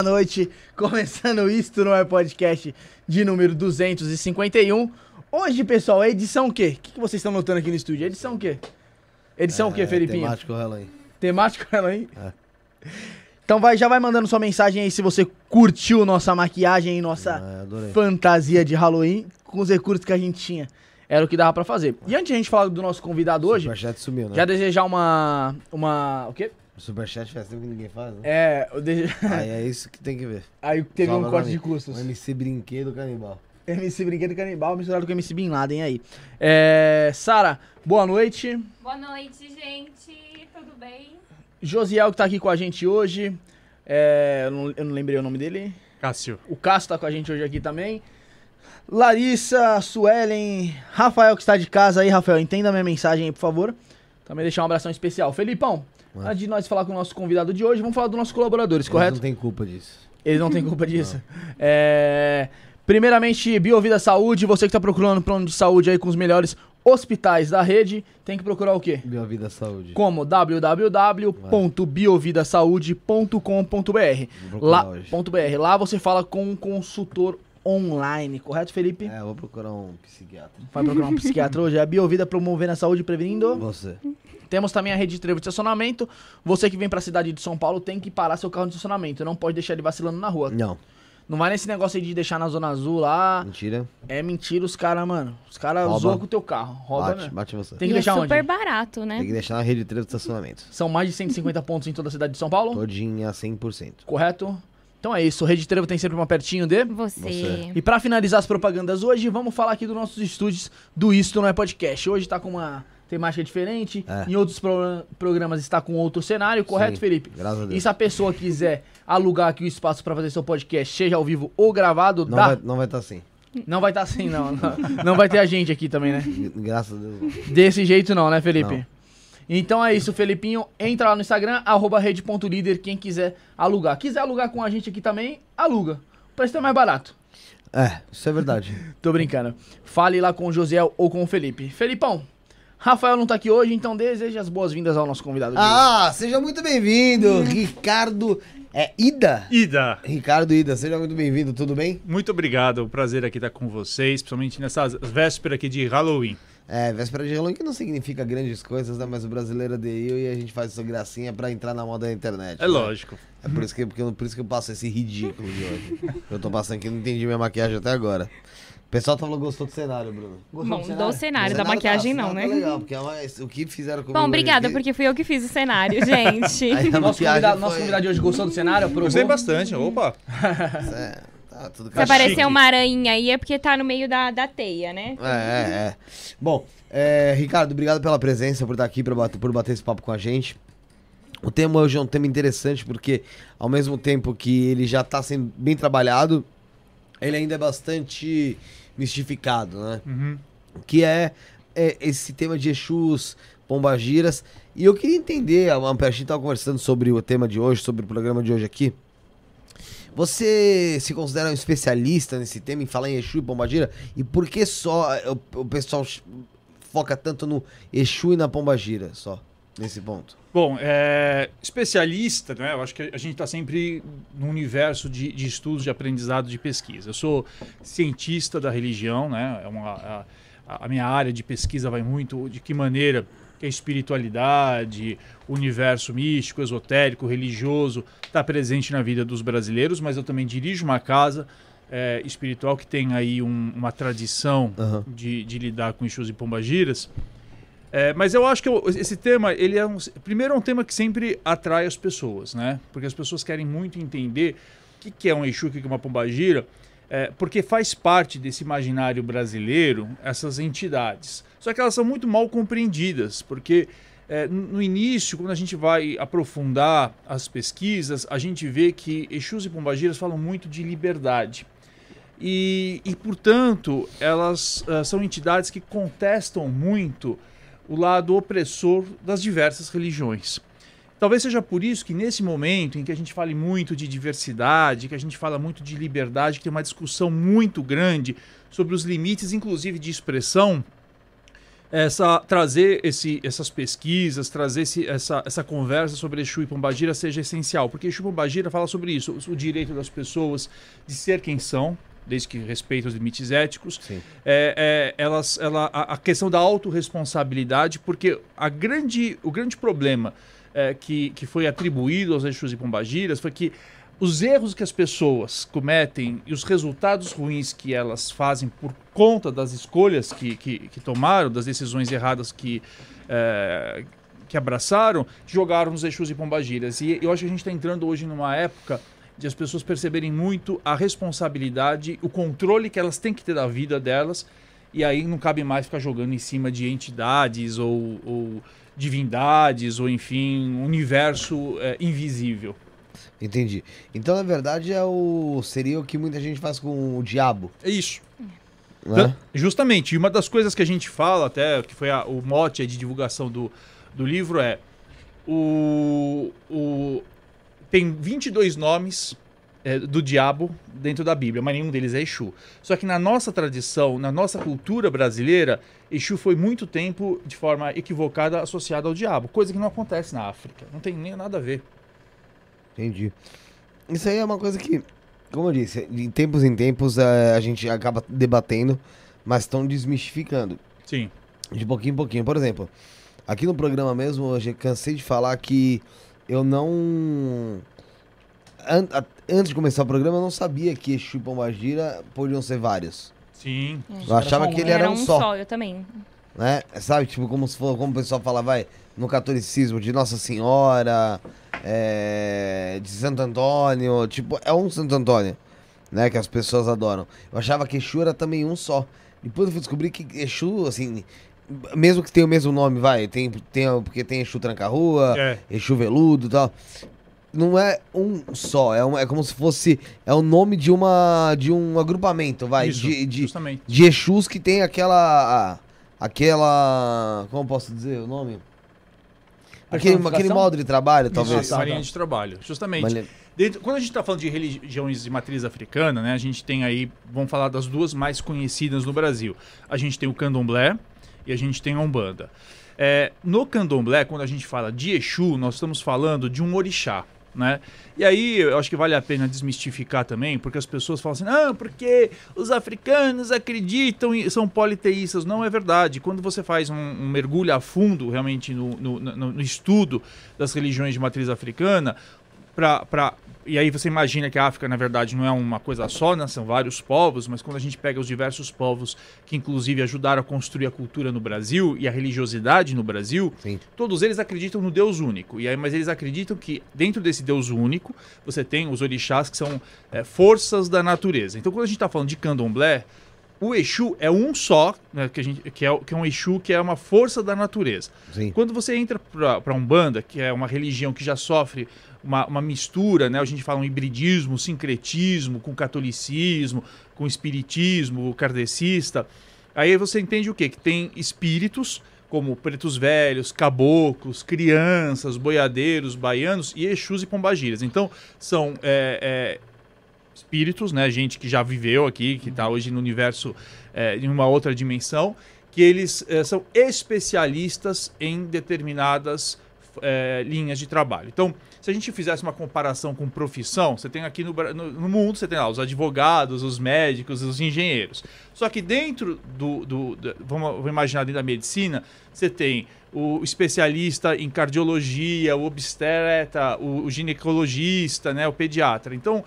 Boa noite, começando isto não é podcast de número 251. Hoje, pessoal, é edição o quê? O que, que vocês estão notando aqui no estúdio? Edição o quê? Edição o quê, Felipinho? Temático Halloween. Temático Halloween? Então vai, já vai mandando sua mensagem aí se você curtiu nossa maquiagem e nossa adorei. fantasia de Halloween com os recursos que a gente tinha. Era o que dava pra fazer. E antes de a gente falar do nosso convidado hoje, Superchat sumiu, né? já desejar uma. Uma. O quê? Superchat faz tempo que ninguém faz, né? É. eu dese- Aí é isso que tem que ver. Aí teve um Sobra corte pra de custos. Um MC Brinquedo Canibal. MC Brinquedo Canibal misturado com MC Bin Laden aí. É, Sara, boa noite. Boa noite, gente. Tudo bem? Josiel que tá aqui com a gente hoje. É, eu, não, eu não lembrei o nome dele. Cássio. O Cássio tá com a gente hoje aqui também. Larissa, Suelen, Rafael que está de casa aí. Rafael, entenda a minha mensagem aí, por favor. Também deixar um abração especial. Felipão, Mano. antes de nós falar com o nosso convidado de hoje, vamos falar dos nossos colaboradores, Eles correto? não tem culpa disso. Eles não têm culpa disso. É, Primeiramente, Biovida Saúde, você que tá procurando plano de saúde aí com os melhores hospitais da rede, tem que procurar o quê? Viva a vida saúde. Como www.biovida.saude.com.br. Lá, .br. Lá você fala com um consultor online, correto, Felipe? É, eu vou procurar um psiquiatra. Vai procurar um psiquiatra hoje. É a Biovida promovendo a saúde prevenindo. Você. Temos também a rede de trevo de estacionamento. Você que vem pra cidade de São Paulo tem que parar seu carro de estacionamento. Não pode deixar ele vacilando na rua. Não. Não vai nesse negócio aí de deixar na Zona Azul lá. Mentira. É mentira os caras, mano. Os caras zoam com o teu carro. Rouba, Bate, né? bate você. Tem que E deixar é onde? super barato, né? Tem que deixar na rede de trevo de estacionamento. São mais de 150 pontos em toda a cidade de São Paulo, Todinha 100%. correto? Então é isso, Rede Trevo tem sempre uma pertinho de. Você. Você. E pra finalizar as propagandas hoje, vamos falar aqui dos nossos estúdios do Isto Não É Podcast. Hoje tá com uma temática diferente, É. em outros pro- programas está com outro cenário, correto, Sim, Felipe? Graças a Deus. E se a pessoa quiser alugar aqui o espaço pra fazer seu podcast, seja ao vivo ou gravado, Não dá? vai, não vai estar assim. Não vai estar assim, não. não. Não vai ter a gente aqui também, né? Graças a Deus. Desse jeito não, né, Felipe? Não. Então é isso, Felipinho. Entra lá no Instagram, arroba rede.líder, quem quiser alugar. Quiser alugar com a gente aqui também, aluga. O preço é mais barato. É, isso é verdade. Tô brincando. Fale lá com o Josiel ou com o Felipe. Felipão, Rafael não tá aqui hoje, então deseja as boas-vindas ao nosso convidado. Ah, seja muito bem-vindo, Ricardo. É Ida? Ida, Ricardo Ida, seja muito bem-vindo, tudo bem? muito obrigado. O prazer aqui estar com vocês, principalmente nessa véspera aqui de Halloween. É, véspera de Halloween que não significa grandes coisas, né? Mas o brasileiro aderiu e a gente faz essa gracinha pra entrar na moda da internet. É né? lógico. É por isso, que, porque, por isso que eu passo esse ridículo de hoje. Eu tô passando aqui, não entendi minha maquiagem até agora. O pessoal falou que gostou do cenário, Bruno. Gostou Bom, do cenário, da O cenário maquiagem tá- não, tá né? legal, porque é uma- o que fizeram comigo Bom, obrigada, aqui- porque fui eu que fiz o cenário, gente. Aí a Nosso convidado, nosso foi- convidado de hoje gostou do cenário? Aprovou? Gostei bastante. Opa. É, tá tudo Se Tá aparecer uma aranha aí é porque tá no meio da, da teia, né? É, é, é. Bom, é, Ricardo, obrigado pela presença, por estar aqui, por bater, por bater esse papo com a gente. O tema hoje é um tema interessante porque, ao mesmo tempo que ele já está sendo bem trabalhado, ele ainda é bastante mistificado, né? Uhum. Que é, é esse tema de Exus, Pombagiras. E eu queria entender, a a gente estava conversando sobre o tema de hoje, sobre o programa de hoje aqui. Você se considera um especialista nesse tema, em falar em Exu e Pombagira? E por que só o, o pessoal foca tanto no Exu e na Pombagira, só, nesse ponto? Bom, é, especialista, né? Eu acho que a gente está sempre no universo de, de estudos, de aprendizado, de pesquisa. Eu sou cientista da religião, né? É uma, a, a minha área de pesquisa vai muito de que maneira que a espiritualidade, o universo místico, esotérico, religioso está presente na vida dos brasileiros, mas eu também dirijo uma casa é, espiritual que tem aí um- uma tradição Aham. de, de lidar com Exus e Pombagiras. É, mas eu acho que eu- esse tema, ele é um, primeiro é um tema que sempre atrai as pessoas, né? Porque as pessoas querem muito entender o que, que é um Exu, o que, é uma Pombagira, é, porque faz parte desse imaginário brasileiro essas entidades. Só que elas são muito mal compreendidas, porque é, no início, quando a gente vai aprofundar as pesquisas, a gente vê que Exus e Pombagiras falam muito de liberdade. E, e, portanto, elas ah, são entidades que contestam muito o lado opressor das diversas religiões. Talvez seja por isso que nesse momento em que a gente fale muito de diversidade, que a gente fala muito de liberdade, que tem uma discussão muito grande sobre os limites, inclusive de expressão, essa, trazer esse, essas pesquisas, trazer esse, essa, essa conversa sobre Exu e Pombagira seja essencial, porque Exu e Pombagira fala sobre isso, o, o direito das pessoas de ser quem são, desde que respeita os limites éticos, é, é, elas, ela, a, a questão da autorresponsabilidade, porque a grande, o grande problema é, que, que foi atribuído aos Exus e Pombagiras foi que os erros que as pessoas cometem e os resultados ruins que elas fazem por conta das escolhas que, que, que tomaram, das decisões erradas que, é, que abraçaram, jogaram nos Exus e Pombagiras. E eu acho que a gente está entrando hoje numa época de as pessoas perceberem muito a responsabilidade, o controle que elas têm que ter da vida delas, e aí não cabe mais ficar jogando em cima de entidades ou, ou divindades, ou enfim, um universo é, invisível. Entendi. Então, na verdade, é o seria o que muita gente faz com o diabo, É isso. né? Justamente, e uma das coisas que a gente fala, até, que foi a- o mote de divulgação do, do livro, é o, o tem 22 nomes é, do diabo dentro da Bíblia, mas nenhum deles é Exu. Só que na nossa tradição, na nossa cultura brasileira, Exu foi muito tempo de forma equivocada associado ao diabo, coisa que não acontece na África. Não tem nem nada a ver. Entendi. Isso aí é uma coisa que, como eu disse, de tempos em tempos eh, a gente acaba debatendo, mas estão desmistificando. Sim. De pouquinho em pouquinho. Por exemplo, aqui no programa mesmo, eu já cansei de falar que eu não. An- antes de começar o programa, eu não sabia que Exu e Pombagira podiam ser vários. Sim. Eu achava só que ele né? era, um só. eu também. né? Sabe, tipo, como se for, como o pessoal fala, vai, no catolicismo, de Nossa Senhora, é, de Santo Antônio, tipo, é um Santo Antônio, né, que as pessoas adoram. Eu achava que Exu era também um só. Depois eu fui descobrir que Exu, assim, mesmo que tenha o mesmo nome, vai, tem, tem porque tem Exu Tranca-Rua, É. Exu Veludo e tal. Não é um só, é, um, é como se fosse, é o nome de uma, de um agrupamento, vai, Isso, de, de, justamente. de Exus que tem aquela. Aquela. Como eu posso dizer o nome? Aquele, aquele modo de trabalho, talvez. Isso, uma linha de trabalho. Justamente. Dentro- quando a gente está falando de religiões de matriz africana, né, a gente tem aí, vamos falar das duas mais conhecidas no Brasil. A gente tem o candomblé e a gente tem a umbanda. É, no candomblé, quando a gente fala de Exu, nós estamos falando de um orixá. Né? E aí eu acho que vale a pena desmistificar também, porque as pessoas falam assim, ah, porque os africanos acreditam e são politeístas. Não é verdade. Quando você faz um, um mergulho a fundo realmente no, no, no, no estudo das religiões de matriz africana, para e aí você imagina que a África, na verdade, não é uma coisa só, né? são vários povos, mas quando a gente pega os diversos povos que, inclusive, ajudaram a construir a cultura no Brasil e a religiosidade no Brasil, Sim. todos eles acreditam no Deus único. E aí, mas eles acreditam que dentro desse Deus único, você tem os orixás que são é, forças da natureza. Então, quando a gente está falando de candomblé, o Exu é um só, né, que, a gente, que, é, que é um Exu que é uma força da natureza. Sim. Quando você entra para Umbanda, que é uma religião que já sofre uma, uma, mistura, né? A gente fala um hibridismo, sincretismo com catolicismo, com espiritismo kardecista. Aí você entende o quê? Que tem espíritos como pretos velhos, caboclos, crianças, boiadeiros, baianos e exus e pombagiras. Então, são é, é, espíritos, né? Gente que já viveu aqui, que está hoje no universo é, em uma outra dimensão, que eles é, são especialistas em determinadas é, linhas de trabalho. Então, se a gente fizesse uma comparação com profissão, você tem aqui no, no, no, mundo, você tem lá os advogados, os médicos, os engenheiros. Só que dentro do. do, do vamos, vamos, imaginar dentro da medicina, você tem o especialista em cardiologia, o obstetra, o, o ginecologista, né, o pediatra. Então,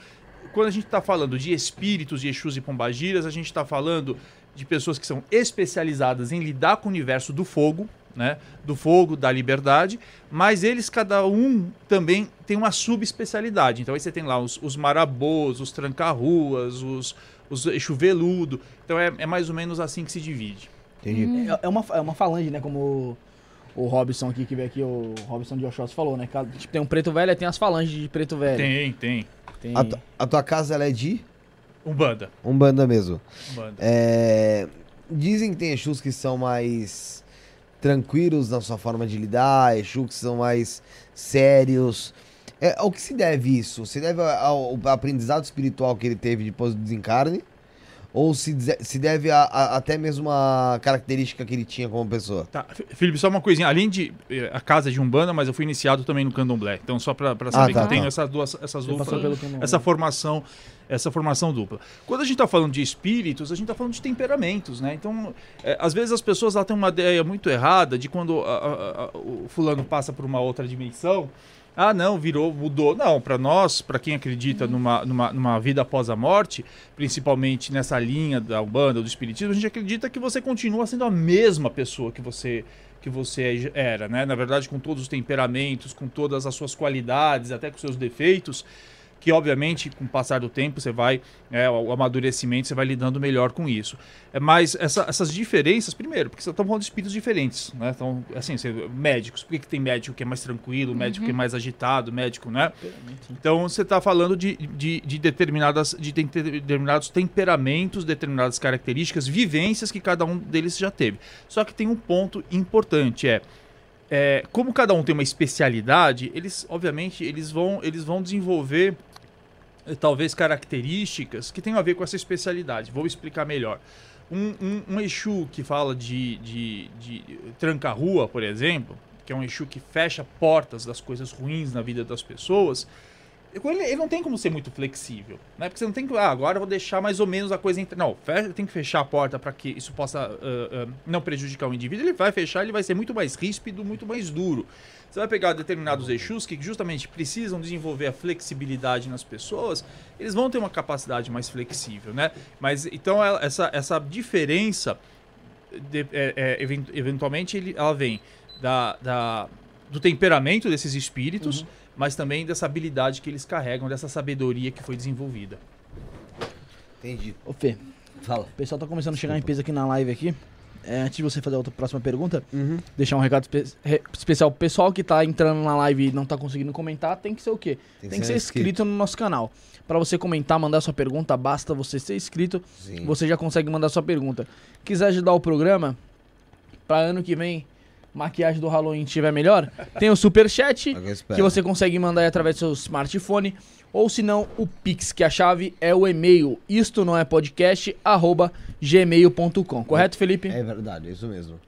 quando a gente está falando de espíritos, Exus e pombagiras, a gente está falando de pessoas que são especializadas em lidar com o universo do fogo, né, do fogo, da liberdade, mas eles, cada um, também tem uma subespecialidade. Então aí você tem lá os, os marabôs, os tranca-ruas, os, os chuveludo. Então é, é, mais ou menos assim que se divide. Entendi. É, é, uma, é uma falange, né, como o, Robson aqui, que veio aqui, o Robson de Oxóssi falou, né, tipo, tem um preto velho e tem as falanges de preto velho. Tem, tem. Tem... A, tu, a, tua casa, ela é de? Umbanda. Umbanda mesmo. Umbanda. É... Dizem que tem Exus que são mais tranquilos na sua forma de lidar, Exu que são mais sérios. É, ao que se deve isso? Se deve ao, ao aprendizado espiritual que ele teve depois do desencarne? Ou se, se deve a, a, até mesmo a característica que ele tinha como pessoa? Tá, Felipe, só uma coisinha. Além de eh, a casa de Umbanda, mas eu fui iniciado também no Candomblé. Então, só para saber ah, tá, que eu tenho essas duas, essas duplas, essa formação, essa formação dupla. Quando a gente está falando de espíritos, a gente está falando de temperamentos, né? Então, é, às vezes as pessoas lá têm uma ideia muito errada de quando a, o fulano passa por uma outra dimensão ah, não, virou, mudou. Não, para nós, para quem acredita numa, numa, numa, vida após a morte, principalmente nessa linha da Umbanda, do Espiritismo, a gente acredita que você continua sendo a mesma pessoa que você que você era, né? Na verdade, com todos os temperamentos, com todas as suas qualidades, até com seus defeitos, que obviamente com o passar do tempo você vai, é, o amadurecimento, você vai lidando melhor com isso. É, mas essa, essas diferenças, primeiro, porque está falando de espíritos diferentes, né? Então, assim, você, médicos, por que, que tem médico que é mais tranquilo, médico uhum. que é mais agitado, médico, né? Então você está falando de, de, de, determinadas, de determinados temperamentos, determinadas características, vivências que cada um deles já teve. Só que tem um ponto importante, é é, como cada um tem uma especialidade, eles, obviamente, eles vão, eles vão desenvolver talvez características que tenham a ver com essa especialidade. Vou explicar melhor. Um, um, um Exu que fala de, de, de tranca-rua, por exemplo, que é um Exu que fecha portas das coisas ruins na vida das pessoas, ele, ele, não tem como ser muito flexível, né? Porque você não tem que, ah, agora eu vou deixar mais ou menos a coisa entrar. Não, tem que fechar a porta para que isso possa uh, uh, não prejudicar o indivíduo. Ele vai fechar, ele vai ser muito mais ríspido, muito mais duro. Você vai pegar determinados Exus que justamente precisam desenvolver a flexibilidade nas pessoas, eles vão ter uma capacidade mais flexível, né? Mas então essa, essa diferença, de, é, é, eventualmente, ele, ela vem da, da, do temperamento desses espíritos, uhum. mas também dessa habilidade que eles carregam, dessa sabedoria que foi desenvolvida. Entendi. Ô Fê, fala. O pessoal tá começando a chegar em peso aqui na live aqui é, antes de você fazer a outra próxima pergunta, uhum. deixar um recado espe re especial pro pessoal que tá entrando na live e não tá conseguindo comentar, tem que ser o quê? Tem, tem que, ser, inscrito. inscrito no nosso canal. Para você comentar, mandar sua pergunta, basta você ser inscrito, Sim. você já consegue mandar sua pergunta. Quiser ajudar o programa, para ano que vem maquiagem do Halloween estiver melhor, tem o super chat que você consegue mandar através do seu smartphone ou se não o Pix, que a chave é o e-mail. Isto não é podcast arroba gmail.com. Correto, Felipe? É verdade, é isso mesmo.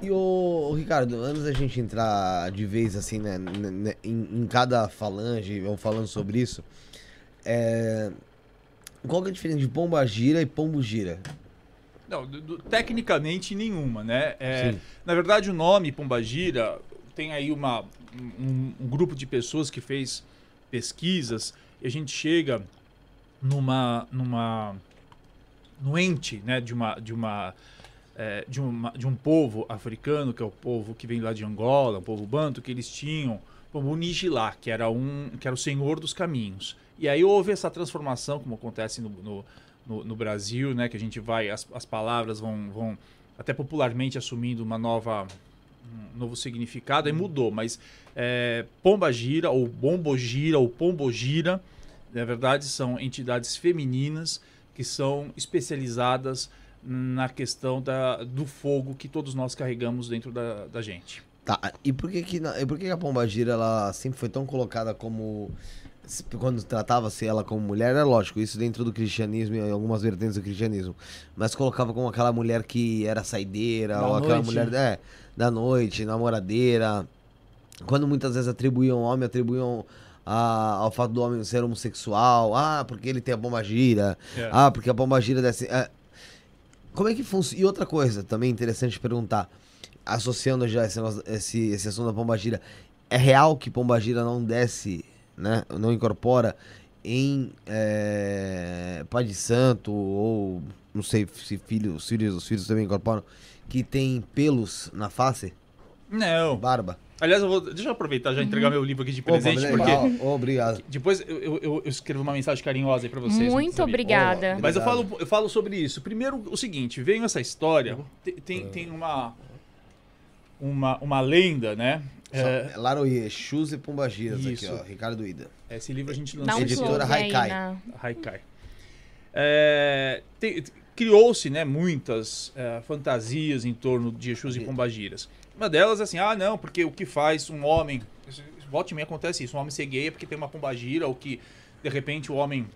E o Ricardo, antes da gente entrar de vez assim, né, né, né, em, em cada falange, ou falando sobre isso, é, qual que é a diferença de pomba gira e pombo gira? Não, do- do- tecnicamente nenhuma, né? É, na verdade, o nome Pombagira tem aí uma, um, um grupo de pessoas que fez pesquisas e a gente chega numa, numa no ente, né, de uma de uma é, de, uma, de um povo africano, que é o povo que vem lá de Angola, o povo banto, que eles tinham como Nigilá, que era um que era o senhor dos caminhos. E aí houve essa transformação, como acontece no, no, no- no Brasil, né, que a gente vai, as, as palavras vão, vão até popularmente assumindo uma nova um novo significado, aí mudou, mas é, Pomba Gira, ou Bombogira, ou Pombogira, na verdade são entidades femininas que são especializadas na questão da, do fogo que todos nós carregamos dentro da, da gente. Tá, e por que que, e por que a pomba gira, ela sempre foi tão colocada como... Quando tratava-se ela como mulher, é lógico, isso dentro do cristianismo e algumas vertentes do cristianismo. Mas colocava como aquela mulher que era saideira, Da ou aquela noite. mulher é, da noite, namoradeira. Quando muitas vezes atribuíam ao homem, atribuíam a- ao fato do homem ser homossexual. Ah, porque ele tem a pomba gira. É. Ah, porque a pomba gira desce. é. Como é que funciona? E outra coisa também interessante perguntar, associando já esse, esse, esse assunto da pomba gira, é real que pomba gira não desce, né? Não incorpora em é, pai de santo ou não sei se filho, os filhos, os filhos também incorporam que tem pelos na face, Não. barba. Aliás, eu vou, deixa eu aproveitar já entregar meu livro aqui de presente, Opa, porque obrigado. depois eu, eu- eu- escrevo uma mensagem carinhosa aí pra vocês. Muito obrigada. Mas eu falo, eu falo sobre isso. Primeiro, o seguinte, veio essa história, te- tem, tem uma, uma, uma lenda, né? É, Só- Laroie, Exus e Pombagiras aqui, ó. Ricardo Ida. esse livro a gente lançou. um Editora Haikai. na- Haikai. É, Criou-se né, muitas é, fantasias em torno de Exus e Pombagiras. Uma delas é assim, ah não, porque o que faz um homem... Volte e meia acontece isso, um homem ser gay é porque tem uma pombagira, ou que de repente o homem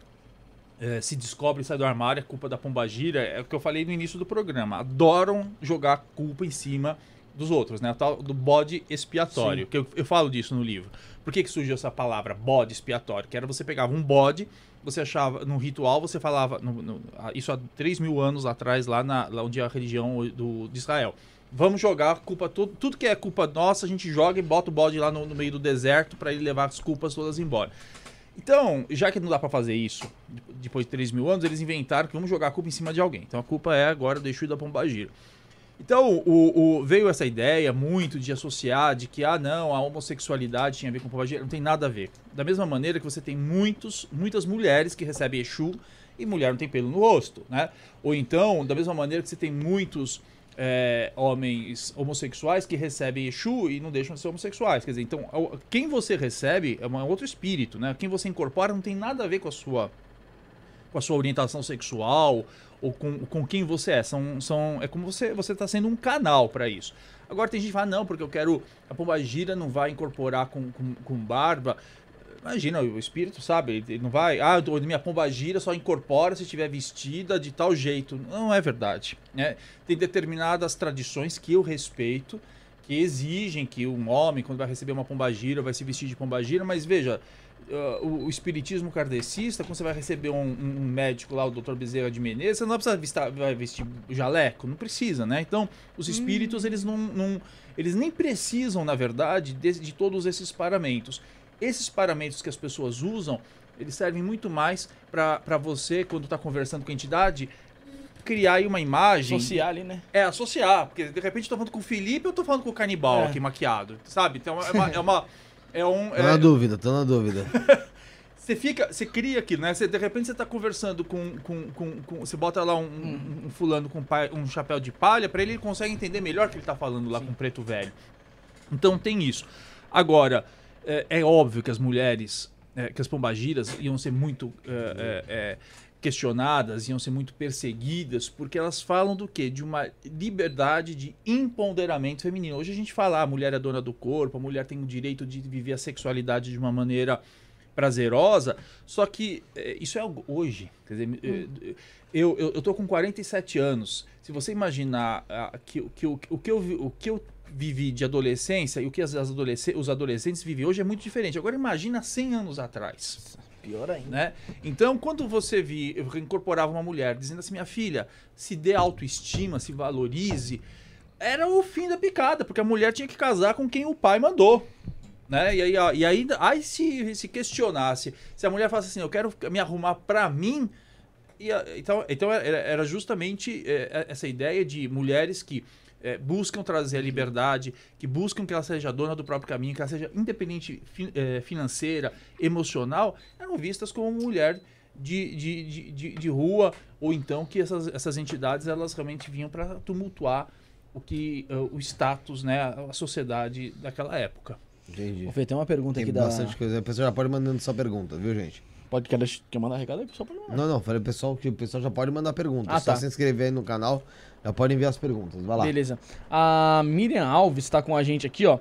é, se descobre e sai do armário, é culpa da pombagira, é o que eu falei no início do programa. Adoram jogar a culpa em cima dos outros, né? O tal do bode expiatório, que eu, eu falo disso no livro. Por que, que surgiu essa palavra bode expiatório? Que era você pegava um bode, você achava, no ritual, você falava, no- no- ah, isso há 3 mil anos atrás, lá, na, lá onde é a religião do, de Israel. Vamos jogar a culpa, tudo, tudo que é culpa nossa, a gente joga e bota o bode lá no, no meio do deserto para ele levar as culpas todas embora. Então, já que não dá pra fazer isso de- depois de 3 mil anos, eles inventaram que vamos jogar a culpa em cima de alguém. Então a culpa é agora do Exu e da Pombagira. Então, o, o- veio essa ideia muito de associar de que, ah, não, a homossexualidade tinha a ver com Pombagira. Não tem nada a ver. Da mesma maneira que você tem muitos, muitas mulheres que recebem Exu e mulher não tem pelo no rosto, né? Ou então, da mesma maneira que você tem muitos é, homens homossexuais que recebem Exu e não deixam de ser homossexuais. Quer dizer, então, quem você recebe é um outro espírito, né? Quem você incorpora não tem nada a ver com a sua com a sua orientação sexual ou com, com quem você é. São, são, é como você você está sendo um canal para isso. Agora tem gente que fala, não, porque eu quero. A pombagira não vai incorporar com, com, com barba. Imagina, o espírito, sabe? Ele não vai. Ah, minha pombagira só incorpora se estiver vestida de tal jeito. Não é verdade. Né? Tem determinadas tradições que eu respeito, que exigem que um homem, quando vai receber uma pombagira, vai se vestir de pombagira, mas veja. Ah, o, o espiritismo kardecista, quando você vai receber um, um- médico lá, o Dr. Bezerra de Menezes, você não precisa vestir, vai vestir jaleco, não precisa, né? Então, os espíritos, eles não, não- eles nem precisam, na verdade, de, de todos esses paramentos. Esses paramentos que as pessoas usam, eles servem muito mais para você, quando está conversando com a entidade, criar aí uma imagem. Social ali, né? É, associar, porque de repente eu tô falando com o Felipe ou eu tô falando com o canibal É. aqui maquiado, sabe? Então é uma. É, uma, é um. Tô é- na dúvida, tô na dúvida. você fica, você cria aquilo, né? Você, de repente você tá conversando com, com, com, com- você bota lá um, um- um fulano com pai- um chapéu de palha, pra ele ele consegue entender melhor o que ele tá falando lá com o preto velho. Então tem isso. Agora, é, é óbvio que as mulheres, é, que as pombagiras iam ser muito é, é, é, questionadas, iam ser muito perseguidas, porque elas falam do quê? De uma liberdade de empoderamento feminino. Hoje a gente fala, ah, a mulher é dona do corpo, a mulher tem o direito de viver a sexualidade de uma maneira prazerosa, só que é, isso é algo hoje. Quer dizer, é, eu, eu, eu tô com 47 anos. Se você imaginar ah, que, que, o, o, que eu, o que eu vivi de adolescência e o que as, as adolescentes, os adolescentes vivem hoje é muito diferente. Agora imagina 100 anos atrás Pior ainda. né? Então, quando você vi, eu incorporava uma mulher dizendo assim, minha filha, se dê autoestima, se valorize, era o fim da picada, porque a mulher tinha que casar com quem o pai mandou. Né? E aí, e aí, aí se, se questionasse, se a mulher falasse assim, eu quero me arrumar pra mim, e, então, então era, era justamente é, essa ideia de mulheres que é, buscam trazer a liberdade, que buscam que ela seja dona do próprio caminho, que ela seja independente fi- é, financeira, emocional, eram vistas como mulher de, de, de, de, de rua, ou então que essas, essas entidades elas realmente vinham para tumultuar o que é, o status, né, a sociedade daquela época. Entendi. Fê, tem uma pergunta Tem aqui da... bastante coisa. A pessoa já pode mandando sua pergunta, viu, gente? Pode, quer, quer mandar recado aí? Só pode mandar. Não, não, falei pessoal que o pessoal já pode mandar pergunta. Ah, Só tá. se inscrever aí no canal, já pode enviar as perguntas. Vai lá. Beleza. A Miriam Alves está com a gente aqui, ó.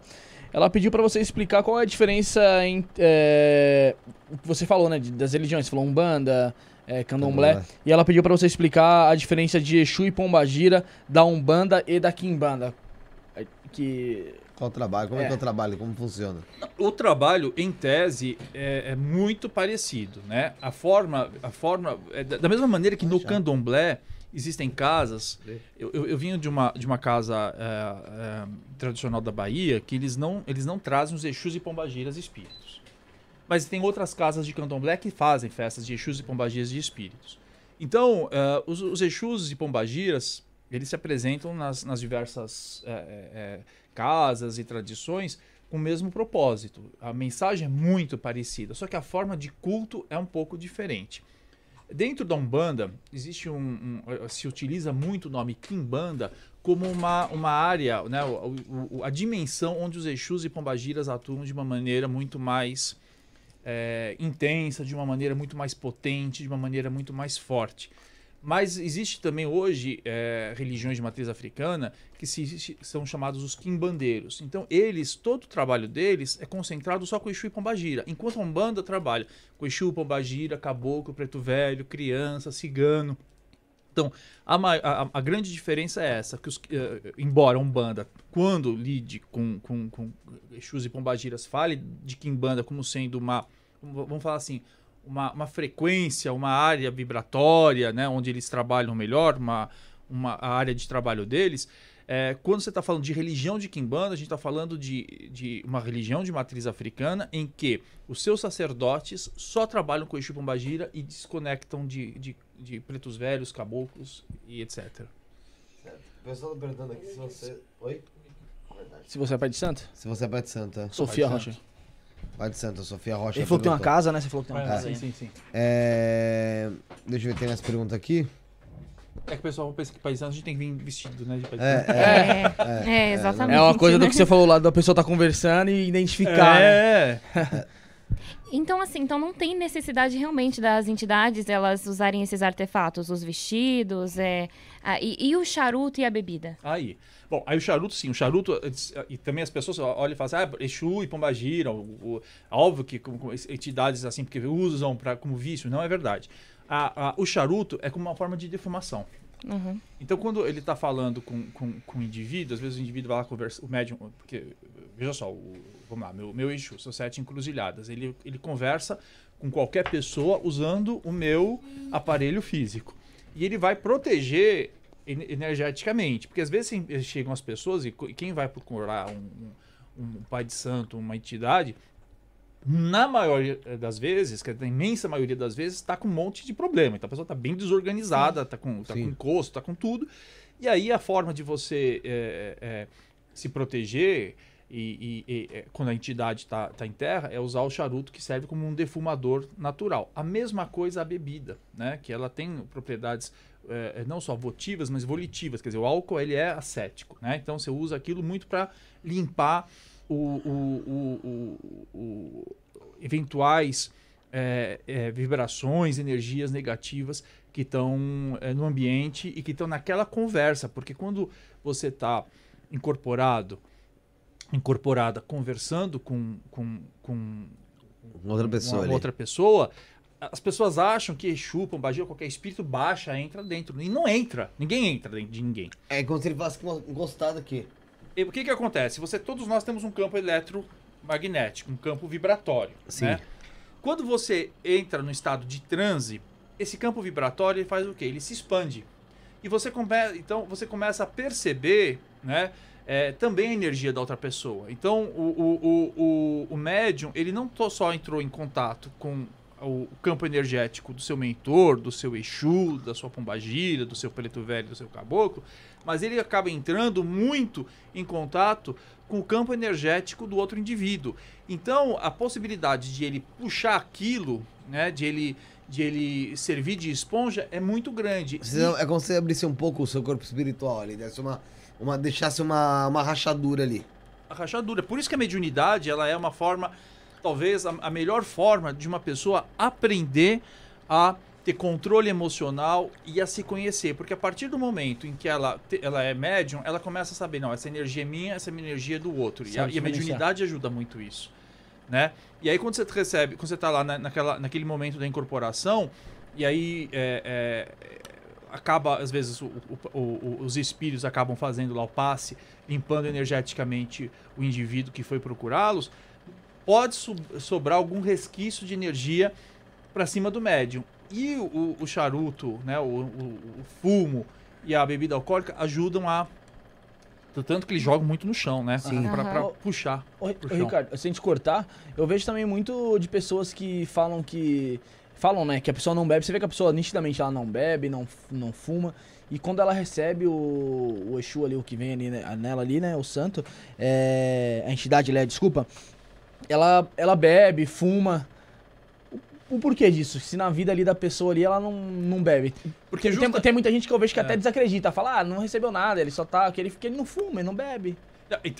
Ela pediu para você explicar qual é a diferença em. é, o que você falou, né? Das religiões. Você falou Umbanda, é, Candomblé. Candomblé. E ela pediu para você explicar a diferença de Exu e Pombagira, da Umbanda e da Quimbanda. É, Que. Qual o trabalho? Como é. É. que é o trabalho? Como funciona? O trabalho, em tese, é, é muito parecido, né? A forma, a forma é da, da mesma maneira que no candomblé existem casas. Eu, eu, eu vinha de uma, de uma casa é, é, tradicional da Bahia que eles não, eles não trazem os Exus e Pombagiras espíritos. Mas tem outras casas de candomblé que fazem festas de Exus e Pombagiras de espíritos. Então, é, os, os Exus e Pombagiras, eles se apresentam nas, nas diversas é, é, é, casas e tradições com o mesmo propósito. A mensagem é muito parecida, só que a forma de culto é um pouco diferente. Dentro da Umbanda, existe um, um- se utiliza muito o nome Kimbanda como uma, uma área, né, o- o- a dimensão onde os Exus e Pombagiras atuam de uma maneira muito mais é, intensa, de uma maneira muito mais potente, de uma maneira muito mais forte. Mas existe também hoje é, religiões de matriz africana que se, são chamados os quimbandeiros. Então, eles, todo o trabalho deles é concentrado só com Exu e Pombagira. Enquanto a Umbanda trabalha com Exu, Pombagira, Caboclo, Preto Velho, Criança, Cigano. Então, a, a- a grande diferença é essa, que os, eh, embora a Umbanda, quando lide com, com, com Exus e Pombagiras, fale de Quimbanda como sendo uma, vamos falar assim, uma, uma frequência, uma área vibratória, né, onde eles trabalham melhor, uma, uma a área de trabalho deles. É, quando você está falando de religião de Quimbanda, a gente está falando de, de uma religião de matriz africana em que os seus sacerdotes só trabalham com Exu e Pombagira e desconectam de, de, de pretos velhos, caboclos e etc. O pessoal tá perguntando aqui se você. Oi? Se você é pai de santo? Se você é pai de santa. Sofia Pai de Rocha. Pai de santa, Sofia Rocha. Ele falou que tem uma casa, né? Você falou que tem uma casa. sim, sim, sim. É... Deixa eu ver, tem mais pergunta aqui. É que o pessoal pensa que paisano a gente tem que vir vestido, né? De paisano. É, é. É, é, exatamente. É uma coisa do que você falou lá, da pessoa tá conversando e identificar. né? É. Então, assim, então não tem necessidade realmente das entidades elas usarem esses artefatos, os vestidos, é, a- e, e o charuto e a bebida. Aí. Bom, aí o charuto, sim, o charuto, e também as pessoas olham e falam assim, ah, Exu e Pombagira, o, o, óbvio que com, com entidades assim, porque usam pra, como vício, não é verdade. A- a- o charuto é como uma forma de defumação. Uhum. Então, quando ele está falando com, com, com o indivíduo, às vezes o indivíduo vai lá conversar, o médium, porque, veja só, o- vamos lá, meu, meu Exu, são sete encruzilhadas, ele, ele conversa com qualquer pessoa usando o meu aparelho físico. E ele vai proteger energeticamente, porque às vezes sim, chegam as pessoas e quem vai procurar um, um, pai de santo, uma entidade, na maioria das vezes, que é a imensa maioria das vezes, está com um monte de problema. Então a pessoa está bem desorganizada, está com, tá com encosto, está com tudo. E aí a forma de você é, é, se proteger e, e- e, quando a entidade está tá em terra é usar o charuto que serve como um defumador natural. A mesma coisa a bebida, né? Que ela tem propriedades é, não só votivas, mas volitivas. Quer dizer, o álcool ele é acético, né? Então você usa aquilo muito para limpar o, o- o- o- eventuais é, é, vibrações, energias negativas que estão é, no ambiente e que estão naquela conversa, porque quando você está incorporado, incorporada, conversando com, com, com Outra pessoa uma outra pessoa, as pessoas acham que Exu, Pombagira, qualquer espírito baixa, entra dentro. E não entra. Ninguém entra dentro de ninguém. É como se ele fosse encostado aqui. E o que que acontece? Você, todos nós temos um campo eletromagnético, um campo vibratório, Sim. né? Quando você entra no estado de transe, esse campo vibratório ele faz o quê? Ele se expande. E você come... então você começa a perceber, né? é, também a energia da outra pessoa. Então o, o, o, o, o médium ele não só entrou em contato com o campo energético do seu mentor, do seu Exu, da sua pombagira, do seu preto velho, do seu caboclo, mas ele acaba entrando muito em contato com o campo energético do outro indivíduo. Então, a possibilidade de ele puxar aquilo, né, de ele de ele servir de esponja é muito grande. Você não- é como se você abrisse um pouco o seu corpo espiritual ali, desse uma, uma, deixasse uma, uma rachadura ali. a rachadura. Por isso que a mediunidade ela é uma forma, talvez a, a melhor forma de uma pessoa aprender a ter controle emocional e a se conhecer. Porque a partir do momento em que ela, ela é médium, ela começa a saber, não, essa energia é minha, essa é energia é do outro. E a, e a mediunidade ajuda muito isso. Né? E aí quando você recebe, quando você está lá na- naquela, naquele momento da incorporação, e aí é, é, acaba, às vezes, o- o- o- os espíritos acabam fazendo lá o passe, limpando energeticamente o indivíduo que foi procurá-los, pode so- sobrar algum resquício de energia para cima do médium. E o, o charuto, né, o, o- o fumo e a bebida alcoólica ajudam a. Tanto que eles jogam muito no chão, né? Sim. Pra, pra puxar. Ô, pro ô. Ricardo, sem te cortar, eu vejo também muito de pessoas que falam que. Falam, né, que a pessoa não bebe. Você vê que a pessoa nitidamente ela não bebe, não, não fuma. E quando ela recebe o, o Exu ali, o que vem ali, né, nela ali, né, o santo, é, a entidade, né, desculpa, ela, ela bebe, fuma. O, o porquê disso? Se na vida ali da pessoa ali ela não, não bebe. Porque Tem, justa- tem muita gente que eu vejo que É. até desacredita. Fala, ah, não recebeu nada, ele só tá. Que ele, que ele não fuma, ele não bebe.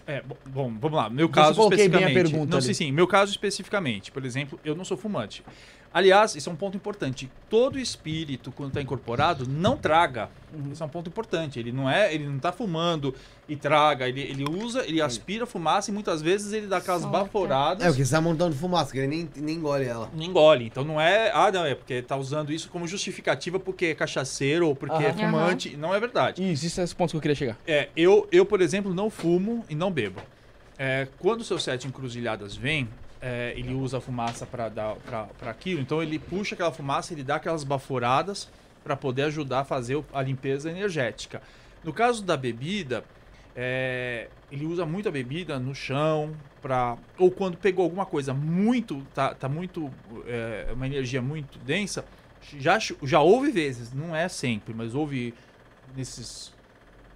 É, bom, vamos lá. Meu caso especificamente. pergunta não, ali. sim, sim. Meu caso especificamente. Por exemplo, eu não sou fumante. Aliás, isso é um ponto importante. Todo espírito, quando está incorporado, não traga. Uhum. Isso é um ponto importante. Ele não é, ele não tá fumando e traga. Ele, ele usa, ele aspira fumaça e muitas vezes ele dá aquelas Solta. baforadas. É, porque você tá montando fumaça, que ele nem, nem engole ela. Não engole. Então não é. Ah, não, é porque tá usando isso como justificativa porque é cachaceiro ou porque é Aham. fumante. Não é verdade. Isso, isso é esse ponto que eu queria chegar. É, eu, eu, por exemplo, não fumo e não bebo. É, quando o seu sete encruzilhadas vem, é, ele usa a fumaça para dar para aquilo, então ele puxa aquela fumaça, ele dá aquelas baforadas para poder ajudar a fazer a limpeza energética. No caso da bebida, é, ele usa muito a bebida no chão para ou quando pegou alguma coisa muito tá, tá muito é, uma energia muito densa, já já houve vezes, não é sempre, mas houve nesses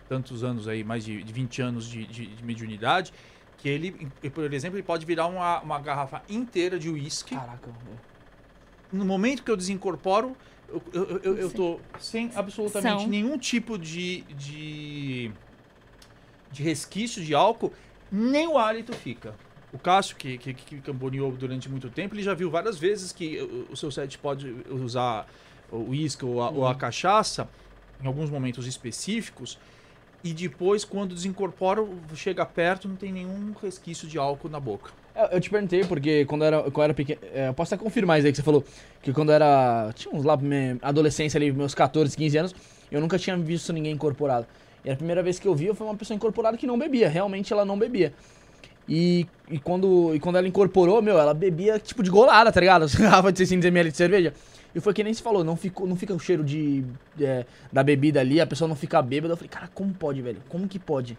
tantos anos aí, mais de, de 20 anos de, de, de mediunidade, que ele, por exemplo, ele pode virar uma, uma garrafa inteira de uísque. Caraca. No momento que eu desincorporo, eu, eu, eu, eu tô sem absolutamente São. nenhum tipo de, de, de resquício de álcool, nem o hálito fica. O Cássio, que, que, que camboneou durante muito tempo, ele já viu várias vezes que o, o seu set pode usar o uísque ou, a- ou a cachaça, em alguns momentos específicos, e depois, quando desincorpora, chega perto, não tem nenhum resquício de álcool na boca. Eu, eu te perguntei, porque quando eu era, quando era pequeno. é, eu posso até confirmar isso aí que você falou. Que quando eu era. Tinha uns lá, minha adolescência ali, meus 14, 15 anos, eu nunca tinha visto ninguém incorporado. E a primeira vez que eu vi, foi uma pessoa incorporada que não bebia. Realmente ela não bebia. E, e, quando, e quando ela incorporou, meu, ela bebia tipo de golada, tá ligado? Garrafas de 600ml de cerveja. E foi que nem se falou, não, ficou, não fica o cheiro de, é, da bebida ali, a pessoa não fica bêbada. Eu falei, cara, como pode, velho? Como que pode?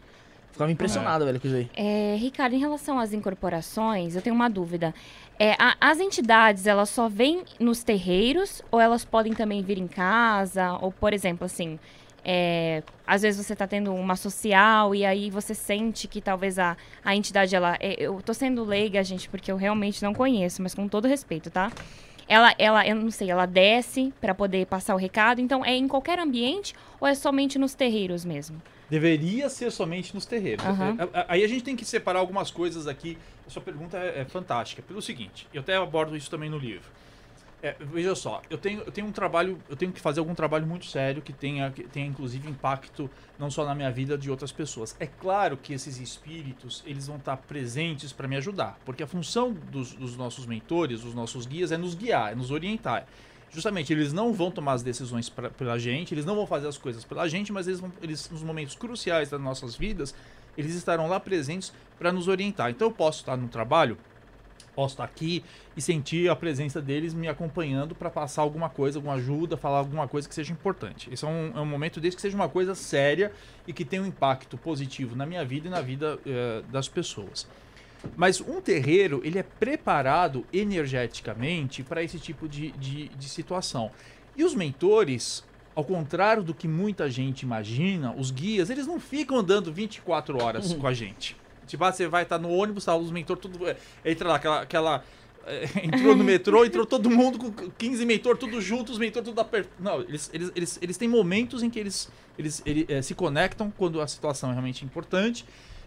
Ficava impressionado, velho, com isso aí. É, Ricardo, em relação às incorporações, eu tenho uma dúvida. É, a- as entidades, elas só vêm nos terreiros ou elas podem também vir em casa? Ou, por exemplo, assim, é, às vezes você está tendo uma social e aí você sente que talvez a, a entidade, ela... é, eu tô sendo leiga, gente, porque eu realmente não conheço, mas com todo respeito, tá? Ela, ela, eu não sei, ela desce para poder passar o recado. Então, é em qualquer ambiente ou é somente nos terreiros mesmo? Deveria ser somente nos terreiros. A- Aí a gente tem que separar algumas coisas aqui. A sua pergunta é, é fantástica. Pelo seguinte, eu até abordo isso também no livro. É, veja só, eu tenho, eu tenho um trabalho, eu tenho que fazer algum trabalho muito sério que tenha, que tenha inclusive impacto não só na minha vida de outras pessoas. É claro que esses espíritos eles vão estar presentes para me ajudar, porque a função dos, dos nossos mentores, dos nossos guias, é nos guiar, é nos orientar. Justamente, eles não vão tomar as decisões pra, pela gente, eles não vão fazer as coisas pela gente, mas eles, vão, eles nos momentos cruciais das nossas vidas, eles estarão lá presentes para nos orientar. Então eu posso estar no trabalho posso estar aqui e sentir a presença deles me acompanhando para passar alguma coisa, alguma ajuda, falar alguma coisa que seja importante. Esse é um, é um momento desse que seja uma coisa séria e que tenha um impacto positivo na minha vida e na vida eh, das pessoas. Mas um terreiro, ele é preparado energeticamente para esse tipo de, de, de situação. E os mentores, ao contrário do que muita gente imagina, os guias, eles não ficam andando 24 horas com a gente. Tipo, ah, você vai estar no ônibus, tá, os mentor tudo. é, Entra lá, aquela. aquela é, entrou no metrô, entrou todo mundo com 15 mentor, tudo junto, os mentor tudo apertado. Não, eles, eles, eles, eles têm momentos em que eles, eles, ele- é, se conectam quando a situação é realmente importante,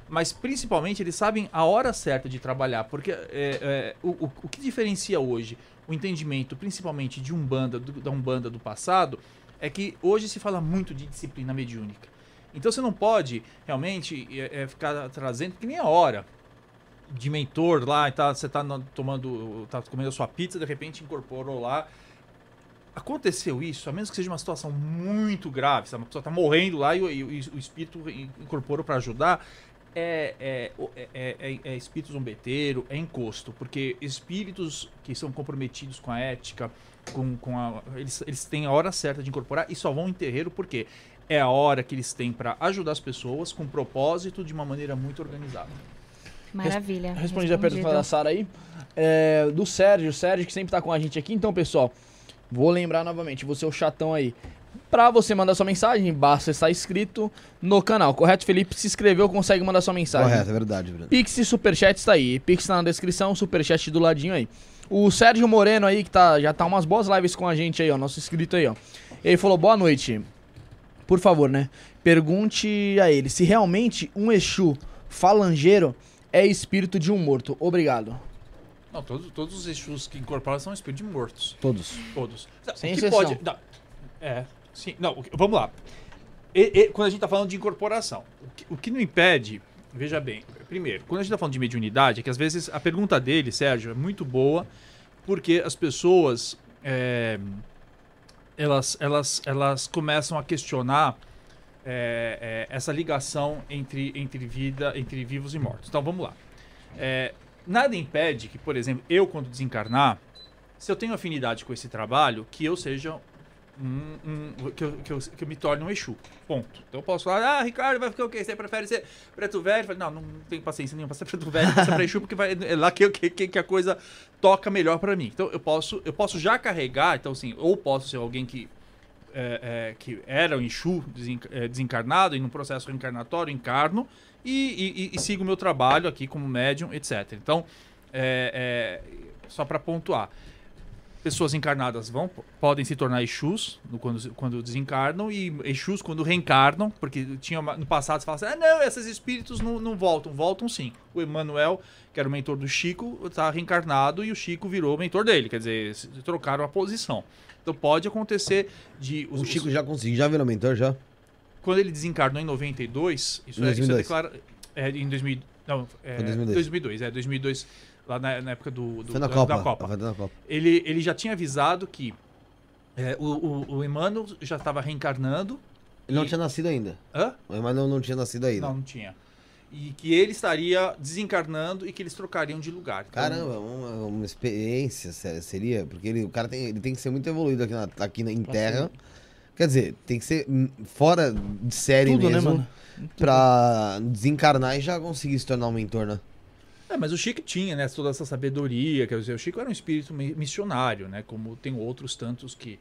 mas principalmente eles sabem a hora certa de trabalhar, porque é, é, o, o, que diferencia hoje o entendimento, principalmente de Umbanda, do, da Umbanda do passado, é que hoje se fala muito de disciplina mediúnica. Então você não pode realmente é, é, ficar trazendo, que nem a hora de mentor lá, e tá, você tá tomando, tá comendo a sua pizza, de repente incorporou lá. Aconteceu isso, a menos que seja uma situação muito grave, sabe? uma pessoa tá morrendo lá e, o- e e o espírito in- incorporou para ajudar, é, é, é, é, é- é espírito zombeteiro, é encosto, porque espíritos que são comprometidos com a ética, com, com a, eles, eles têm a hora certa de incorporar e só vão em terreiro porque é a hora que eles têm para ajudar as pessoas com propósito de uma maneira muito organizada. Maravilha. Respondi a pergunta respondido. da Sara aí. É, do Sérgio, o Sérgio que sempre tá com a gente aqui. Então, pessoal, vou lembrar novamente, você é o chatão aí. Pra você mandar sua mensagem, basta estar inscrito no canal, correto? Felipe se inscreveu, consegue mandar sua mensagem. Correto, é verdade, Bruno. Pix e Superchat está aí. Pix tá na descrição, Superchat do ladinho aí. O Sérgio Moreno aí, que tá, já tá umas boas lives com a gente aí, ó. Nosso inscrito aí, ó. Ele falou, boa noite. Por favor, né? Pergunte a ele se realmente um Exu falangeiro é espírito de um morto. Obrigado. Não, todos, todos os Exus que incorporam são espíritos de mortos. Todos. Todos. Não, Sem exceção. pode. Não, é, sim. Não, vamos lá. E- e- quando a gente está falando de incorporação, o que, o que não impede, veja bem, primeiro, quando a gente está falando de mediunidade, é que às vezes a pergunta dele, Sérgio, é muito boa, porque as pessoas. é, elas, elas, elas começam a questionar é, é, essa ligação entre, entre vida, entre vivos e mortos. Então vamos lá. É, nada impede que, por exemplo, eu quando desencarnar, se eu tenho afinidade com esse trabalho, que eu seja um, um- que, eu, que, eu, que eu me torne um Exu. Ponto. Então eu posso falar, ah, Ricardo, vai ficar o quê? Você prefere ser preto velho? Falo, não, não tenho paciência nenhuma pra ser preto velho, ser pra Exu, porque vai, é lá que, que, que a coisa toca melhor pra mim. Então eu posso, eu posso já carregar, então assim, ou posso ser alguém que é, é, que era um Exu é, desencarnado e num processo reencarnatório encarno e- e- e sigo o meu trabalho aqui como médium, etc. Então, é, é, só para pontuar, pessoas encarnadas vão podem se tornar Exus quando, quando desencarnam e Exus quando reencarnam, porque tinha no passado se fala assim, ah não, esses espíritos não, não voltam, voltam sim. O Emanuel, que era o mentor do Chico, está reencarnado e o Chico virou o mentor dele, quer dizer, trocaram a posição. Então pode acontecer de os, O Chico já conseguiu, já virou mentor, já? quando ele desencarnou em 92, isso, Em é, isso é 2002. declara, é, em 2000, não, é, Foi 2002. 2002, é 2002, lá na, na época do, do- Foi na da, Copa. da Copa. Foi na Copa. Ele, ele já tinha avisado que é, o, o, o Emmanuel já estava reencarnando. Ele não E- tinha nascido ainda. Hã? Mas não, não tinha nascido ainda. Não, não tinha. E que ele estaria desencarnando e que eles trocariam de lugar. Então, Caramba, uma, uma experiência séria, seria, porque ele, o cara tem, ele tem que ser muito evoluído aqui, na, aqui na- em terra. Quer dizer, tem que ser hum, fora de série Tudo, né, mesmo, mano? pra desencarnar e já conseguir se tornar um mentor, né? É, mas o Chico tinha, né, toda essa sabedoria, quer dizer, o Chico era um espírito mi- missionário, né, como tem outros tantos que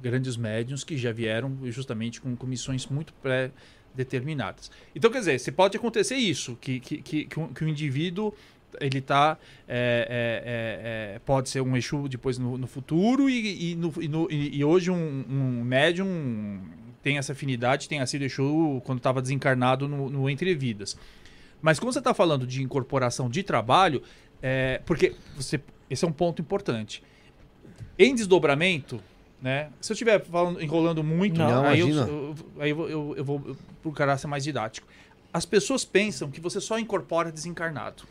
grandes médiuns que já vieram justamente com, com missões muito pré-determinadas. Então, quer dizer, se pode acontecer isso, que, que, que, que, o, indivíduo ele tá é, é, é, é, pode ser um Exu depois no, no futuro e, e, no- e no- e- hoje um, um médium tem essa afinidade, tem sido Exu quando estava desencarnado no, no Entre Vidas. Mas quando você está falando de incorporação de trabalho, é, porque você, esse é um ponto importante. em desdobramento, né? Se eu estiver falando, enrolando muito, Não, aí, eu, aí eu, eu, eu vou procurar ser mais didático. As pessoas pensam que você só incorpora desencarnado.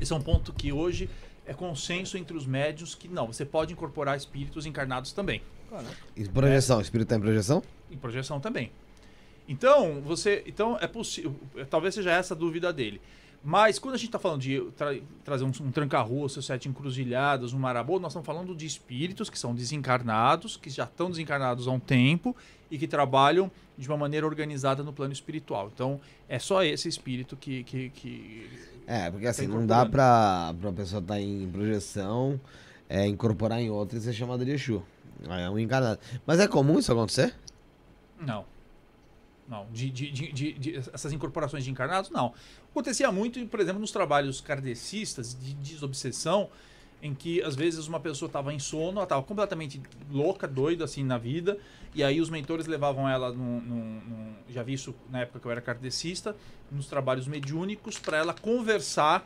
Esse é um ponto que hoje é consenso entre os médios que não, você pode incorporar espíritos encarnados também. E projeção, o espírito tá em projeção? Em projeção também. Então, você. Então, é possível. Talvez seja essa a dúvida dele. Mas quando a gente está falando de tra- trazer um, um tranca-rua, seus sete encruzilhadas, um marabô, nós estamos falando de espíritos que são desencarnados, que já estão desencarnados há um tempo e que trabalham de uma maneira organizada no plano espiritual. Então, é só esse espírito que. que, que- É, porque assim, Tá não dá pra, pra pessoa estar em projeção, é, incorporar em outra e ser chamada de Exu. É um encarnado. Mas é comum isso acontecer? Não. Não. De, de- de- de- essas incorporações de encarnados, não. Acontecia muito, por exemplo, nos trabalhos kardecistas de desobsessão, em que às vezes uma pessoa estava em sono, ela estava completamente louca, doida assim na vida, e aí os mentores levavam ela num, num- num- já vi isso na época que eu era kardecista, nos trabalhos mediúnicos para ela conversar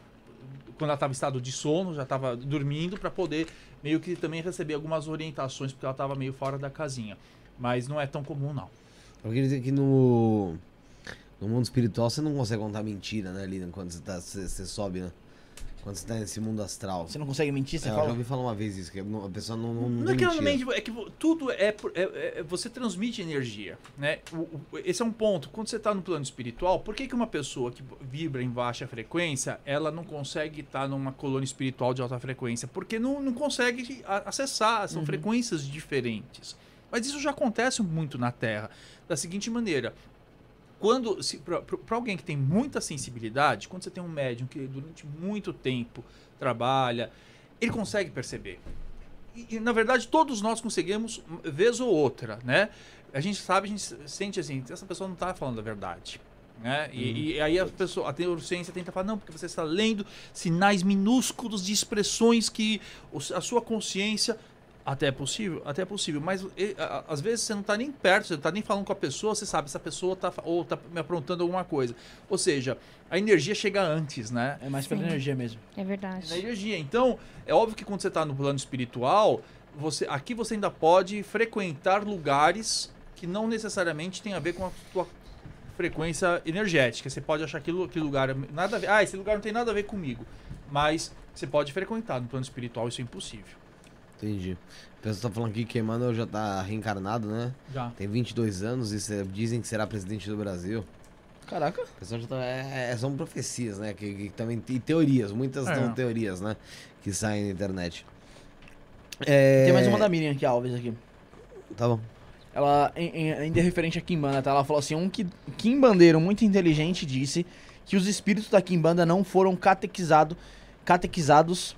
quando ela estava em estado de sono, já estava dormindo para poder meio que também receber algumas orientações porque ela estava meio fora da casinha. Mas não é tão comum não. Eu queria dizer que no, no mundo espiritual você não consegue contar mentira, né, Lina? Quando você, tá, você, você sobe, né? Quando você tá nesse mundo astral. Você não consegue mentir, você É, eu já fala? ouvi falar uma vez isso, que a pessoa não, não, não Não é que mentira. realmente é que tudo é, por- é- é- você transmite energia, né? O- o- esse é um ponto. Quando você está no plano espiritual, por que, que uma pessoa que vibra em baixa frequência, ela não consegue estar numa colônia espiritual de alta frequência? Porque não, não consegue acessar, são frequências diferentes. Mas isso já acontece muito na Terra, da seguinte maneira. Quando para alguém que tem muita sensibilidade, quando você tem um médium que durante muito tempo trabalha, ele consegue perceber. E, e, na verdade todos nós conseguimos vez ou outra, né? A gente sabe, a gente sente assim, essa pessoa não está falando a verdade. Né? E, e aí a pessoa, a neurociência tenta falar, não, porque você está lendo sinais minúsculos de expressões que a sua consciência até é possível, até é possível, mas e, a- às vezes você não está nem perto, você não está nem falando com a pessoa, você sabe, essa pessoa está ou tá me aprontando alguma coisa. Ou seja, a energia chega antes, né? É mais pela energia mesmo. É verdade. na energia. Então, é óbvio que quando você está no plano espiritual, você, aqui você ainda pode frequentar lugares que não necessariamente tem a ver com a sua frequência energética. Você pode achar que aquele lugar nada a ver. Ah, esse lugar não tem nada a ver comigo. Mas você pode frequentar no plano espiritual, isso é impossível. Entendi. A pessoa tá falando aqui que Emmanuel já tá reencarnado, né? Já. Tem 22 anos e cê- dizem que será presidente do Brasil. Caraca. O pessoal já tá, é- é- são profecias, né? Que, que também tem teorias, muitas É. são teorias, né? Que saem na internet. É... Tem mais uma da Miriam aqui, Alves, aqui. Tá bom. Ela, em- em- ainda referente a Kimbanda, tá? Ela falou assim: um quimbandeiro muito inteligente disse que os espíritos da Kimbanda não foram catequizado, catequizados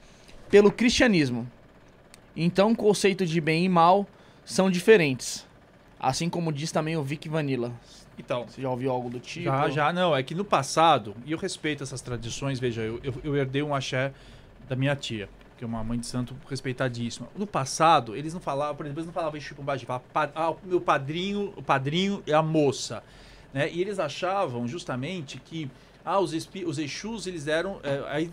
pelo cristianismo. Então, o conceito de bem e mal são diferentes. Assim como diz também o Vic Vanilla. Então, Você já ouviu algo do tipo? Já, já, não. É que no passado, e eu respeito essas tradições, veja, eu, eu, eu herdei um axé da minha tia, que é uma mãe de santo respeitadíssima. No passado, eles não falavam, por exemplo, eles não falavam falavam pa- ah, o meu padrinho, o padrinho é a moça. Né? E eles achavam justamente que ah, os, espi- os Exus, eles eram. É, aí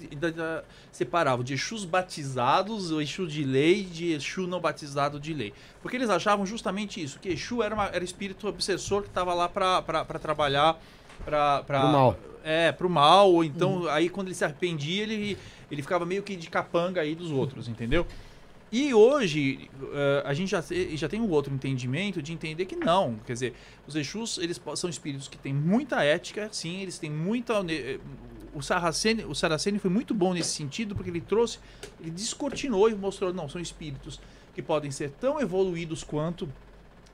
separavam de Exus batizados, o Exu de lei, de Exu não batizado de lei. Porque eles achavam justamente isso, que Exu era, uma, era espírito obsessor que estava lá para trabalhar para Pro mal. É, pro mal, ou então aí quando ele se arrependia, ele, ele ficava meio que de capanga aí dos outros, entendeu? E hoje eh, a gente já, já tem um outro entendimento de entender que não. Quer dizer, os Exus eles são espíritos que têm muita ética, sim, eles têm muita. eh, O Saraceni, o Saraceni foi muito bom nesse sentido, porque ele trouxe, ele descortinou e mostrou, não, são espíritos que podem ser tão evoluídos quanto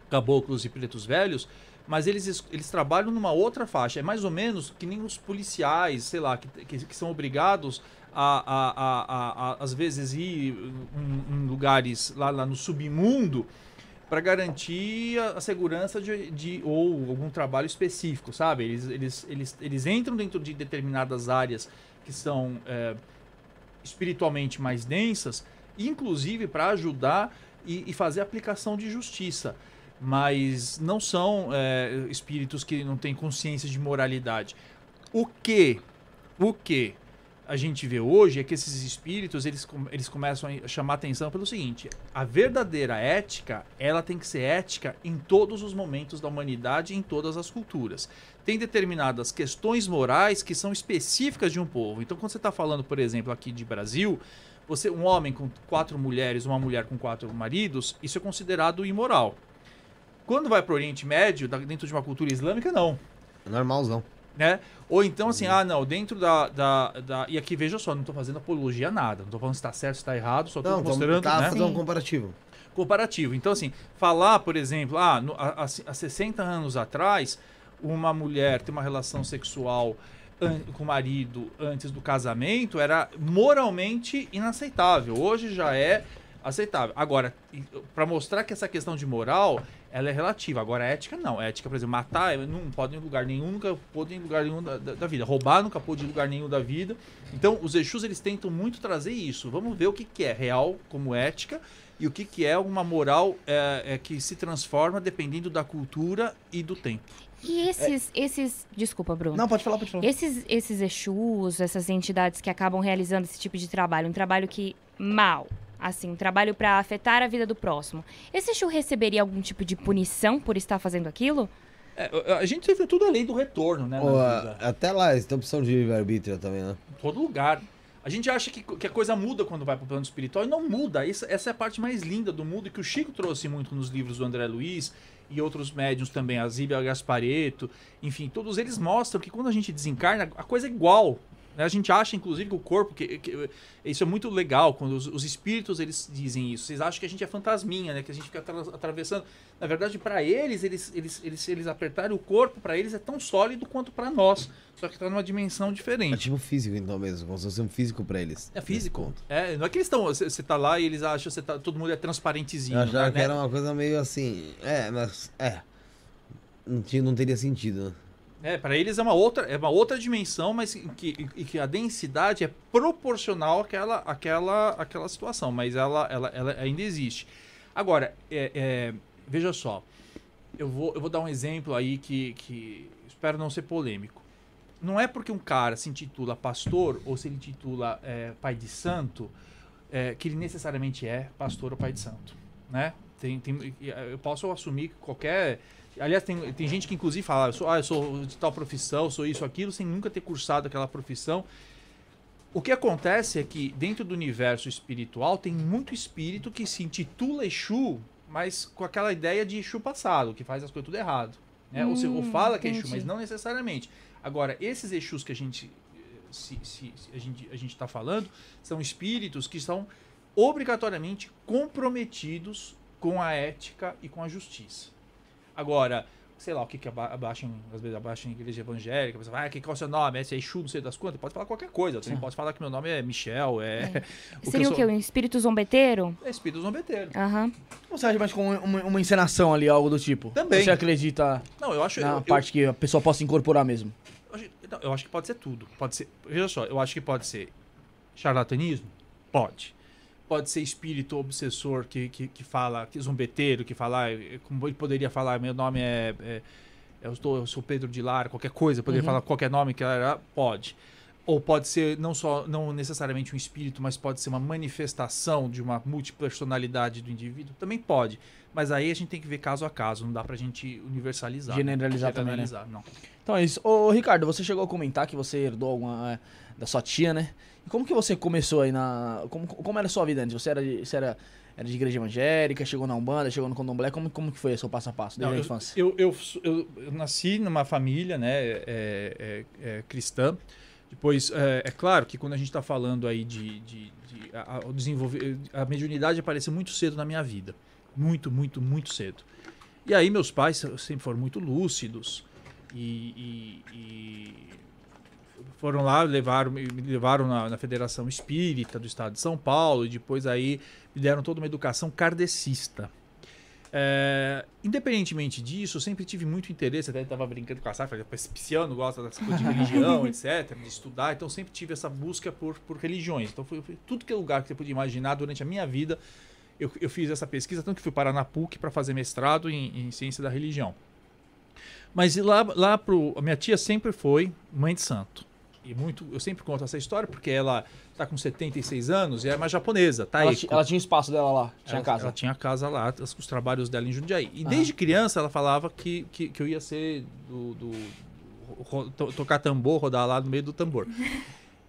caboclos e pretos velhos, mas eles, es- eles trabalham numa outra faixa. É mais ou menos que nem os policiais, sei lá, que, que, que são obrigados a, a, a, às vezes, ir em, em lugares lá, lá no submundo para garantir a, a segurança de, de- ou algum trabalho específico, sabe? Eles, eles, eles, eles entram dentro de determinadas áreas que são é, espiritualmente mais densas, inclusive para ajudar e, e fazer aplicação de justiça. Mas não são é, espíritos que não têm consciência de moralidade. O que? O que? A gente vê hoje é que esses espíritos eles, eles começam a chamar atenção pelo seguinte: a verdadeira ética ela tem que ser ética em todos os momentos da humanidade, em todas as culturas. Tem determinadas questões morais que são específicas de um povo. Então, quando você está falando, por exemplo, aqui de Brasil, você um homem com quatro mulheres, uma mulher com quatro maridos, isso é considerado imoral. Quando vai para o Oriente Médio, dentro de uma cultura islâmica, não Normalzão. Né? Ou então assim, ah, não, dentro da, da, da- E aqui, veja só, não tô fazendo apologia a nada. Não tô falando se tá certo, se tá errado, só vamos mostrando, tá, né? fazer um comparativo. Comparativo. Então, assim, falar, por exemplo, ah, no, há, há 60 anos atrás, uma mulher tem uma relação sexual com o marido antes do casamento era moralmente inaceitável. Hoje já é aceitável. Agora, para mostrar que essa questão de moral, ela é relativa. Agora, a ética não. A ética, por exemplo, matar não pode em lugar nenhum, nunca pôde em lugar nenhum da, da- da vida. Roubar nunca pôde em lugar nenhum da vida. Então, os Exus, eles tentam muito trazer isso. Vamos ver o que, que é real como ética e o que, que é uma moral é, é, que se transforma dependendo da cultura e do tempo. E esses, esses. Desculpa, Bruno. Não, pode falar, pode falar. Esses, esses Exus, essas entidades que acabam realizando esse tipo de trabalho, um trabalho que mal, assim, um trabalho para afetar a vida do próximo. Esse Exu receberia algum tipo de punição por estar fazendo aquilo? É, a gente teve tudo a lei do retorno, né? até lá, eles têm opção de livre-arbítrio também, né? Em todo lugar. A gente acha que, que a coisa muda quando vai pro plano espiritual e não muda. Essa, essa é a parte mais linda do mundo e que o Chico trouxe muito nos livros do André Luiz e outros médiums também, a Zíbia Gaspareto, enfim, todos eles mostram que quando a gente desencarna, a coisa é igual. Né? A gente acha, inclusive, que o corpo, que, que- isso é muito legal, quando os, os espíritos eles dizem isso. Vocês acham que a gente é fantasminha, né? Que a gente fica atra- atravessando. Na verdade, para eles, eles, eles, eles, eles apertarem o corpo, para eles é tão sólido quanto para nós. Só que tá numa dimensão É diferente. tipo físico, então mesmo, como se fosse um físico pra eles. É físico. É, não é que eles estão. Você tá lá e eles acham que tá, todo mundo é transparentezinho. Eu achava né? que era uma coisa meio assim. É, mas. É. Não, tinha, não teria sentido, né? É, para eles é uma outra, é uma outra dimensão, mas que, e que a densidade é proporcional àquela, àquela, àquela situação, mas ela, ela, ela ainda existe. Agora, é, é, veja só, eu vou, eu vou dar um exemplo aí que, que espero não ser polêmico. Não é porque um cara se intitula pastor ou se ele intitula é, pai de santo é, que ele necessariamente é pastor ou pai de santo, né? Tem, tem, eu posso assumir que qualquer Aliás, tem, tem gente que inclusive fala, eu sou, ah, eu sou de tal profissão, sou isso, aquilo, sem nunca ter cursado aquela profissão. O que acontece é que dentro do universo espiritual tem muito espírito que se intitula Exu, mas com aquela ideia de Exu passado, que faz as coisas tudo errado. Né? ou, se, ou Hum, fala que é Exu, mas não necessariamente. Agora, esses Exus que a gente eh, se, se- se a gente a gente está falando são espíritos que são obrigatoriamente comprometidos com a ética e com a justiça. Agora, sei lá, o que que aba- abaixam, às vezes abaixam em igreja evangélica, você fala, ah, que qual é o seu nome? Esse é Exu, não sei das quantas, pode falar qualquer coisa, também pode falar que meu nome é Michel, é... o Seria eu o sou- Um espírito zombeteiro? É espírito zombeteiro. Aham. Ou você acha mais como uma, uma encenação ali, algo do tipo? Também. Você acredita Não, eu acho... na eu- eu- parte que a pessoa possa incorporar mesmo? Eu acho, não, eu acho que pode ser tudo. Pode ser. Veja só, eu acho que pode ser charlatanismo? Pode. Pode ser espírito obsessor que, que, que fala, que zombeteiro, que fala, eh, como ele poderia falar, meu nome é. é- eu, estou, eu sou Pedro de Lara, qualquer coisa, poderia Uhum. falar qualquer nome que era. Pode. Ou pode ser não só, não necessariamente um espírito, mas pode ser uma manifestação de uma multipersonalidade do indivíduo? Também pode. Mas aí a gente tem que ver caso a caso, não dá pra gente universalizar. Generalizar também, né? Generalizar, não. Então é isso. Ô, Ricardo, você chegou a comentar que você herdou alguma é, da sua tia, né? E como que você começou aí na. Como, como era a sua vida antes? Você era de, você era, era de igreja evangélica, chegou na Umbanda, chegou no Condomblé? Como, como que foi o seu passo a passo desde Não, a eu, infância? eu, eu, eu- eu nasci numa família né, é, é- é cristã. Depois, é, é claro que quando a gente está falando aí de, de, de a, a- desenvolver, a mediunidade apareceu muito cedo na minha vida. Muito, muito, muito cedo. E aí meus pais sempre foram muito lúcidos e, e- e foram lá, levaram, me levaram na, na Federação Espírita do Estado de São Paulo e depois aí me deram toda uma educação kardecista. É, independentemente disso, eu sempre tive muito interesse, até estava brincando com a Sara, falei, esse pisciano gosta das coisas de religião, etc., de estudar, então sempre tive essa busca por, por religiões. Então, foi, foi tudo que é lugar que você podia imaginar durante a minha vida, eu, eu fiz essa pesquisa, tanto que fui parar na PUC para fazer mestrado em, em ciência da religião. Mas lá, lá pro. A minha tia sempre foi mãe de santo. E muito, eu sempre conto essa história porque ela tá com 76 anos e é uma japonesa, tá? Ela, ela tinha espaço dela lá, tinha ela, casa. Ela tinha casa lá, os, os trabalhos dela em Jundiaí. E Aham. desde criança ela falava que, que, que eu ia ser do, do- ro- to- tocar tambor, rodar lá no meio do tambor.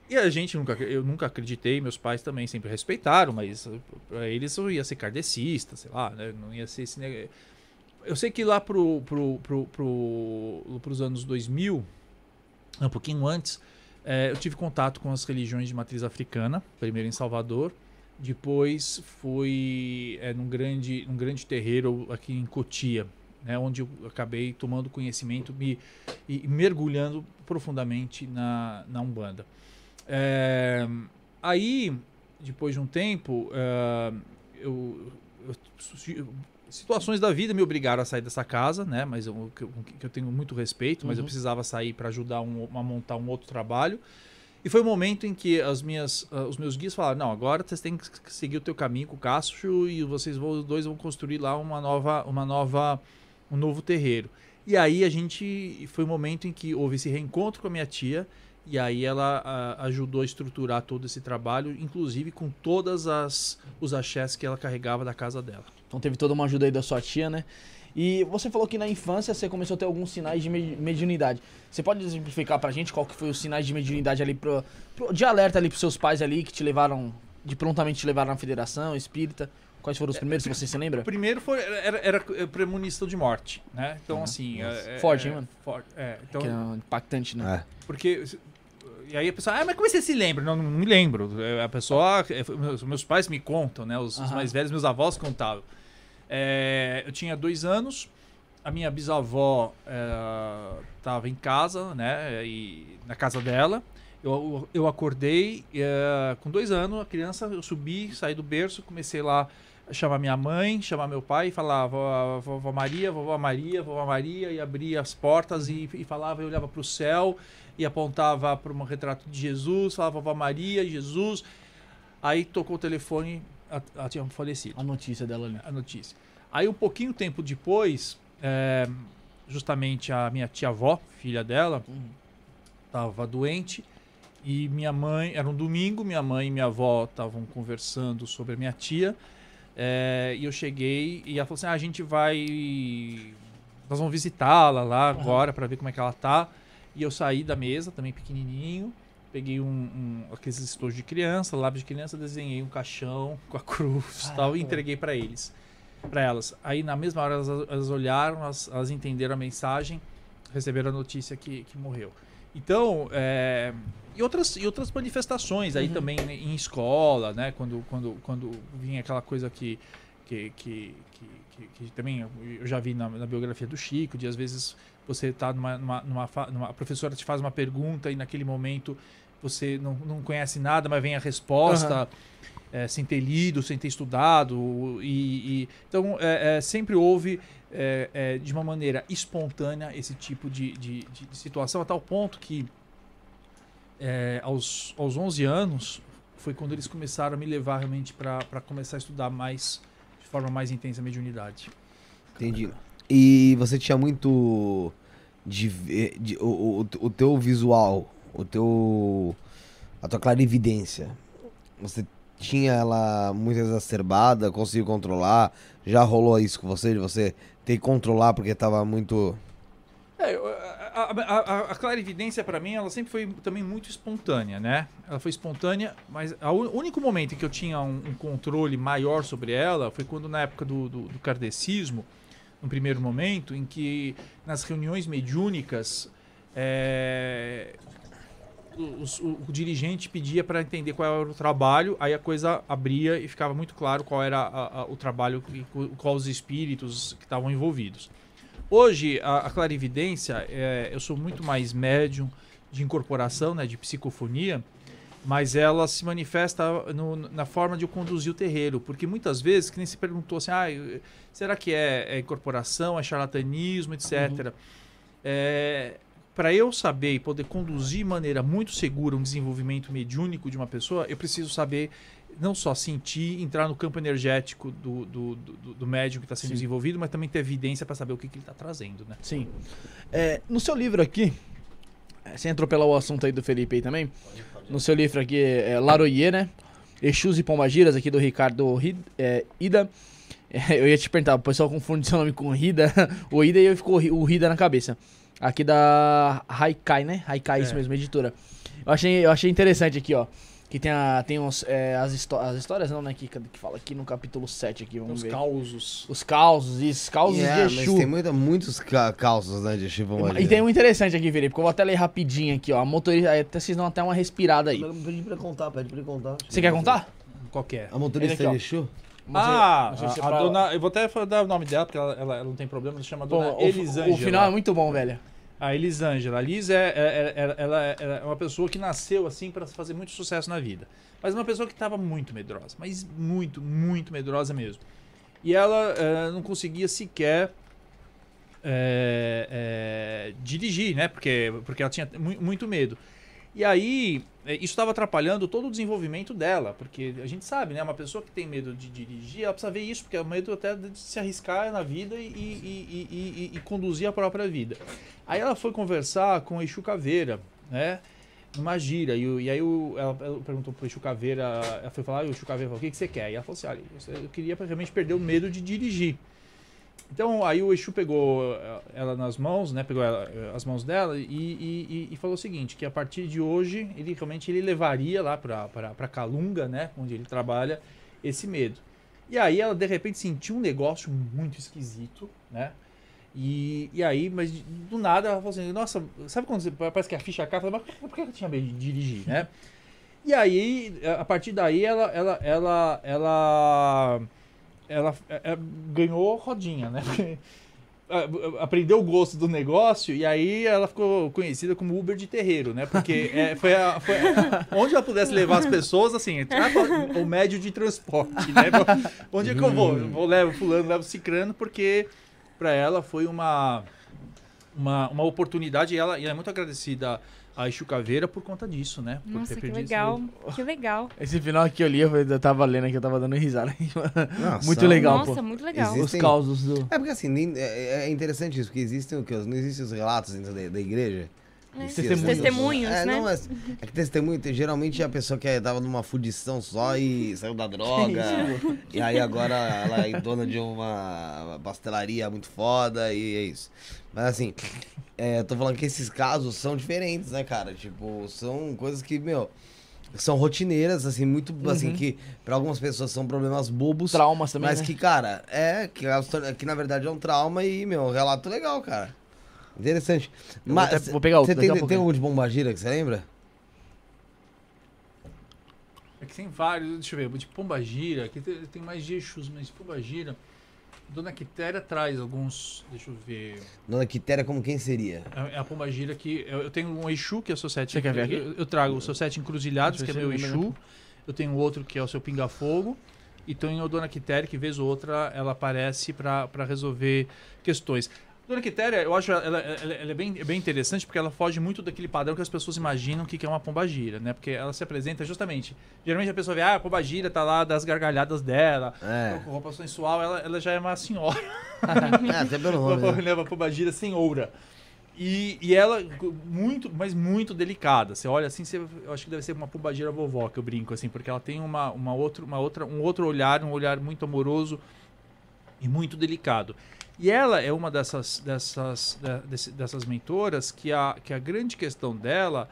E a gente nunca, eu nunca acreditei, meus pais também sempre respeitaram, mas para eles eu ia ser kardecista, sei lá, né? Não ia ser esse neg- Eu sei que lá pro, pro, pro, pro, pros anos 2000, um pouquinho antes, eh, eu tive contato com as religiões de matriz africana, primeiro em Salvador, depois fui eh, num, grande, num grande terreiro aqui em Cotia, né, onde eu acabei tomando conhecimento me, e mergulhando profundamente na, na Umbanda. Eh, aí, depois de um tempo, eh, eu, eu- situações da vida me obrigaram a sair dessa casa, né? Mas eu, que, eu- que eu tenho muito respeito, mas eu Uhum. precisava sair para ajudar um, a montar um outro trabalho. E foi o momento em que as minhas, ah, os meus guias falaram: não, agora vocês têm que seguir o teu caminho com o Cássio e vocês vão, os dois vão construir lá uma nova, uma nova, um novo terreiro. E aí a gente foi o momento em que houve esse reencontro com a minha tia e aí ela ah, ajudou a estruturar todo esse trabalho, inclusive com todas as os axés que ela carregava da casa dela. Então teve toda uma ajuda aí da sua tia, né? E você falou que na infância você começou a ter alguns sinais de me- mediunidade. Você pode exemplificar pra gente qual que foi os sinais de mediunidade ali pro, pro- de alerta ali pros seus pais ali que te levaram de prontamente te levaram na federação espírita? Quais foram os primeiros, se você se lembra? O primeiro foi, era, era, era premonição de morte, né? Então, Uhum. assim... é- é- Forte, hein, é mano? forte, é, então, que é impactante, né? É. porque... E aí a pessoa, ah, mas como você se lembra? Não, não me lembro. É, A pessoa, é, foi- meus, pais me contam, né? Os, os mais velhos, meus avós contavam. É, eu tinha dois anos, a minha bisavó estava em casa, né? E, na casa dela. Eu, eu acordei é, com dois anos, a criança, eu subi, saí do berço, comecei lá a chamar minha mãe, chamar meu pai, e falava vovó, vovó Maria, vovó Maria, vovó Maria, e abria as portas e, e falava, eu olhava para o céu e apontava para um retrato de Jesus, falava vovó Maria, Jesus. Aí tocou o telefone, ela- tinha falecido A notícia dela ali. a notícia. Aí, um pouquinho tempo depois, é, justamente a minha tia-avó, filha dela, Uhum. estava doente. E minha mãe, era um domingo, minha mãe e minha avó estavam conversando sobre a minha tia. é, e eu cheguei e ela falou assim: ah, a gente vai. Nós vamos visitá-la lá agora para ver como é que ela tá. E eu saí da mesa, também pequenininho. Peguei um, um aqueles estojos de criança, lápis de criança, desenhei um caixão com a cruz e tal, e entreguei para eles, para elas. Aí na mesma hora elas, elas olharam, elas, elas entenderam a mensagem, receberam a notícia que, que morreu. Então, é, e, outras, e outras manifestações aí Uhum. também né, em escola, né? Quando, quando, quando vinha aquela coisa que, que, que, que, que- que também eu já vi na, na biografia do Chico, de às vezes você tá numa, numa, numa, numa- A professora te faz uma pergunta e naquele momento você não, não conhece nada, mas vem a resposta. é, sem ter lido, sem ter estudado. E, e- então, é, é, sempre houve, é, é, de uma maneira espontânea, esse tipo de, de, de- de situação, a tal ponto que, é, aos, aos 11 anos, foi quando eles começaram a me levar realmente para começar a estudar mais, de forma mais intensa, a mediunidade. Entendi. E você tinha muito de, de- o, o, o teu visual, o teu a tua clarividência. Você tinha ela muito exacerbada, conseguiu controlar? Já rolou isso com você de você ter que controlar porque tava muito É, a, a, a, a clarividência para mim, ela sempre foi também muito espontânea, né? Ela foi espontânea, mas o único momento em que eu tinha um, um controle maior sobre ela foi quando na época do, do, do no primeiro momento, em que nas reuniões mediúnicas é, os- o, o dirigente pedia para entender qual era o trabalho, aí a coisa abria e ficava muito claro qual era a- a- o trabalho qual os espíritos que estavam envolvidos. Hoje, a, a clarividência, é, eu sou muito mais médium de incorporação, né, de psicofonia, mas ela se manifesta no- na forma de eu conduzir o terreiro. Porque muitas vezes, que nem se perguntou assim, ah, será que é, é incorporação, é charlatanismo, etc. Para eu saber e poder conduzir de maneira muito segura um desenvolvimento mediúnico de uma pessoa, eu preciso saber não só sentir, entrar no campo energético do, do, do, do médium que está sendo Sim. desenvolvido, mas também ter evidência para saber o que, que ele está trazendo, né? Sim. É, no seu livro aqui, sem atropelar o assunto aí do Felipe aí também, no seu livro aqui, é Laroyer, né? Exus e Pombagiras, aqui do Ricardo é, Ida. É, eu ia te perguntar, o pessoal confunde seu nome com Rida, o Ida e eu ficou o Rida na cabeça. Aqui da Haikai, né? Haikai, isso É. mesmo, editora. Eu achei, eu achei interessante aqui, ó. Que tem, a, tem uns, é, as, as histórias, não, né? Que, que fala aqui no capítulo 7 aqui, vamos Os ver. causos. Os causos, isso, causos Yeah, de mas Exu. tem muita, muitos ca calços, né, de Exu Pombagira. E tem um interessante aqui, Felipe, que eu vou até ler rapidinho aqui, ó. A motorista, até vocês dão até uma respirada aí. Pede pra ele contar, pede pra ele contar. Você quer contar? Qualquer. A motorista Ele aqui, de Exu? Ah, é a, a dona, eu vou até dar o nome dela, porque ela, ela- ela não tem problema, ela se chama Pô, Dona o, Elisângela. o final é muito bom, velho. A Elisângela. A Liz é, é- é- ela, ela é uma pessoa que nasceu assim para fazer muito sucesso na vida. Mas uma pessoa que estava muito medrosa. Mas muito, muito medrosa mesmo. E ela eh, não conseguia sequer eh, eh, dirigir, né? Porque, porque ela tinha mu- muito medo. E aí, eh, isso estava atrapalhando todo o desenvolvimento dela, porque a gente sabe, né? Uma pessoa que tem medo de dirigir, ela precisa ver isso, porque é o medo até de se arriscar na vida e, e- e- e- conduzir a própria vida. Aí ela foi conversar com o Exu Caveira, né? Numa gira. E, e aí o- ela, ela perguntou pro Exu Caveira, ela foi falar, e o Exu Caveira falou, o que, que você quer? E ela falou assim, olha, eu queria realmente perder o medo de dirigir. Então aí o Exu pegou eh, ela nas mãos, né? Pegou ela, eh, as mãos dela e, e- e- falou o seguinte, que a partir de hoje ele realmente ele levaria lá para Calunga, né? Onde ele trabalha esse medo. E aí ela de repente sentiu um negócio muito esquisito, né? E, e aí, mas do nada ela falou assim, nossa, sabe quando você, parece que a ficha cai, mas por que eu tinha medo de dirigir, né? E aí, a partir daí, ela, ela, ela, ela, ela, eh, ganhou rodinha, né? A- Aprendeu o gosto do negócio e aí ela ficou conhecida como Uber de terreiro, né? Porque é, foi, a- foi a- onde ela pudesse levar as pessoas, assim, o médio de transporte, né? Onde é que eu vou? Eu vou levo fulano, levo cicrano, porque para ela foi uma, uma, uma oportunidade e ela, e ela é muito agradecida a Exu Caveira por conta disso, né? Por Nossa, que legal. Que legal. Esse final aqui eu li, eu eu tava lendo aqui, eu tava dando risada. Nossa, Muito legal, Nossa, pô. muito legal. Existe- Os Existem- causos do... É porque assim, nem- é, é interessante isso, porque existem o que? Não existem os relatos dentro da, da igreja. É, Existem Testemunhos. os- Testemunhos, é, né? Não, é, é que testemunho, tem- geralmente a pessoa que tava numa fudição só e saiu da droga. e aí agora ela é dona de uma pastelaria muito foda e é isso. Mas assim, é, eu tô falando que esses casos são diferentes, né, cara? Tipo, são coisas que, meu, são rotineiras, assim, muito, assim, que pra algumas pessoas são problemas bobos. Traumas também, Mas né? que, cara, é que, história- que na verdade é um trauma e, meu, um relato legal, cara. Interessante. Eu vou até- vou pegar outro Você tem, tem algum de bombagira que você lembra? É que tem vários, deixa eu ver, de Pombagira, aqui tem, tem mais de Exus, mas de Pombagira, Dona Quitéria traz alguns, deixa eu ver, Dona Quitéria, como quem seria? é é a Pombagira que, eu, eu tenho um Exu, que é o seu sete, Você quer ver aqui? Eu, eu trago o seu sete encruzilhados, que é meu Exu, eu tenho outro que é o seu Pinga-Fogo, e tenho a Dona Quitéria, que vez ou outra ela aparece para resolver questões. Dona Quitéria, eu acho ela, ela- ela é bem, bem interessante porque ela foge muito daquele padrão que as pessoas imaginam que é uma pombagira, né? Porque ela se apresenta justamente. Geralmente a pessoa vê, ah, a pombagira tá lá das gargalhadas dela, É. com roupa sensual, ela, ela já é uma senhora. é, até pelo nome. Né? leva pombagira senhora. E, e ela, muito, mas muito delicada. Você olha assim, você, eu acho que deve ser uma pombagira vovó, que eu brinco, assim, porque ela tem uma, uma outra, uma outra, um outro olhar, um olhar muito amoroso e muito delicado. E ela é uma dessas, dessas, dessas mentoras que a, que a grande questão dela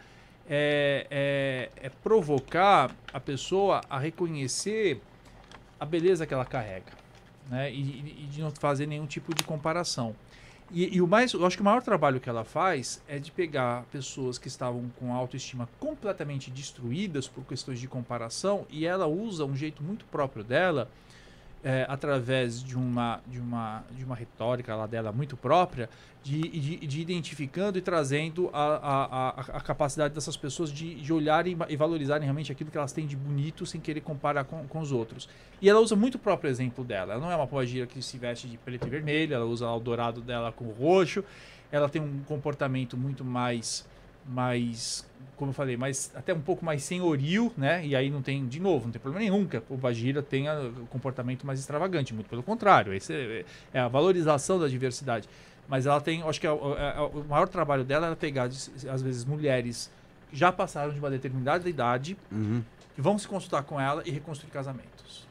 é, é, é provocar a pessoa a reconhecer a beleza que ela carrega, né? E, e- de não fazer nenhum tipo de comparação. E, e o mais, eu acho que o maior trabalho que ela faz é de pegar pessoas que estavam com autoestima completamente destruídas por questões de comparação e ela usa um jeito muito próprio dela é, através de uma, de, uma, de uma retórica lá dela muito própria, de, de, de identificando e trazendo a, a, a, capacidade dessas pessoas de, de olharem e valorizarem realmente aquilo que elas têm de bonito sem querer comparar com, com os outros. E ela usa muito o próprio exemplo dela. Ela não é uma pombagira que se veste de preto e vermelho, ela usa o dourado dela com o roxo, ela tem um comportamento muito mais mais, como eu falei, mais, até um pouco mais senhoril, né? E aí não tem, de novo, não tem problema nenhum que a Pombagira tenha um comportamento mais extravagante, muito pelo contrário, é, é a valorização da diversidade. Mas ela tem, acho que é o, é- é o maior trabalho dela é pegar, às vezes, mulheres que já passaram de uma determinada idade, Uhum. que vão se consultar com ela e reconstruir casamentos.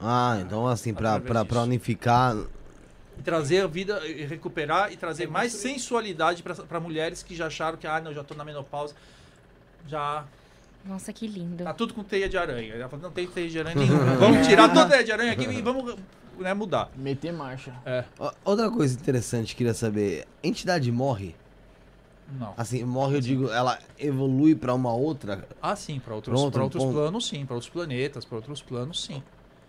Ah, então assim, disso. unificar. E trazer a vida, e recuperar e trazer mais sensualidade para mulheres que já acharam que, ah, não, já tô na menopausa, já Nossa, que lindo. tá tudo com teia de aranha. Ela falou, não tem teia de aranha nenhuma. vamos tirar toda a teia de aranha aqui e vamos né, mudar. Meter marcha. É, Outra coisa interessante, queria saber. Entidade morre? não. Assim, morre, eu digo, ela evolui pra uma outra? Ah, sim, para outros, Pronto, pra outros ponto. planos, sim. Para outros planetas, para outros planos, sim.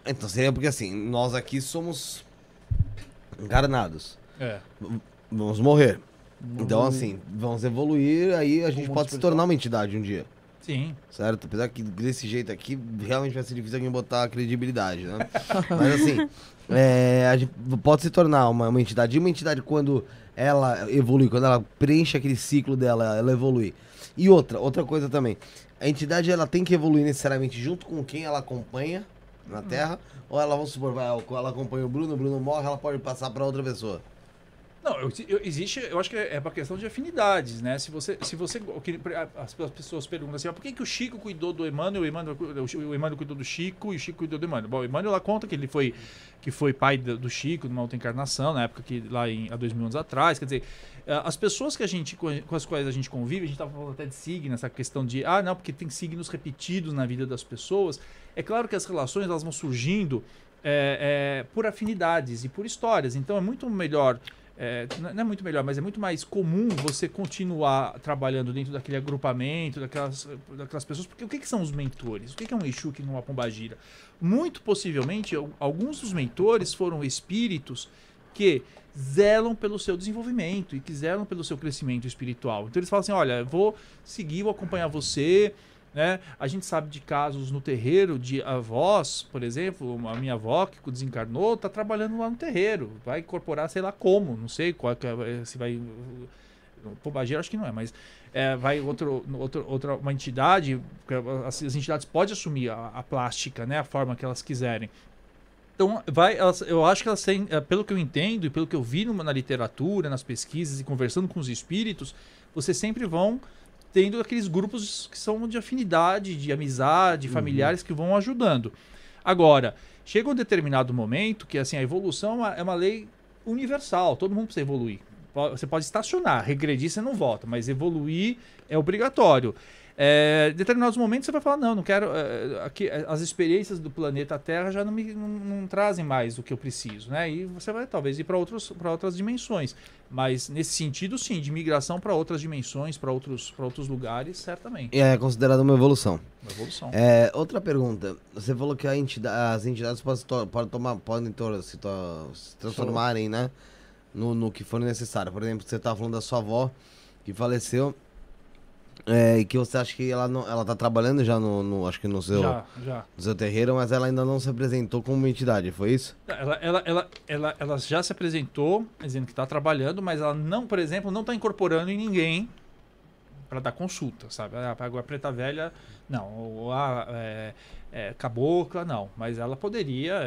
Então seria porque assim, nós aqui somos encarnados. É. Vamos morrer. Então, assim, vamos evoluir, aí a gente pode se tornar uma entidade um dia. Sim. Certo? Apesar que desse jeito aqui, realmente vai ser difícil alguém botar credibilidade, né? Mas assim, é, a gente pode se tornar uma, uma entidade. E uma entidade, quando ela evolui, quando ela preenche aquele ciclo dela, ela evolui. E outra, outra coisa também. A entidade, ela tem que evoluir necessariamente junto com quem ela acompanha na Terra. Ou ela, vamos supor, vai, ela acompanha o Bruno, o Bruno morre, ela pode passar pra outra pessoa. Não, eu- eu- existe, eu acho que é uma questão de afinidades, né? Se você, se você, as as pessoas perguntam assim, ah, por que, que o Chico cuidou do Emmanuel, o Emmanuel, o Emmanuel cuidou do Chico e o Chico cuidou do Emmanuel? Bom, o Emmanuel ela conta que ele foi, que foi pai do, Chico numa outra encarnação, na época que lá em, há dois mil anos atrás, quer dizer, eh, as pessoas que a gente, co- com as quais a gente convive, a gente estava falando até de signo, essa questão de, ah, não, porque tem signos repetidos na vida das pessoas. É claro que as relações elas vão surgindo é, é, por afinidades e por histórias. Então é muito melhor, é, n- não é muito melhor, mas é muito mais comum você continuar trabalhando dentro daquele agrupamento, daquelas, daquelas pessoas. Porque o que, que são os mentores? O que, que é um Exu, que é uma Pombagira? Muito possivelmente, al- alguns dos mentores foram espíritos que zelam pelo seu desenvolvimento e que zelam pelo seu crescimento espiritual. Então eles falam assim, olha, vou seguir, vou acompanhar você, né? A gente sabe de casos no terreiro de avós, por exemplo, a minha avó que desencarnou está trabalhando lá no terreiro, vai incorporar sei lá como, não sei qual é, se vai Pombagira acho que não é, mas é, vai outro, outro, outra uma entidade, porque as, as entidades podem assumir a, a plástica, né, a forma que elas quiserem. Então, vai, elas, eu acho que elas têm, eh, pelo que eu entendo e pelo que eu vi numa- na literatura, nas pesquisas e conversando com os espíritos, vocês sempre vão tendo aqueles grupos que são de afinidade, de amizade, familiares que vão ajudando. Agora, chega um determinado momento que assim a evolução é uma, é uma lei universal, todo mundo precisa evoluir. Você pode estacionar, regredir você não volta, mas evoluir é obrigatório. É, em determinados momentos você vai falar, não, não quero. é, aqui, é, as experiências do planeta Terra já não me não, não trazem mais o que eu preciso, né? E você vai talvez ir para outras dimensões. Mas nesse sentido, sim, de migração para outras dimensões, para outros, pra outros lugares, certamente. É considerada uma evolução. Uma evolução. É, outra pergunta. Você falou que a entida- as entidades podem, podem tomar, podem se, se transformarem, né? No, no que for necessário. Por exemplo, você estava falando da sua avó que faleceu. É, e que você acha que ela não, ela tá trabalhando já no, no- acho que no seu, Já, já. no seu terreiro, mas ela ainda não se apresentou como entidade, foi isso? Ela, ela, ela, ela, ela já se apresentou, dizendo que está trabalhando, mas ela não, por exemplo, não está incorporando em ninguém para dar consulta, sabe? Ah, Agora a preta velha, não. Ou a é, é, cabocla, não. Mas ela poderia.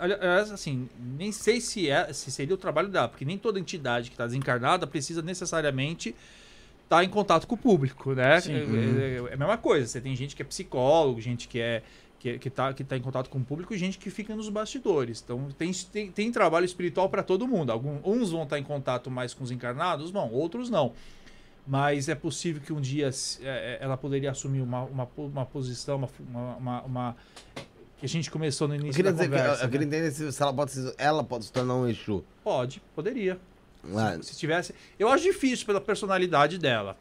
ali- Aliás, assim, nem sei se, é, se seria o trabalho dela, porque nem toda entidade que está desencarnada precisa necessariamente estar em contato com o público, né? Sim. É, é- é a mesma coisa. Você tem gente que é psicólogo, gente que é que, que, tá, que tá em contato com o público e gente que fica nos bastidores. Então tem, tem, tem trabalho espiritual para todo mundo. Alguns, uns vão estar em contato mais com os encarnados, vão, outros não. Mas é possível que um dia é, é, ela poderia assumir uma, uma, uma posição, uma, uma, uma, uma- que a gente começou no Eu início queria da dizer que conversa. eu, eu queria né? entender se, ela pode se, ela pode se tornar um Exu. Pode, poderia. Se, se tivesse, eu acho difícil pela personalidade dela,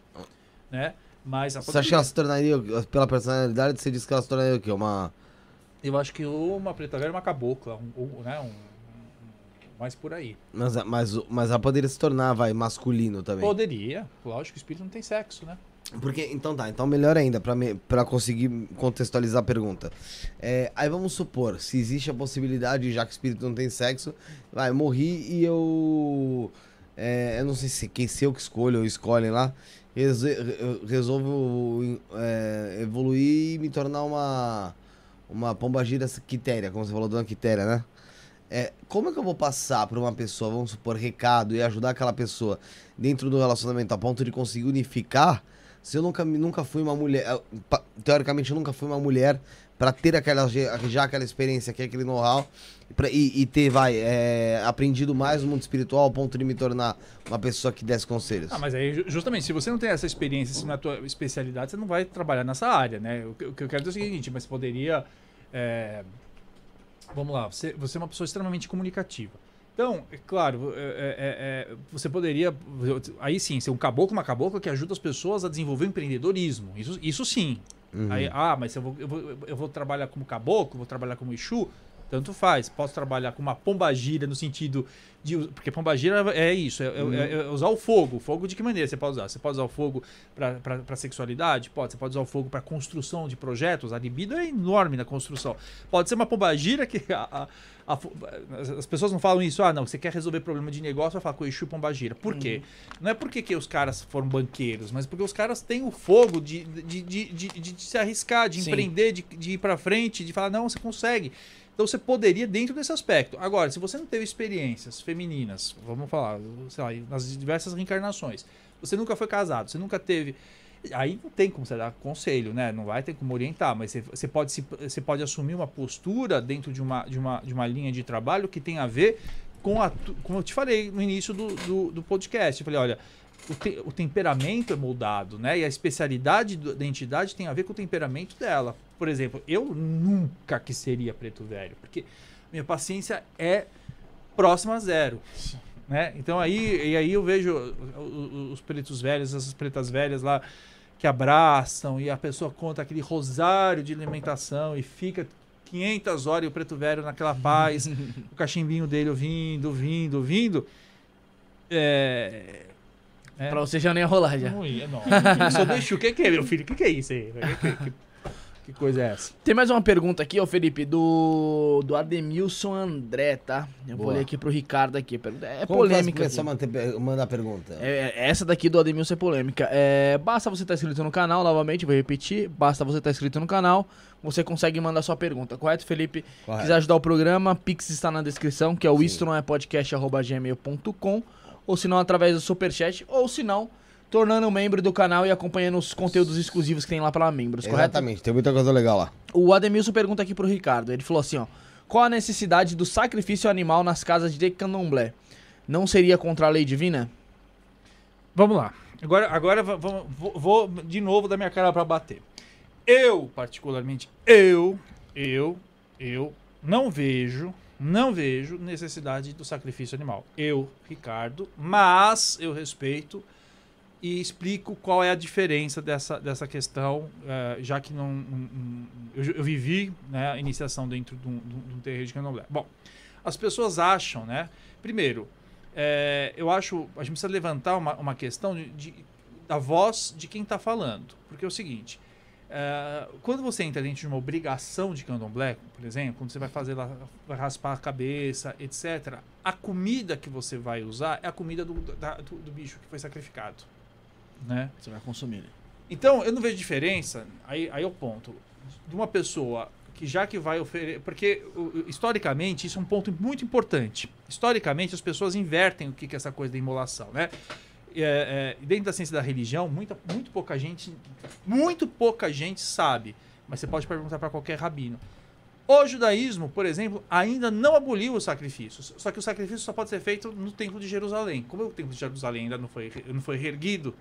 né? Mas ela Você acha que ela se tornaria, pela personalidade, você disse que ela se tornaria o quê? Uma. Eu acho que uma preta velha, ou uma cabocla, um, ou, né? Um, um- mais por aí. Mas, mas, mas ela poderia se tornar, vai, masculino também. Poderia, lógico, o espírito não tem sexo, né? Porque, então tá, então melhor ainda, pra, me, pra conseguir contextualizar a pergunta. É, aí vamos supor, se existe a possibilidade, já que o espírito não tem sexo, vai, morri e eu. É, eu não sei se, quem se eu que escolho ou escolhem lá, resolvo é, evoluir e me tornar uma. Uma pombagira quitéria, como você falou, dona quitéria, né? É, como é que eu vou passar para uma pessoa, vamos supor, recado e ajudar aquela pessoa dentro do relacionamento a ponto de conseguir unificar? Se eu nunca, nunca fui uma mulher, teoricamente eu nunca fui uma mulher para ter aquela já aquela experiência, que é aquele know-how e, e ter vai é, aprendido mais no mundo espiritual ao ponto de me tornar uma pessoa que desse conselhos. Ah, mas aí, ju- justamente, se você não tem essa experiência, se não é a tua especialidade, você não vai trabalhar nessa área, né? O que, eu quero dizer é o seguinte, mas poderia... é, Vamos lá, você, você é uma pessoa extremamente comunicativa. Então, é claro, é, é, é, você poderia... Aí sim, ser um caboclo, uma cabocla que ajuda as pessoas a desenvolver empreendedorismo. Isso, isso sim. Uhum. Aí, ah, mas eu vou, eu, vou, eu vou trabalhar como caboclo, vou trabalhar como Exu, tanto faz. Posso trabalhar com uma pombagira no sentido de. Porque pombagira é isso, é, é- é usar o fogo. Fogo de que maneira você pode usar? Você pode usar o fogo para sexualidade? Pode. Você pode usar o fogo para construção de projetos. A libido é enorme na construção. Pode ser uma pombagira que. a- a- a as- as pessoas não falam isso, ah, não, você quer resolver problema de negócio, vai falar com o Exu e Pombagira. Por quê? Não é porque que os caras foram banqueiros, mas porque os caras têm o fogo de, de, de, de, de- se arriscar, de Sim. empreender, de, de ir pra frente, de falar, não, você consegue. Então você poderia dentro desse aspecto. Agora, se você não teve experiências femininas, vamos falar, sei lá, nas diversas reencarnações, você nunca foi casado, você nunca teve. Aí não tem como você dar conselho, né? Não vai ter como orientar, mas você, você pode, se, você pode assumir uma postura dentro de uma, de, uma, de uma linha de trabalho que tem a ver com a. Como eu te falei no início do, do, do podcast. Eu falei, olha, o, te- o temperamento é moldado, né? E a especialidade do- da entidade tem a ver com o temperamento dela. Por exemplo, eu nunca que seria preto velho, porque minha paciência é próxima a zero. Né? Então aí, e aí eu vejo os pretos velhos, essas pretas velhas lá que abraçam e a pessoa conta aquele rosário de alimentação e fica 500 horas e o preto velho naquela paz, o cachimbinho dele ouvindo, ouvindo, ouvindo. É, é, Pra você já nem ia rolar já. não ia, não. Eu sou deixo. O que que é, meu filho? O que que é isso aí? Que, que- que coisa é essa? Tem mais uma pergunta aqui, ô Felipe, do, do Ademilson André, tá? Eu vou Boa. ler aqui pro Ricardo aqui. É Como polêmica. começar a mandar a pergunta? É, é, essa daqui do Ademilson é polêmica. É, basta você estar inscrito no canal, novamente, vou repetir. Basta você estar inscrito no canal, você consegue mandar sua pergunta, correto, Felipe? Correto. Quiser ajudar o programa, Pix está na descrição, que é o isto não é podcast@gmail.com, ou se não através do superchat, ou se não tornando membro do canal e acompanhando os conteúdos exclusivos que tem lá para membros, correto? Exatamente, tem muita coisa legal lá. O Ademilson pergunta aqui pro Ricardo. Ele falou assim, ó. Qual a necessidade do sacrifício animal nas casas de candomblé? Não seria contra a lei divina? Vamos lá. Agora, agora va- vamos- vou, vou de novo dar minha cara pra bater. Eu, particularmente, eu, eu, eu não vejo, não vejo necessidade do sacrifício animal. Eu, Ricardo, mas eu respeito e explico qual é a diferença dessa, dessa questão, eh, já que não, não- eu, eu vivi né, a iniciação dentro de um, de um- de um terreiro de candomblé. Bom, as pessoas acham, né? Primeiro, é, eu acho a gente precisa levantar uma, uma questão de, de- da voz de quem está falando, porque é o seguinte. é, quando você entra dentro de uma obrigação de candomblé, por exemplo, quando você vai fazer lá, vai raspar a cabeça, etc., a comida que você vai usar é a comida do, da- do, do bicho que foi sacrificado. Né? Você vai consumir. Então, eu não vejo diferença, aí, aí é o ponto, de uma pessoa que já que vai oferecer. Porque, historicamente, isso é um ponto muito importante. Historicamente, as pessoas invertem o que que é essa coisa da imolação, né? É, é, dentro da ciência da religião, muita, muito pouca gente. Muito pouca gente sabe. Mas você pode perguntar para qualquer rabino. O judaísmo, por exemplo, ainda não aboliu os sacrifícios. Só que o sacrifício só pode ser feito no Templo de Jerusalém. Como o Templo de Jerusalém ainda não foi, não foi reerguido,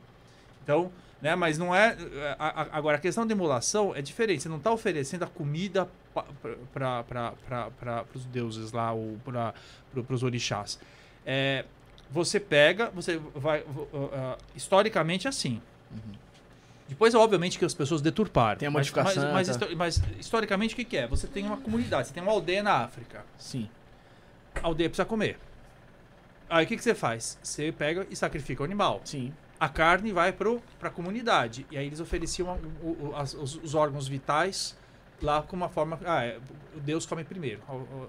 então, né, mas não é. a- a- agora, a questão da emulação é diferente. Você não está oferecendo a comida para os deuses lá, ou para os orixás. É, você pega, você vai. ah, historicamente, é assim. Depois, obviamente, que as pessoas deturparam. Tem a modificação, Mas, mas, tá. mas historicamente, o que, que é? Você tem uma comunidade, você tem uma aldeia na África. Sim. A aldeia precisa comer. Aí o que, que você faz? Você pega e sacrifica o animal. Sim. A carne vai para a comunidade. E aí eles ofereciam o- o- as- os, os órgãos vitais lá com uma forma. Ah, é, Deus come primeiro,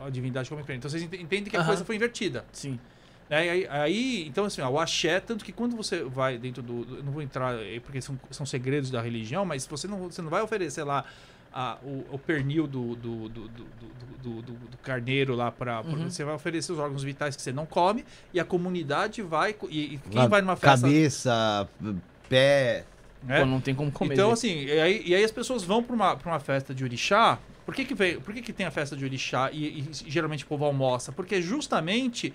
a, a divindade come primeiro. Então vocês ente- entendem que a coisa foi invertida. Sim. Né? Aí, aí, então, assim, ó, o axé, tanto que quando você vai dentro do. Não vou entrar aí porque são, são segredos da religião, mas você não, você não vai oferecer lá a- o, o pernil do, do, do, do, do- do- do- do carneiro lá para. Uhum. Você vai oferecer os órgãos vitais que você não come e a comunidade vai. E, e quem vai numa festa. Cabeça, pé. né? Pô, não tem como comer. Então, assim, e aí, e aí as pessoas vão pra uma, pra uma festa de orixá. Por que que, veio, por que que tem a festa de orixá e, e geralmente o povo almoça? Porque é justamente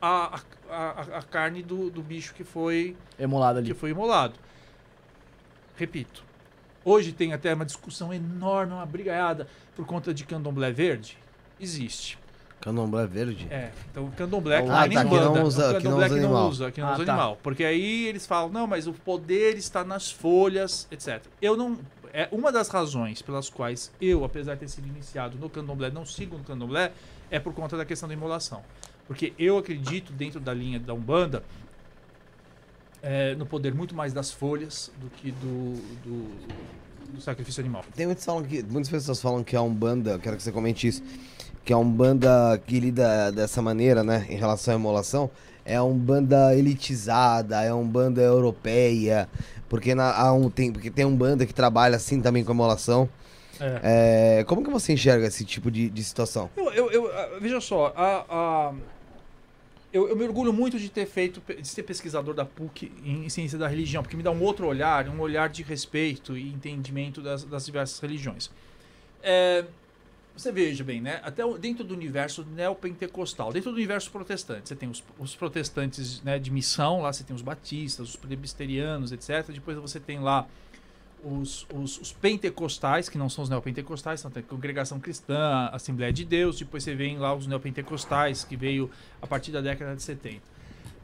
a, a, a, carne do, do bicho que foi, Emulado que ali. foi imolado. Repito. Hoje tem até uma discussão enorme, uma brigaiada por conta de candomblé verde. Existe. Candomblé verde. É, então candomblé que Ah, não é nem tá, que banda. não usa- o que não candomblé usa que não animal. usa, que não Ah, usa tá. animal. Porque aí eles falam, não, mas o poder está nas folhas, etc. Eu não... É uma das razões pelas quais eu, apesar de ter sido iniciado no candomblé, não sigo no candomblé, é por conta da questão da imolação. Porque eu acredito, dentro da linha da Umbanda, é, no poder muito mais das folhas do que do, do, do sacrifício animal. Tem muitos falam que, muitas pessoas falam que a Umbanda, eu quero que você comente isso, que a Umbanda que lida dessa maneira, né, em relação à emolação, é a Umbanda elitizada, é a Umbanda europeia, porque, na, há um, tem, porque tem Umbanda que trabalha assim também com emolação. É. É, como que você enxerga esse tipo de, de situação? Eu, eu, eu- veja só, a, a- eu, eu me orgulho muito de ter feito, de ser pesquisador da PUC em ciência da religião, porque me dá um outro olhar, um olhar de respeito e entendimento das, das diversas religiões. É, você veja bem, né? Até dentro do universo neopentecostal, dentro do universo protestante, você tem os, os protestantes né, de missão, lá você tem os batistas, os presbiterianos, etc. Depois você tem lá os, os, os pentecostais, que não são os neopentecostais, são a congregação cristã, Assembleia de Deus, depois você vem lá os neopentecostais, que veio a partir da década de 70.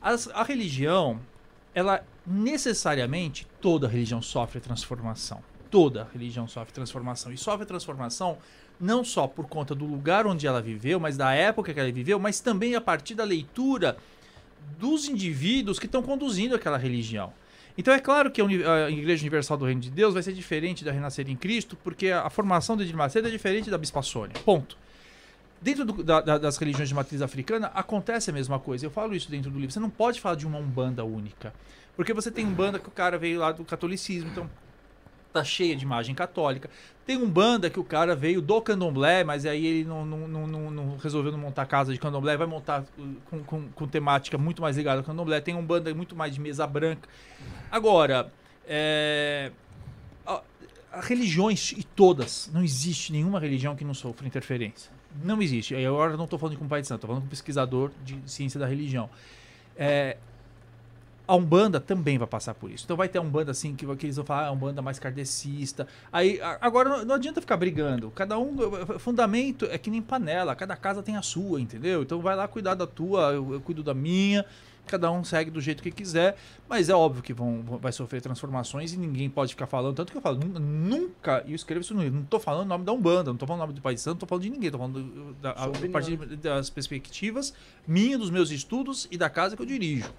As- a religião, ela necessariamente, toda religião sofre transformação. Toda religião sofre transformação. E sofre transformação não só por conta do lugar onde ela viveu, mas da época que ela viveu, mas também a partir da leitura dos indivíduos que estão conduzindo aquela religião. Então é claro que a, Igreja Universal do Reino de Deus vai ser diferente da Renascer em Cristo, porque a, formação de Edir Macedo é diferente da Bispa Sônia. Ponto. Dentro do- da- da- das religiões de matriz africana, acontece a mesma coisa. Eu falo isso dentro do livro. Você não pode falar de uma umbanda única. Porque você tem umbanda que o cara veio lá do catolicismo, então tá cheia de imagem católica. Tem umbanda que o cara veio do candomblé, mas aí ele não, não, não, não- resolveu não montar casa de candomblé, vai montar uh, com, com, com temática muito mais ligada ao candomblé. Tem umbanda muito mais de mesa branca. Agora, é, a, a religiões, e todas, não existe nenhuma religião que não sofra interferência. Não existe. Aí agora eu não estou falando com pai de santo, estou falando com pesquisador de ciência da religião. É, a Umbanda também vai passar por isso. Então vai ter a Umbanda assim que, que eles vão falar, ah, a Umbanda mais kardecista. Aí, agora não, adianta ficar brigando. Cada um, fundamento é que nem panela, cada casa tem a sua, entendeu? Então vai lá cuidar da tua, eu, eu cuido da minha. Cada um segue do jeito que quiser, mas é óbvio que vão, vai sofrer transformações e ninguém pode ficar falando. Tanto que eu falo, "Nu- nunca, e eu escrevo isso no livro, não tô falando o nome da Umbanda, não tô falando o nome do de Santo, não tô falando de ninguém, tô falando do- da, a, a partir das perspectivas minha, dos meus estudos e da casa que eu dirijo.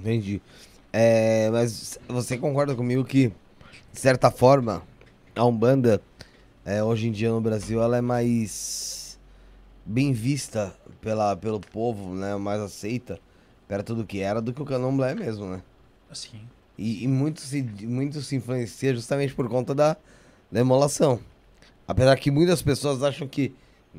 Entendi. É, mas você concorda comigo que, de certa forma, a Umbanda, é, hoje em dia no Brasil, ela é mais bem vista pela, pelo povo, né? Mais aceita perto do que era do que o candomblé mesmo, né? Assim. E, e muito, se, muito se influencia justamente por conta da, da emolação. Apesar que muitas pessoas acham que,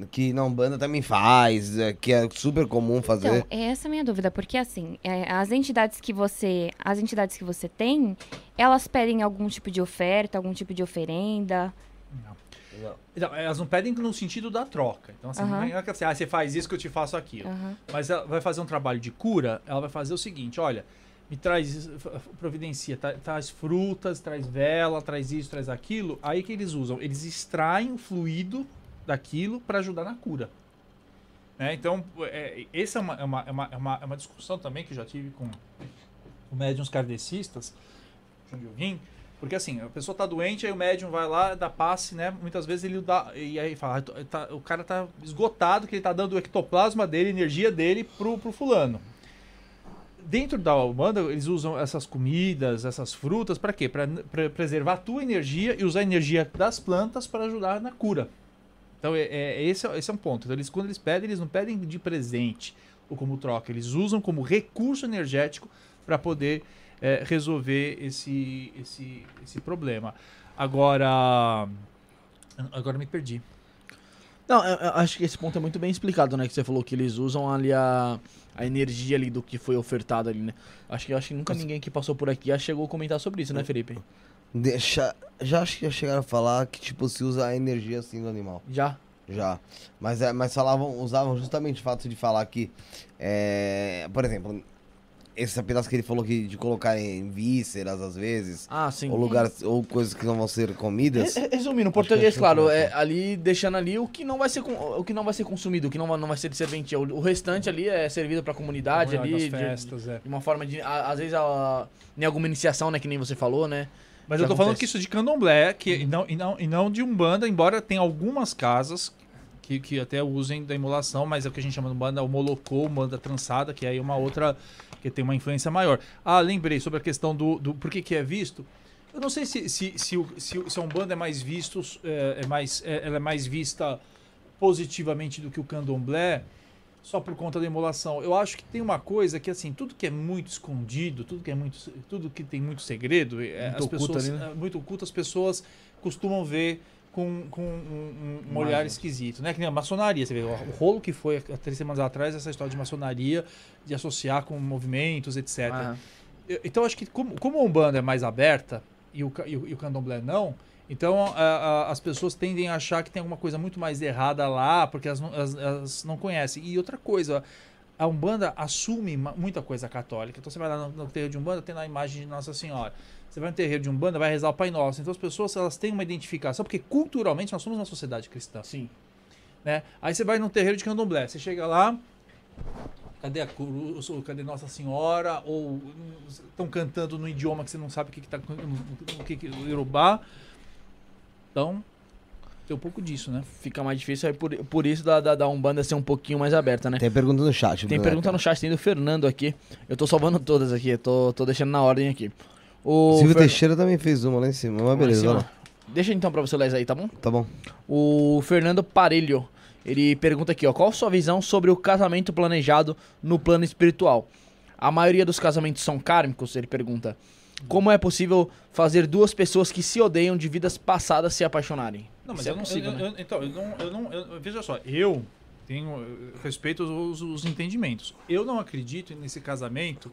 que na Umbanda também faz, é, que é super comum fazer. Então, essa é a minha dúvida, porque assim, é, as entidades que você. As entidades que você tem, elas pedem algum tipo de oferta, algum tipo de oferenda. Então, elas não pedem no sentido da troca. Então, assim, Aham. não é que assim, ah, você faz isso que eu te faço aquilo. Aham. Mas ela vai fazer um trabalho de cura, ela vai fazer o seguinte, olha, me traz, providencia, tra- traz frutas, traz vela, traz isso, traz aquilo. Aí que eles usam? Eles extraem o fluido daquilo para ajudar na cura. Né? Então, é, essa é uma, é, uma, é, uma, é, uma, é uma discussão também que eu já tive com, com médiums kardecistas, de onde eu vim, porque assim, a pessoa tá doente, aí o médium vai lá, dá passe, né? Muitas vezes ele dá. E aí fala, "Ah, tá- o cara tá esgotado, que ele tá dando o ectoplasma dele, energia dele pro, pro fulano. Dentro da Umbanda, eles usam essas comidas, essas frutas, para quê? Para preservar a tua energia e usar a energia das plantas para ajudar na cura. Então, é, é- esse, é, esse é um ponto. Então, eles, quando eles pedem, eles não pedem de presente ou como troca, eles usam como recurso energético para poder é, resolver esse, esse, esse problema. Agora. Agora me perdi. Não, eu, eu acho que esse ponto é muito bem explicado, né? Que você falou que eles usam ali a, a energia ali do que foi ofertado ali, né? Acho que, acho que nunca ninguém que passou por aqui já chegou a comentar sobre isso, né, Felipe? Deixa, já acho que já chegaram a falar que, tipo, se usa a energia assim do animal. Já? Já. Mas, é, mas falavam, usavam justamente o fato de falar que, é, por exemplo, esse pedaço que ele falou que de colocar em vísceras às vezes, Ah, sim. ou lugares, ou coisas que não vão ser comidas. Re- Resumindo, em português, é claro, assim, é ali deixando ali o que não vai ser o que não vai ser consumido, o que não vai, não vai ser de serventia. O, o restante ali é servido pra comunidade Comunidade ali, das de, festas, é. de uma forma de a- às vezes a, em alguma iniciação, né, que nem você falou, né? Mas eu tô falando acontece. que isso de candomblé, que, e, não, e, não, e não de umbanda, embora tenha algumas casas que, que até usem da emulação, mas é o que a gente chama de umbanda homolocou, umbanda trançada, que aí é uma outra, que tem uma influência maior. Ah, lembrei sobre a questão do, do por que que é visto. Eu não sei se, se, se, o- se, o- se a umbanda é mais visto, é, é mais, é- ela é mais vista positivamente do que o candomblé, só por conta da emulação. Eu acho que tem uma coisa que assim, tudo que é muito escondido, tudo que é muito, tudo que tem muito segredo, é, Muito as pessoas, né? é, muito oculto, as pessoas costumam ver com, com um, um- olhar esquisito, né? Que nem a maçonaria, você vê o rolo que foi há três semanas atrás, essa história de maçonaria, de associar com movimentos, etc. Ah, Então, acho que como, como a Umbanda é mais aberta e o, e o, e o Candomblé não, então a- a- as pessoas tendem a achar que tem alguma coisa muito mais errada lá, porque elas não, elas- elas não conhecem. E outra coisa, a Umbanda assume muita coisa católica. Então você vai lá no, no terreiro de Umbanda, tem lá a imagem de Nossa Senhora. Você vai no terreiro de Umbanda, vai rezar o Pai Nosso. Então as pessoas elas têm uma identificação, porque culturalmente nós somos uma sociedade cristã sim. né? Aí você vai num terreiro de candomblé, você chega lá, cadê a cruz, ou cadê Nossa Senhora, ou estão cantando no idioma que você não sabe o que, tá no, no que, que o Yorubá. Então, tem um pouco disso, né? Fica mais difícil aí por, por isso da, da, da Umbanda ser um pouquinho mais aberta, né? Tem pergunta no chat. Tem pergunta no chat, tem do Fernando aqui. Eu tô salvando todas aqui, tô, tô deixando na ordem aqui. O Silvio Fer- Teixeira também fez uma lá em cima, mas beleza, cima. Deixa então pra você ler aí, tá bom? Tá bom. O Fernando Parelho, ele pergunta aqui, ó, qual a sua visão sobre o casamento planejado no plano espiritual? A maioria dos casamentos são kármicos, ele pergunta. Como é possível fazer duas pessoas que se odeiam de vidas passadas se apaixonarem? Não, mas Isso é eu não possível, eu- né? eu- Então, eu não, eu não eu- veja só, eu tenho eu respeito os, os entendimentos. Eu não acredito nesse casamento,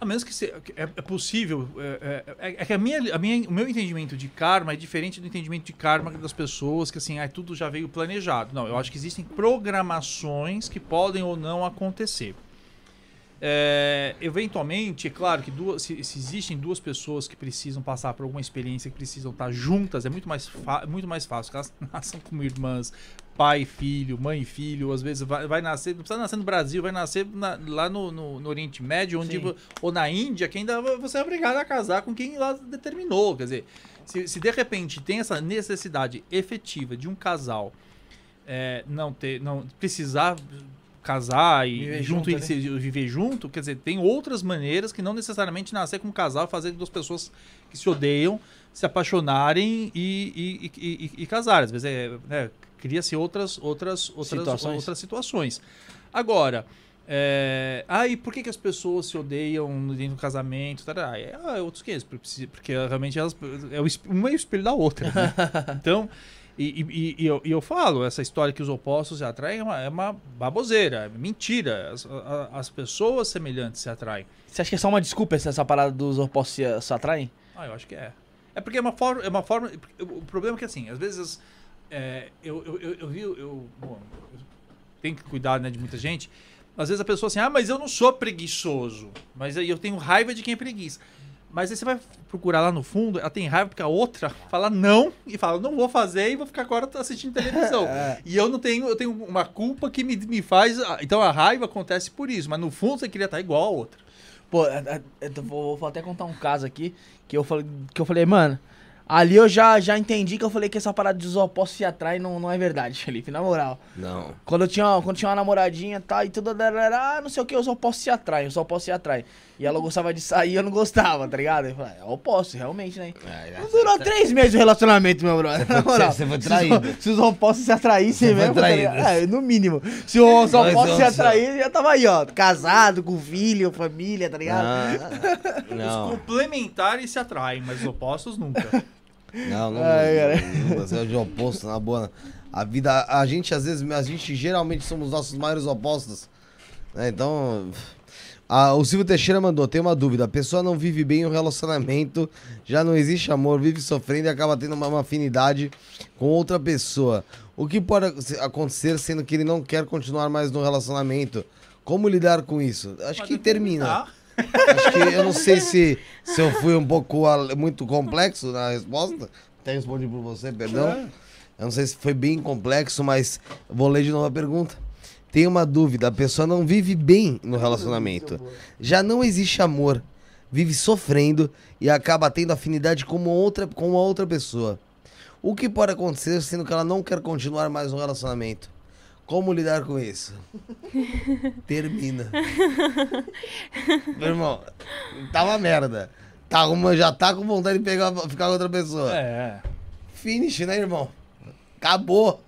a menos que se, é, é possível. É, é- é que a minha, a minha, o meu entendimento de karma é diferente do entendimento de karma das pessoas, que assim, ah, tudo já veio planejado. Não, eu acho que existem programações que podem ou não acontecer. É, eventualmente, é claro que duas, se, se existem duas pessoas que precisam passar por alguma experiência, que precisam estar juntas, é muito mais, muito mais fácil. Elas nasçam como irmãs, pai e filho, mãe e filho, às vezes vai, vai nascer, não precisa nascer no Brasil, vai nascer na- lá no, no- no Oriente Médio, onde, Sim. ou na Índia, que ainda você é obrigado a casar com quem lá determinou. Quer dizer, se, se de repente tem essa necessidade efetiva de um casal é, não ter, não precisar casar e Viver junto, junto, e se- viver junto, quer dizer, tem outras maneiras que não necessariamente nascer como casal, fazer duas pessoas que se odeiam se apaixonarem e, e, e, e- e casarem. Às vezes é, né, cria-se outras, outras, outras Situações. outras situações. Agora, é, ah, e por que, que as pessoas se odeiam dentro do casamento? Tará? É, ah, é outros que porque, porque realmente elas, é o, uma é o espelho da outra. né? então, e, e- e eu, e eu falo, essa história que os opostos se atraem é uma, é uma baboseira, é mentira. As, a- as pessoas semelhantes se atraem. Você acha que é só uma desculpa essa, essa parada dos opostos se, se atraem? Ah, eu acho que é. É porque é uma forma. É uma forma o problema é que assim, às vezes. é, eu, eu, eu, eu vi. Eu, bom, eu tenho que cuidar né, de muita gente. Às vezes a pessoa assim, ah, mas eu não sou preguiçoso. Mas aí eu tenho raiva de quem é preguiça. Mas aí você vai procurar lá no fundo, ela tem raiva porque a outra fala não e fala, não vou fazer e vou ficar agora assistindo televisão. e eu não tenho, eu tenho uma culpa que me, me faz. Então a raiva acontece por isso, mas no fundo você queria estar igual a outra. Pô, é- é- eu vou, vou até contar um caso aqui que eu falei, que eu falei, mano, ali eu já, já entendi que eu falei que essa parada dos opostos se atraem não, não é verdade, Felipe, na moral. Não. Quando eu tinha, quando tinha uma namoradinha tá, e tudo, ah, não sei o que, eu só posso se atrair, eu só posso se atrair. E ela gostava de sair eu não gostava, tá ligado? Eu falei, é opostos, realmente, né? Não durou três meses o relacionamento, meu brother. Na moral. você foi Se traído. os- Se os opostos se atraíssem Você foi mesmo, traído. é, no mínimo. Se os opostos se atraírem, já tava aí, ó. Casado, com filho, família, tá ligado? Ah, Os não. complementares se atraem, mas os opostos nunca. Não, não. Ai, cara. não, Você é de oposto, na boa. A vida, a gente às vezes, a gente geralmente somos nossos maiores opostos. né? Então, a- o Silvio Teixeira mandou, tem uma dúvida. A pessoa não vive bem o relacionamento, já não existe amor, vive sofrendo e acaba tendo uma, uma afinidade com outra pessoa. O que pode ac- acontecer sendo que ele não quer continuar mais no relacionamento? Como lidar com isso? Acho que termina. Ah, Acho que eu não sei se, se eu fui um pouco muito complexo na resposta. Até respondi por você, perdão. Eu não sei se foi bem complexo, mas vou ler de novo a pergunta. Tem uma dúvida, a pessoa não vive bem no relacionamento. Já não existe amor, vive sofrendo e acaba tendo afinidade com outra, com uma outra pessoa. O que pode acontecer sendo que ela não quer continuar mais no relacionamento? Como lidar com isso? Termina. Meu irmão, tá uma merda. Tá uma, já tá com vontade de pegar, ficar com outra pessoa. É. Finish, né, irmão? Acabou.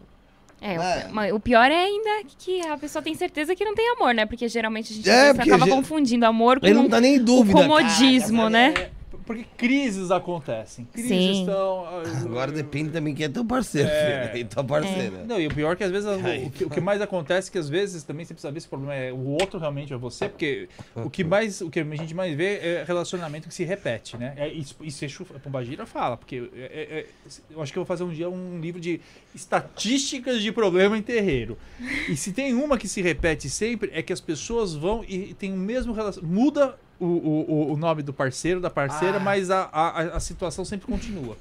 É, É. o- mas o pior é ainda que a pessoa tem certeza que não tem amor, né? Porque geralmente a gente É, acaba ge- confundindo amor com Ele não tá nem dúvida. comodismo, né? É, porque crises acontecem. Crises Sim. estão. ah, Agora depende também quem é teu parceiro, É. filho. E tua parceira. Não, e o pior é que às vezes o- Ai, o, que, o que mais acontece é que às vezes também você precisa ver se o problema é o outro realmente ou é você, porque o que mais o que a gente mais vê é relacionamento que se repete, né? É, isso, isso Exu Pombagira fala, porque é- é- é- eu acho que eu vou fazer um dia um livro de estatísticas de problema em terreiro. E se tem uma que se repete sempre é que as pessoas vão e tem o mesmo relacionamento, muda o, o, o- nome do parceiro, da parceira, Ah. mas a, a, a situação sempre continua.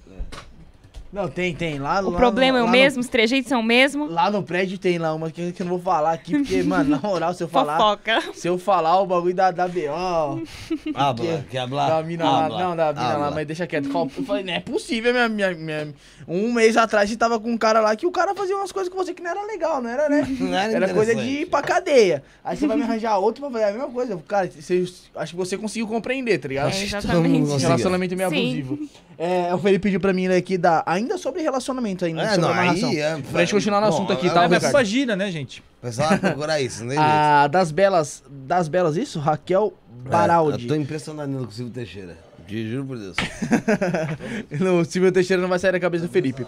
Não, tem, tem. Lá, O lá problema no- é o mesmo, os trejeitos são o mesmo. No, lá no prédio tem lá uma que, que eu não vou falar aqui, porque, mano, na moral, se eu falar. Fofoca. Se eu falar o bagulho da, da BO, Habla, que hablar. da mina lá, não, da mina lá, mas deixa quieto. Eu falei, não é possível, minha, minha, minha- Um mês atrás você tava com um cara lá que o cara fazia umas coisas com você que não era legal, não era, né? Não era Era coisa de ir pra cadeia. Aí você vai me arranjar outro pra fazer a mesma coisa. Cara, você- acho que você conseguiu compreender, tá ligado? É, que exatamente. Relacionamento meio Sim. abusivo. É, o Felipe pediu pra mim aqui da, ainda sobre relacionamento ainda, É, sobre não, amarração. aí é- Pra gente continuar no Bom, assunto aqui, é- tá, é- É, mas Ricardo? imagina, né, gente? O pessoal vai procurar isso, né? A das belas, das belas isso? Raquel Baraldi. É, eu tô impressionado com o Silvio Teixeira. Te juro por Deus. no Silvio Teixeira não vai sair da cabeça do Felipe.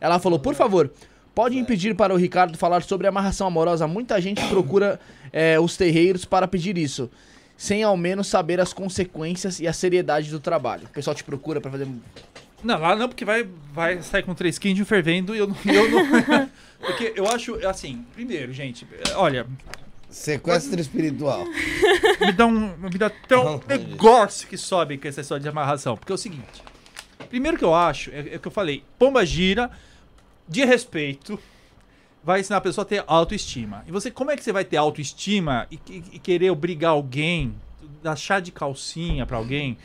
Ela falou, por favor, pode impedir para o Ricardo falar sobre amarração amorosa. Muita gente procura é, os terreiros para pedir isso, sem ao menos saber as consequências e a seriedade do trabalho. O pessoal te procura para fazer... Não, lá não, porque vai, vai sair com três quintos fervendo e eu não. Eu não porque eu acho, assim, primeiro, gente, olha, Sequestro espiritual. me dá um. Me dá até um negócio que sobe com essa história de amarração. Porque é o seguinte. Primeiro que eu acho, é, é o que eu falei, pomba gira, de respeito, vai ensinar a pessoa a ter autoestima. E você, como é que você vai ter autoestima e, e- e querer obrigar alguém, dar chá de calcinha pra alguém,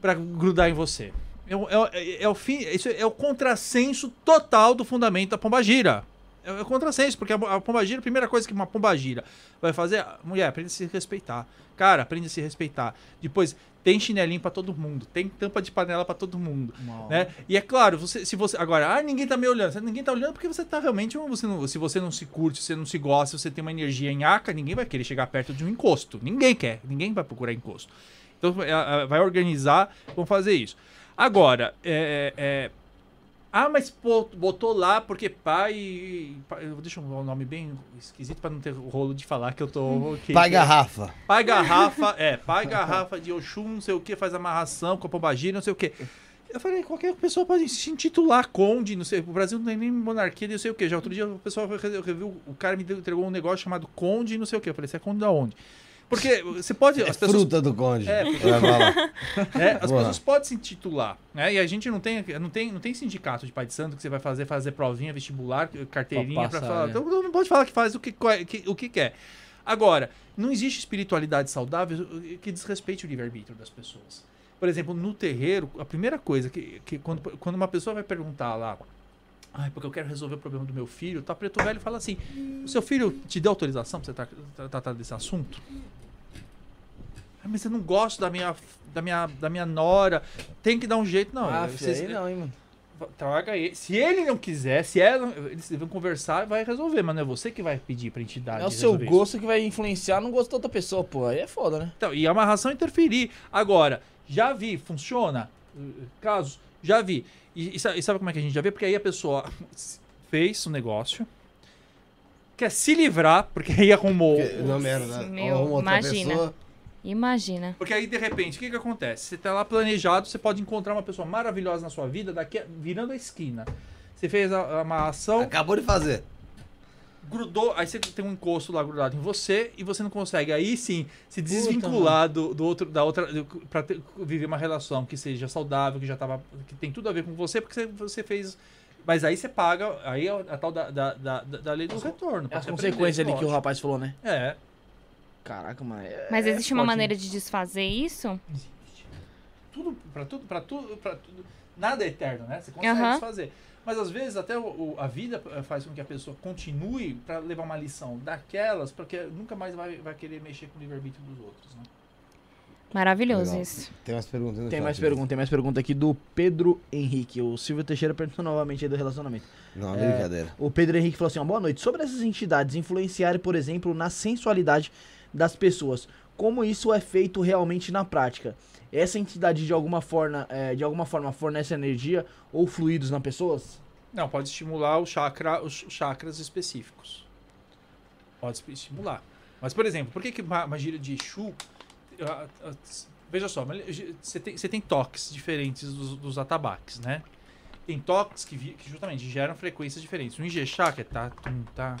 pra grudar em você? É, o- é é- é o fim, isso é o contrassenso total do fundamento da pomba gira. É o contrassenso, porque a, a pomba gira, a primeira coisa que uma pomba gira vai fazer, mulher, aprende a se respeitar. Cara, aprende a se respeitar. Depois, tem chinelinho pra todo mundo, tem tampa de panela pra todo mundo, né? E é claro, você, se você agora, ah, ninguém tá me olhando, ninguém tá olhando porque você tá realmente, você não, se você não se curte, se você não se gosta, se você tem uma energia em aca, ninguém vai querer chegar perto de um encosto. Ninguém quer, ninguém vai procurar encosto. Então, é, é, vai organizar, vão fazer isso. Agora, é, é, ah, mas botou lá porque pai. pai deixa eu um nome bem esquisito pra não ter o rolo de falar que eu tô. que- Pai que- garrafa. Pai garrafa, é, pai garrafa de Oxum, não sei o que, faz amarração com a pombagira, não sei o que. Eu falei, qualquer pessoa pode se intitular conde, não sei, o Brasil não tem nem monarquia, não sei o que. Já outro dia o pessoal reviu, o cara me entregou um negócio chamado conde, não sei o que. Eu falei, você é conde da onde? Porque você pode. É as pessoas fruta do conde. É, é, as Boa. pessoas podem se titular, né? E a gente não tem, não tem, não tem sindicato de pai de santo que você vai fazer fazer provinha vestibular, carteirinha passar, falar. é. Então não pode falar que faz o que, que- o que quer. Agora, não existe espiritualidade saudável que desrespeite o livre-arbítrio das pessoas. Por exemplo, no terreiro, a primeira coisa que, que quando, quando uma pessoa vai perguntar lá, Ai, porque eu quero resolver o problema do meu filho, tá preto velho fala assim: o seu filho te deu autorização pra você tra- tra- tratar desse assunto? Ah, mas eu não gosto da minha, da minha, da minha nora. Tem que dar um jeito, não. Ah, Vocês- aí não, hein, mano. Traga ele. Se ele não quiser, se ela, eles vão conversar e vai resolver, mas não é você que vai pedir pra entidade. É o seu resolver isso. gosto que vai influenciar no gosto da outra pessoa, pô. Aí é foda, né? Então, e a amarração interferir. Agora, já vi, funciona? Casos, Já vi. E, e sa- e sabe como é que a gente já vê? Porque aí a pessoa fez um negócio, quer se livrar, porque aí arrumou. Porque- Não, merda. Meu, arruma outra imagina. pessoa. Imagina. Porque aí, de repente, o que, que acontece? Você tá lá planejado, você pode encontrar uma pessoa maravilhosa na sua vida, daqui a- virando a esquina. Você fez a- uma ação, Acabou de fazer. grudou, aí você tem um encosto lá grudado em você e você não consegue. Aí sim, se desvincular do, do outro, da outra, ter- viver uma relação que seja saudável, que já tava, que tem tudo a ver com você, porque você, você fez. Mas aí você paga, aí é a tal da, da, da, da lei do retorno. É você consequências ali que o rapaz falou, né? É. Caraca, mano. é- Mas é existe uma forte, maneira de desfazer isso? Existe. Tudo, pra tudo, pra tudo, pra tudo. Nada é eterno, né? Você consegue desfazer. Mas às vezes até o- o- a vida faz com que a pessoa continue pra levar uma lição daquelas, porque nunca mais vai, vai querer mexer com o livre-arbítrio dos outros, né? Maravilhoso Legal. isso. Tem mais perguntas no Tem chat, mais né? pergunta, tem mais pergunta aqui do Pedro Henrique. O Silvio Teixeira perguntou novamente aí do relacionamento. Não, É, brincadeira. O Pedro Henrique falou assim: ó, boa noite. Sobre essas entidades influenciarem, por exemplo, na sensualidade das pessoas, como isso é feito realmente na prática? Essa entidade de alguma forma, é, de alguma forma fornece energia ou fluidos nas pessoas? Não, pode estimular o chakra, os chakras específicos. Pode estimular. Mas, por exemplo, por que, que ma- magia de Exu. ah, ah, Veja só, você tem, você tem toques diferentes dos, dos atabaques, né? Tem toques que, que justamente geram frequências diferentes. O Ingexá, que é tá, tum, tá,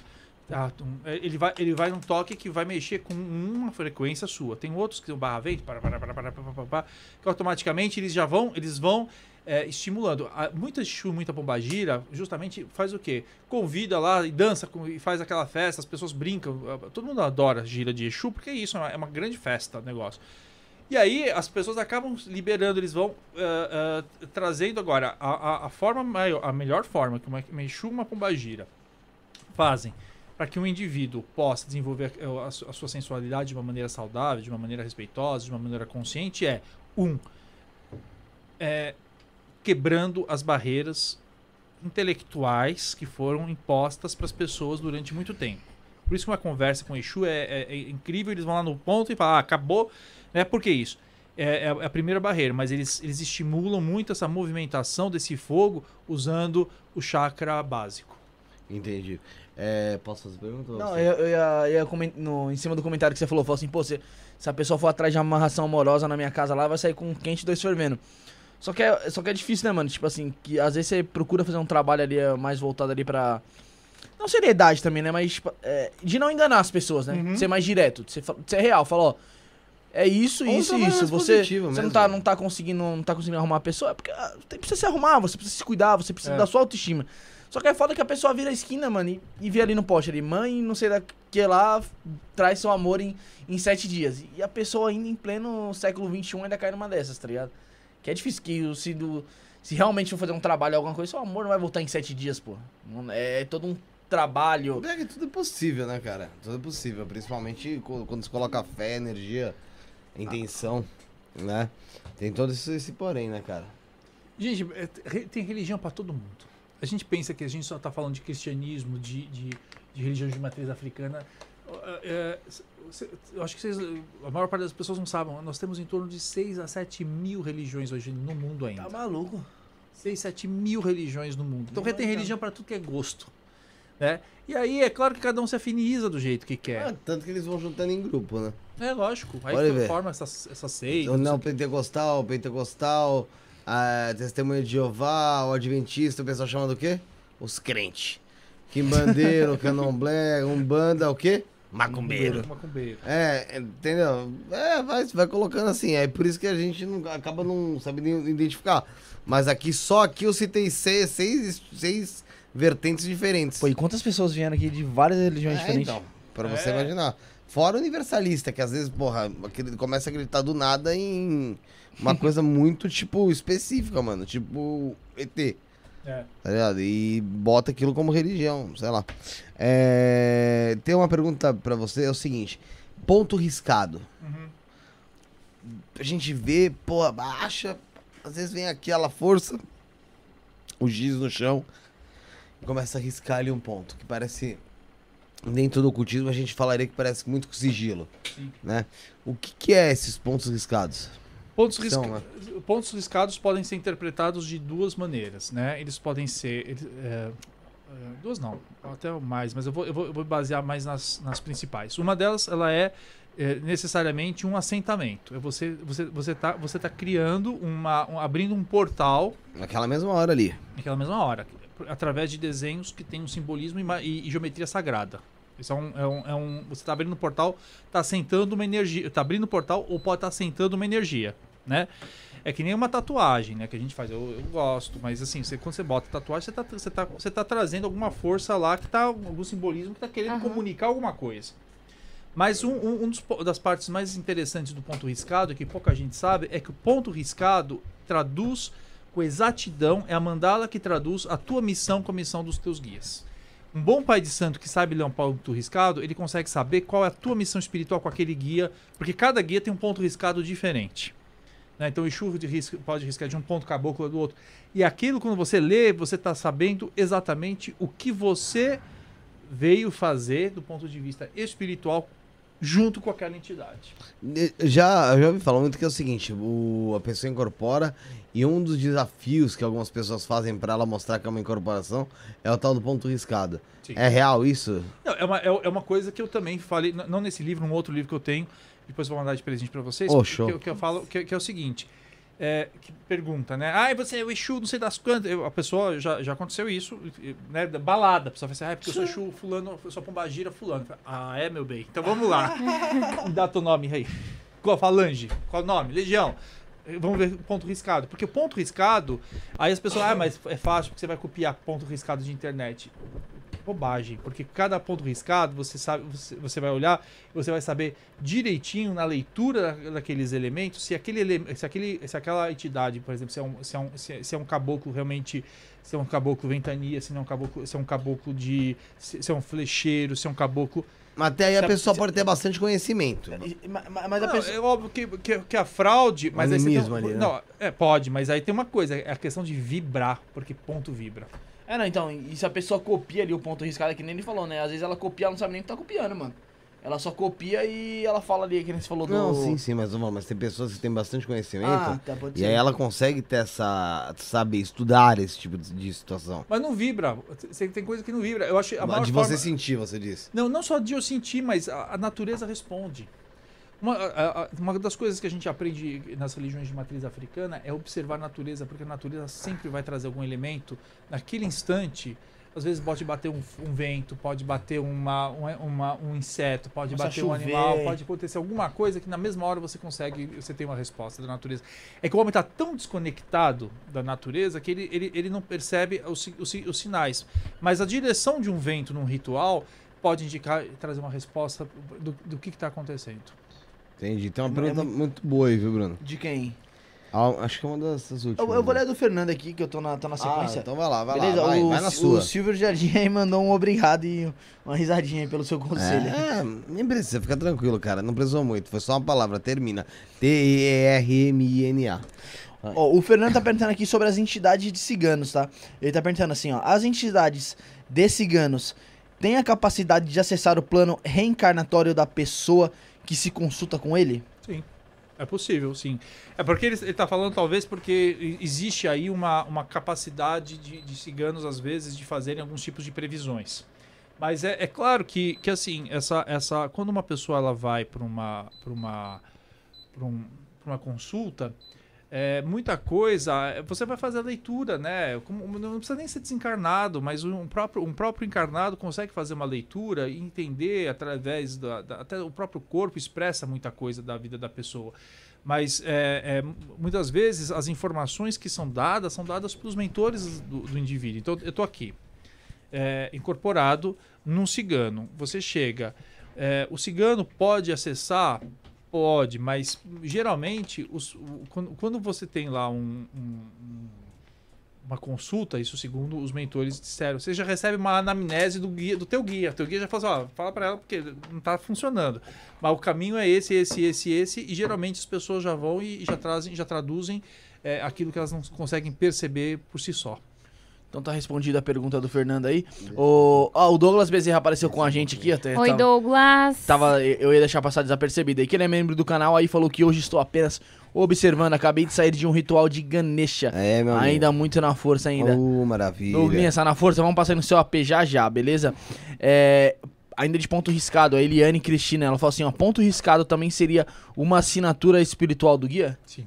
tum, é, ele, vai, ele vai num toque que vai mexer com uma frequência sua. Tem outros que o barra vento, para, para, para, para, para, para, para, que automaticamente eles já vão, eles vão é, estimulando. A- Muita Exu, muita pombagira, justamente faz o quê? Convida lá e dança e faz aquela festa, as pessoas brincam. ah, Todo mundo adora gira de Exu, porque é isso, é uma, é uma grande festa o negócio. E aí as pessoas acabam liberando, eles vão ah, ah, trazendo agora a, a, a forma maior, a melhor forma que uma, uma Exu uma pombagira fazem para que um indivíduo possa desenvolver a, a su- a sua sensualidade de uma maneira saudável, de uma maneira respeitosa, de uma maneira consciente é um é, quebrando as barreiras intelectuais que foram impostas para as pessoas durante muito tempo. Por isso que uma conversa com o Exu é, é- é incrível, eles vão lá no ponto e falam, ah, acabou. Né? Por que isso? É, é a primeira barreira, mas eles, eles estimulam muito essa movimentação desse fogo usando o chakra básico. Entendi. É, posso fazer pergunta? ou Não, você? eu, eu ia, eu ia comen- no, em cima do comentário que você falou, falou assim, pô, se, se a pessoa for atrás de uma amarração amorosa na minha casa lá, vai sair com um quente e dois fervendo. Só que, é, só que é difícil, né, mano? Tipo assim, que às vezes você procura fazer um trabalho ali é, mais voltado ali pra. Não seriedade também, né? Mas tipo, é, de não enganar as pessoas, né? Uhum. De ser mais direto, de ser, de ser real. Fala, ó. É isso, Ou isso, trabalho isso. Você, você não, mesmo. tá, não, tá conseguindo, não tá conseguindo arrumar a pessoa, é porque ah, tem- precisa se arrumar, você precisa se cuidar, você precisa É. da sua autoestima. Só que é foda que a pessoa vira a esquina, mano, e, e vê ali no poste ali, mãe, não sei da que lá, traz seu amor em, em sete dias. E a pessoa ainda em pleno século XXI ainda cai numa dessas, tá ligado? Que é difícil que se, do, se realmente for fazer um trabalho, alguma coisa, seu amor não vai voltar em sete dias, pô. Não- É, todo um trabalho. É que tudo é possível, né, cara? Tudo é possível. Principalmente quando você coloca fé, energia, intenção, né? Tem todo esse, esse porém, né, cara? Gente, é, tem religião para todo mundo. A gente pensa que a gente só está falando de cristianismo, de, de, de religião de matriz africana. É, é, eu acho que vocês, a maior parte das pessoas não sabem. Nós temos em torno de 6 a 7 mil religiões hoje no mundo ainda. Tá maluco. 6, 7 mil religiões no mundo. Então Não tem vai religião para tudo que é gosto. Né? E aí é claro que cada um se afiniza do jeito que quer. Ah, tanto que eles vão juntando em grupo, né? É lógico. Aí Pode forma essas, essas seitas. O neopentecostal, o pentecostal, a testemunha de Jeová, o adventista, o pessoal chama do quê? Os crentes. Quimbandeiro, candomblé, umbanda, o quê? Macumbeiro. Macumbeiro. É, entendeu? É, vai, vai colocando assim. É por isso que a gente não, acaba não sabendo identificar. Mas aqui, só aqui eu citei seis, seis, seis vertentes diferentes. Pô, e quantas pessoas vieram aqui de várias religiões É, diferentes? então, pra você É. imaginar. Fora o universalista, que às vezes, porra, começa a acreditar do nada em uma coisa muito, tipo, específica, mano. Tipo, ET, É. tá ligado? E bota aquilo como religião, sei lá. É, Tem uma pergunta pra você, é o seguinte. Ponto riscado. Uhum. A gente vê, pô, baixa, às vezes vem aquela força, o giz no chão, e começa a riscar ali um ponto, que parece, dentro do ocultismo a gente falaria que parece muito com sigilo, Sim. né? O que que é esses pontos riscados? Pontos, São, risca- né? pontos riscados podem ser interpretados de duas maneiras, né? Eles podem ser... eles, é, é, duas não, até mais, mas eu vou, eu vou, eu vou basear mais nas, nas principais. Uma delas, ela é, é, necessariamente um assentamento. É você, você, você tá, você tá criando uma... um- abrindo um portal Naquela mesma hora ali. naquela mesma hora, através de desenhos que têm um simbolismo e, e- e geometria sagrada. Isso é um, é um, é um- você está abrindo o portal, está assentando uma energia, está abrindo o portal ou pode estar assentando uma energia, né? É que nem uma tatuagem, né? Que a gente faz. Eu, eu gosto, mas assim, você, quando você bota tatuagem, você está você tá, você tá trazendo alguma força lá que tá algum simbolismo que está querendo Aham. comunicar alguma coisa. Mas um, um, um dos das partes mais interessantes do ponto riscado, que pouca gente sabe, é que o ponto riscado traduz com exatidão, é a mandala que traduz a tua missão com a missão dos teus guias. Um bom pai de santo que sabe ler um ponto riscado, ele consegue saber qual é a tua missão espiritual com aquele guia, porque cada guia tem um ponto riscado diferente. né? Então o de risco, pode riscar de um ponto, caboclo do outro. E aquilo, quando você lê, você está sabendo exatamente o que você veio fazer do ponto de vista espiritual junto com aquela entidade. Já, já ouvi falar muito que é o seguinte, o, a pessoa incorpora e um dos desafios que algumas pessoas fazem pra ela mostrar que é uma incorporação é o tal do ponto riscado. Sim. É real isso? Não, é, uma, é, é uma coisa que eu também falei, não nesse livro, num outro livro que eu tenho, depois vou mandar de presente pra vocês, Oh, que- show. Que, eu- que eu falo, que, que é o seguinte, é, que pergunta, né? Ah, você é o Exu, não sei das quantas. Eu- a pessoa, já, já aconteceu isso, né? da Balada, a pessoa fala assim, ah, é porque eu sou Exu, fulano, eu sou pombagira, fulano. Ah, é, meu bem, então vamos lá. Me Dá teu nome aí. Qual falange? Qual o nome? Legião. Vamos ver ponto riscado. Porque o ponto riscado, aí as pessoas, ah, mas é fácil porque você vai copiar ponto riscado de internet bobagem, porque cada ponto riscado você sabe, você, você vai olhar, e você vai saber direitinho na leitura da- daqueles elementos se aquele ele- se aquele se aquela entidade, por exemplo, se é um se é um, se é, se é um caboclo realmente se é um caboclo ventania, se não é um caboclo, se é um caboclo de se, se é um flecheiro, se é um caboclo Mas até aí a pessoa pode ter bastante conhecimento. Ma- Mas a Não, pessoa. é óbvio que, que, que a fraude, mas aí você tem, Animismo ali, né? não, é, pode, mas aí tem uma coisa, é a questão de vibrar, porque ponto vibra. É, não, então, e se a pessoa copia ali o ponto riscado, é que nem ele falou, né? Às vezes ela copia, ela não sabe nem o que tá copiando, mano. Ela só copia e ela fala ali, que nem você falou do. Não, sim, sim, mas, mas tem pessoas que têm bastante conhecimento Ah, tá, pode e ser. aí ela consegue ter essa, saber estudar esse tipo de, de situação. Mas não vibra. Você tem coisa que não vibra. Eu acho a de forma... você sentir, você disse. Não, não só de eu sentir, mas a, a natureza responde. Uma, a- a- uma das coisas que a gente aprende nas religiões de matriz africana é observar a natureza, porque a natureza sempre vai trazer algum elemento naquele instante. Às vezes pode bater um, um vento, pode bater uma, um, uma- um inseto, pode Começa a bater um chover. animal, pode acontecer alguma coisa que na mesma hora você consegue, você tem uma resposta da natureza. É que o homem está tão desconectado da natureza que ele, ele, ele não percebe os, os, os sinais. Mas a direção de um vento num ritual pode indicar e trazer uma resposta do, do que está acontecendo. Entendi. Tem uma É pergunta muito- muito boa aí, viu, Bruno? De quem? Ah, acho que é uma dessas últimas. Eu, eu vou né? ler a do Fernando aqui, que eu tô na, tô na Ah, sequência. então vai lá, vai Beleza? lá, vai, o, vai na sua. o Silvio Jardim aí mandou um obrigado e uma risadinha aí pelo seu conselho. É, nem precisa, fica tranquilo, cara. Não precisou muito. Foi só uma palavra. Termina. T-E-R-M-I-N-A. Ó, o Fernando tá perguntando aqui sobre as entidades de ciganos, tá? Ele tá perguntando assim, ó. As entidades de ciganos têm a capacidade de acessar o plano reencarnatório da pessoa que se consulta com ele? Sim. É possível, sim. É porque ele, está falando, talvez, porque existe aí uma, uma capacidade de, de ciganos, às vezes, de fazerem alguns tipos de previsões. Mas é, é claro que, que assim, essa, essa, quando uma pessoa ela vai para uma, uma, um, uma consulta, é, muita coisa, você vai fazer a leitura, né? Como- não precisa nem ser desencarnado, mas um próprio, um próprio encarnado consegue fazer uma leitura e entender através da, da- Até o próprio corpo expressa muita coisa da vida da pessoa. Mas é, é, muitas vezes as informações que são dadas são dadas para os mentores do, do indivíduo. Então eu estou aqui, é, incorporado num cigano. Você chega. é, o cigano pode acessar Pode, mas geralmente os- o- quando, quando você tem lá um- um- um- uma consulta, isso segundo os mentores disseram, você já recebe uma anamnese do guia, do teu guia. Teu guia já fala assim, ó, fala para ela porque não está funcionando. Mas o caminho é esse, esse, esse, esse, e geralmente as pessoas já vão e já trazem, já traduzem é, aquilo que elas não conseguem perceber por si só. Então tá respondida a pergunta do Fernando aí. O, ó, o Douglas Bezerra apareceu com a gente aqui até. Oi, tava, Douglas. tava, eu ia deixar passar desapercebido aí, que ele é membro do canal, aí falou que hoje estou apenas observando, acabei de sair de um ritual de Ganesha. É, meu amigo. Ainda muito na força ainda. Oh, maravilha. Douglas, tá na força, vamos passar no seu AP já já, beleza? É, ainda de ponto riscado, a Eliane Cristina, ela falou assim, ó, ponto riscado também seria uma assinatura espiritual do guia? Sim.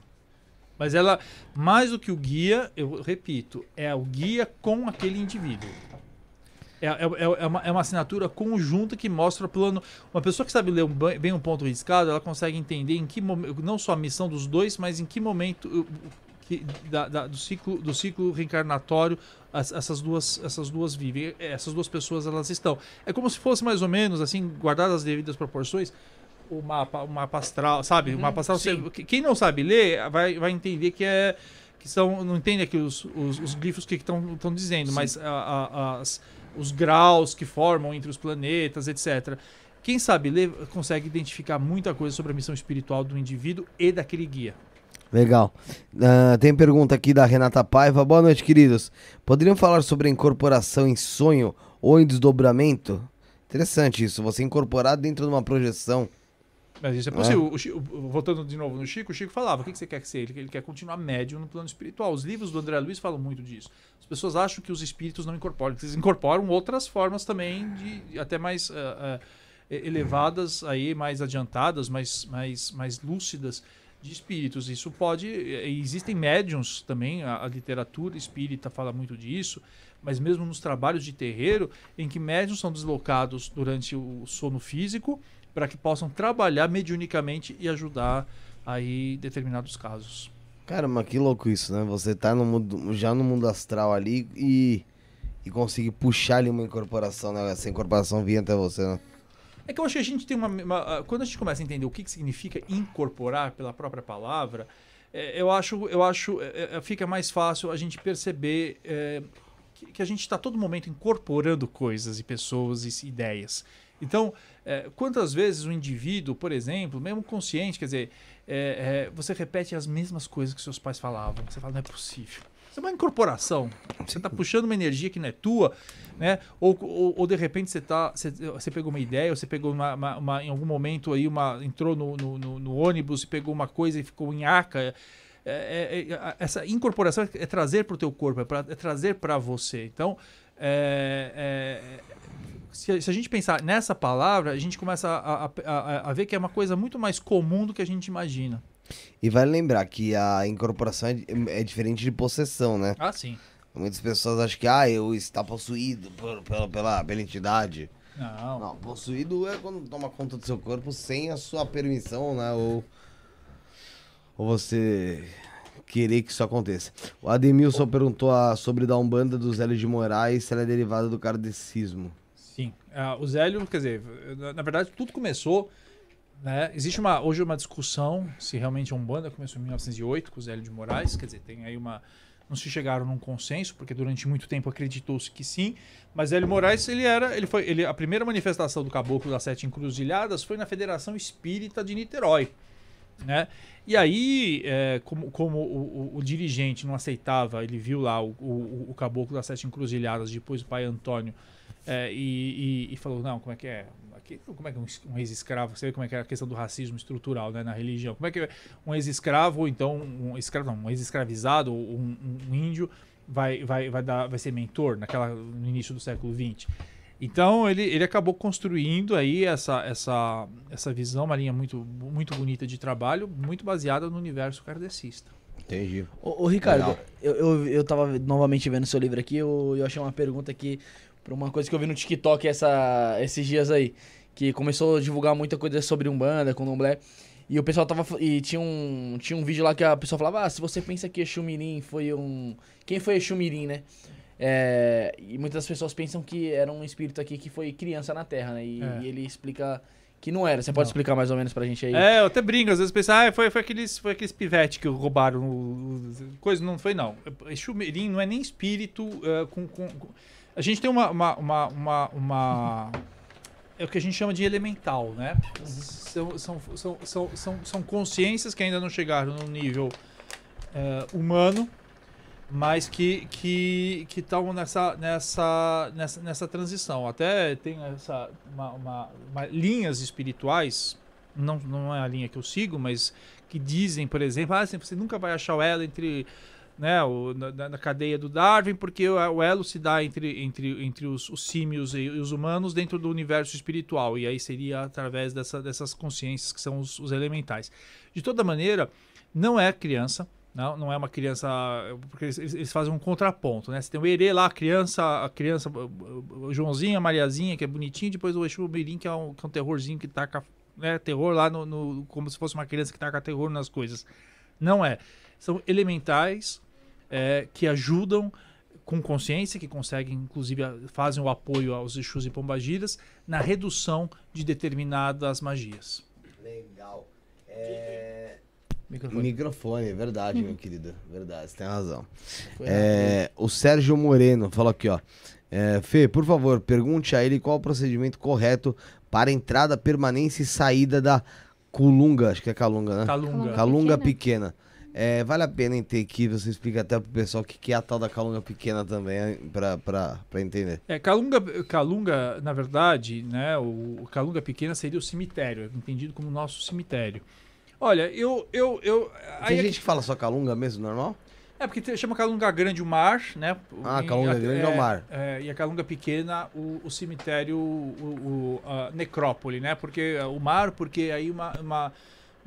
Mas ela, mais do que o guia, eu repito, é o guia com aquele indivíduo. É, é, é- é uma, é uma assinatura conjunta que mostra o plano. Uma pessoa que sabe ler bem um ponto riscado, ela consegue entender em que momento, não só a missão dos dois, mas em que momento que, da- da- do, ciclo, do ciclo reencarnatório as- essas, duas, essas duas vivem. Essas duas pessoas elas estão. É como se fosse mais ou menos, assim, guardadas as devidas proporções, o mapa, o mapa astral, sabe? o mapa astral, sim. você- quem não sabe ler vai, vai entender que é que são não entende aqui os, os, os glifos que estão dizendo, mas a- a- as- os graus que formam entre os planetas, etc. Quem sabe ler consegue identificar muita coisa sobre a missão espiritual do indivíduo e daquele guia. Legal. Ah, tem pergunta aqui da Renata Paiva. Boa noite, queridos. Poderiam falar sobre a incorporação em sonho ou em desdobramento? Interessante isso, você incorporar dentro de uma projeção. Mas isso é possível. O Chico- voltando de novo no Chico, o Chico falava: o que você quer que seja? Ele, quer continuar médium no plano espiritual. Os livros do André Luiz falam muito disso. As pessoas acham que os espíritos não incorporam, que eles incorporam outras formas também, de, até mais ah, ah, elevadas, aí, mais adiantadas, mais, mais, mais lúcidas de espíritos. Isso pode. eh, Existem médiums também, a, a literatura espírita fala muito disso, mas mesmo nos trabalhos de terreiro, em que médiums são deslocados durante o sono físico para que possam trabalhar mediunicamente e ajudar aí determinados casos. Cara, mas que louco isso, né? Você tá no mundo, já no mundo astral ali e, e conseguir puxar ali uma incorporação, né? Essa incorporação vir até você, né? É que eu acho que a gente tem uma, uma- quando a gente começa a entender o que, que significa incorporar pela própria palavra, é, eu acho, eu acho, é, é, fica mais fácil a gente perceber é, que, que a gente está todo momento incorporando coisas e pessoas e ideias. Então, é, quantas vezes o indivíduo, por exemplo, mesmo consciente, quer dizer, é, é, você repete as mesmas coisas que seus pais falavam. Você fala, não é possível. Isso é uma incorporação. Você está puxando uma energia que não é tua, né? Ou, ou, ou de repente você tá, você, você pegou uma ideia, ou você pegou uma, uma- uma- em algum momento aí uma entrou no, no, no- no ônibus e pegou uma coisa e ficou em aca. É, é- é- essa incorporação é trazer para o teu corpo, é, pra- é trazer para você. Então, é- é- se, a- se a gente pensar nessa palavra, a gente começa a, a- a- a ver que é uma coisa muito mais comum do que a gente imagina. E vale lembrar que a incorporação é, é diferente de possessão, né? Ah, sim. Muitas pessoas acham que, ah, eu está possuído por- pela, pela, pela entidade. Não. Não, possuído é quando toma conta do seu corpo sem a sua permissão, né? Ou, ou você querer que isso aconteça. O Ademilson perguntou a- sobre da Umbanda do Zélio de Moraes, se ela é derivada do kardecismo. Ah, o Zélio, quer dizer, na, verdade, tudo começou. Né? Existe uma, hoje uma discussão se realmente a Umbanda começou em 1908 com o Zélio de Moraes. Quer dizer, tem aí uma. Não se chegaram num consenso, porque durante muito tempo acreditou-se que sim. Mas Zélio Moraes, ele era. Ele foi, ele, a primeira manifestação do Caboclo das Sete Encruzilhadas foi na Federação Espírita de Niterói. Né? E aí, é, como, como o, o- o dirigente não aceitava, ele viu lá o, o, o Caboclo das Sete Encruzilhadas, depois o pai Antônio, é, e, e- e falou, não, como é que é? Aqui, como é que é um, es- ex-escravo? Você vê como é que é a questão do racismo estrutural né, na religião. Como é que é um ex-escravo, ou então um escravo, não, um ex-escravizado, ou um, um índio, vai, vai, vai, dar, vai ser mentor naquela, no início do século XX? Então ele, ele acabou construindo aí essa, essa, essa visão, uma linha muito, muito bonita de trabalho, muito baseada no universo kardecista. Entendi. Ô, ô, Ricardo, Legal. eu, eu, eu tava novamente vendo seu livro aqui, eu, eu achei uma pergunta aqui pra uma coisa que eu vi no TikTok essa, esses dias aí, que começou a divulgar muita coisa sobre Umbanda, com Nomblé, e o pessoal tava, e tinha um, tinha um vídeo lá que a pessoa falava, ah, se você pensa que Exu Mirim foi um... Quem foi Exu Mirim, né? É, e muitas pessoas pensam que era um espírito aqui que foi criança na Terra, né? E, É. e ele explica que não era. Você pode Não. explicar mais ou menos pra gente aí? É, eu até brinco, às vezes penso, ah, foi, foi, aqueles, foi aqueles pivete que roubaram coisa, não foi não. Exu Mirim não é nem espírito é, com, com- com- A gente tem uma, uma, uma, uma, uma- É o que a gente chama de elemental, né? São, são, são, são, são, são consciências que ainda não chegaram no nível é, humano, mas que que que estão nessa, nessa nessa nessa transição. Até tem essa uma, uma- uma- linhas espirituais, não não é a linha que eu sigo, mas que dizem, por exemplo, ah, você nunca vai achar o elo entre né, o, na, na- cadeia do Darwin, porque o, o elo se dá entre, entre, entre os, os símios e, os humanos dentro do universo espiritual, e aí seria através dessa, dessas consciências que são os, os elementais. De toda maneira, não é criança, não, não é uma criança, porque eles, eles fazem um contraponto, né? Você tem o Herê lá, a criança, a criança, o Joãozinho, a Mariazinha, que é bonitinho, depois o Exu Mirim, que é um, que é um terrorzinho que taca né, terror lá no, no- como se fosse uma criança que taca terror nas coisas. Não é. São elementais é, que ajudam com consciência, que conseguem, inclusive, fazem o apoio aos Exus e Pombagiras na redução de determinadas magias. Legal. É... Microfone. Microfone, é verdade, meu querido. Verdade, você tem razão. É, o Sérgio Moreno falou aqui, ó. É, Fê, por favor, pergunte a ele qual o procedimento correto para entrada, permanência e saída da Culunga, acho que é Calunga, né? Calunga. Calunga pequena. pequena. É, vale a pena ter aqui, você explica até pro pessoal o que, que é a tal da Calunga pequena também, pra entender. É, Calunga, Calunga, na verdade, né, o, o Calunga Pequena seria o cemitério, é entendido como nosso cemitério. Olha, eu... eu, eu Tem é, gente que fala só Calunga mesmo, normal? é porque chama Calunga Grande o mar, né? Ah, Calunga Grande é o mar. é, e a Calunga Pequena, o, o cemitério, o, o- a necrópole, né? Porque é, o mar, porque aí uma, uma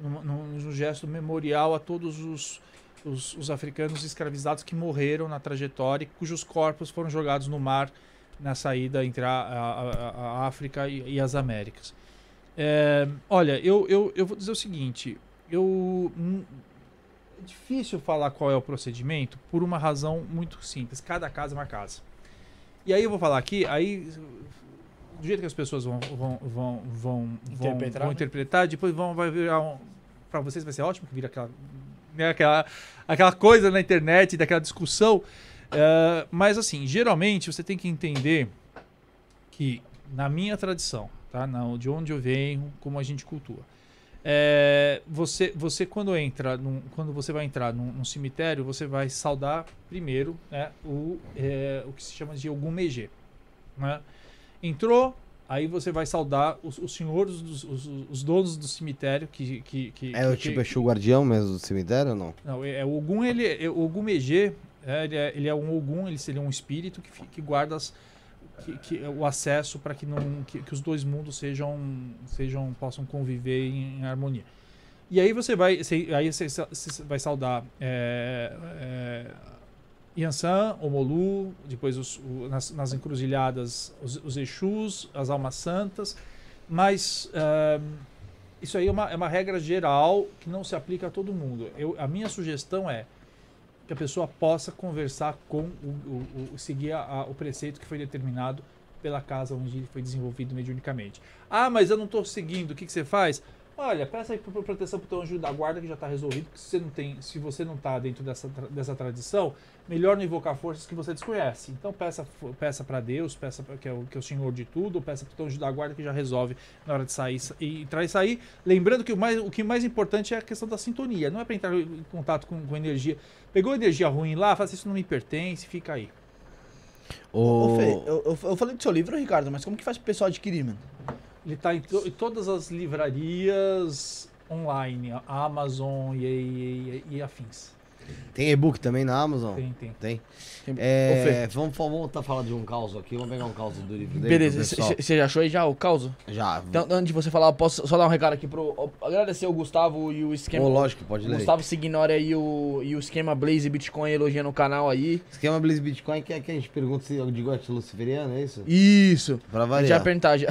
num, num- gesto memorial a todos os, os, os africanos escravizados que morreram na trajetória, e cujos corpos foram jogados no mar na saída entre a, a- a- a África e, e as Américas. É, olha, eu, eu, eu vou dizer o seguinte, eu hum, é difícil falar qual é o procedimento por uma razão muito simples. Cada casa é uma casa. E aí eu vou falar aqui, aí do jeito que as pessoas vão vão vão vão vão Interpretar, vão né? interpretar, depois vão vai virar um para vocês vai ser ótimo que vira aquela né, aquela aquela coisa na internet daquela discussão. Eh, mas assim, geralmente você tem que entender que na minha tradição, tá? Na, de onde eu venho, como a gente cultua. É, você, você quando entra, num- quando você vai entrar num, num cemitério, você vai saudar primeiro né, o, é, o que se chama de algum. Né? Entrou, aí você vai saudar os, os senhores, dos, os, os donos do cemitério que, que, que É o que- tipo Exu Guardião mesmo do cemitério ou não? não, é, é o Ogum, ele, é, o Ogum Megê, é, ele, é, ele é um Ogum, ele seria um espírito que, que guarda as- que, que- o acesso para que, não, que, que os dois mundos sejam, sejam possam conviver em, em harmonia. E aí você vai, você, aí você, você vai saudar é, é, Yansan, Omolu, depois os, o- nas, nas encruzilhadas os, os Exus, as almas santas, mas ah, isso aí é uma, é uma regra geral que não se aplica a todo mundo. Eu, a minha sugestão é que a pessoa possa conversar com o, o- o- seguir a- a- o preceito que foi determinado pela casa onde ele foi desenvolvido mediunicamente. Ah, mas eu não estou seguindo. O que, que você faz? Olha, peça aí por, proteção para o teu anjo da guarda que já está resolvido. Porque se você não tem, se você não está dentro dessa, dessa tradição, melhor não invocar forças que você desconhece. Então peça, peça para Deus, peça pra, que, é o, que é o Senhor de tudo, peça para o teu anjo da guarda que já resolve na hora de sair sa- e entrar e sair. Lembrando que o mais, o que mais importante é a questão da sintonia. Não é para entrar em contato com, com energia. Pegou energia ruim lá, fala assim, isso não me pertence, fica aí. Ô, O... Fê, eu, eu, eu falei do seu livro, Ricardo, mas como que faz pro pessoal adquirir, mano? Ele está em, to- em todas as livrarias online, Amazon e, e- e- e afins. Tem e-book também na Amazon? Tem, tem. Tem. É, vamos, vamos voltar a falar de um caos aqui. Vamos pegar um caos do livro dele. Beleza, você já achou aí já o caos? Já. Então, antes de você falar, posso só dar um recado aqui pro. Agradecer o Gustavo e o esquema. Ô, lógico, pode ler. Gustavo Signore aí o, e o esquema Blaze Bitcoin elogiando o canal aí. Esquema Blaze Bitcoin quer que a gente pergunte se é de Goethe Luciferiana, é isso? Isso! Pra variar. vai perguntar já.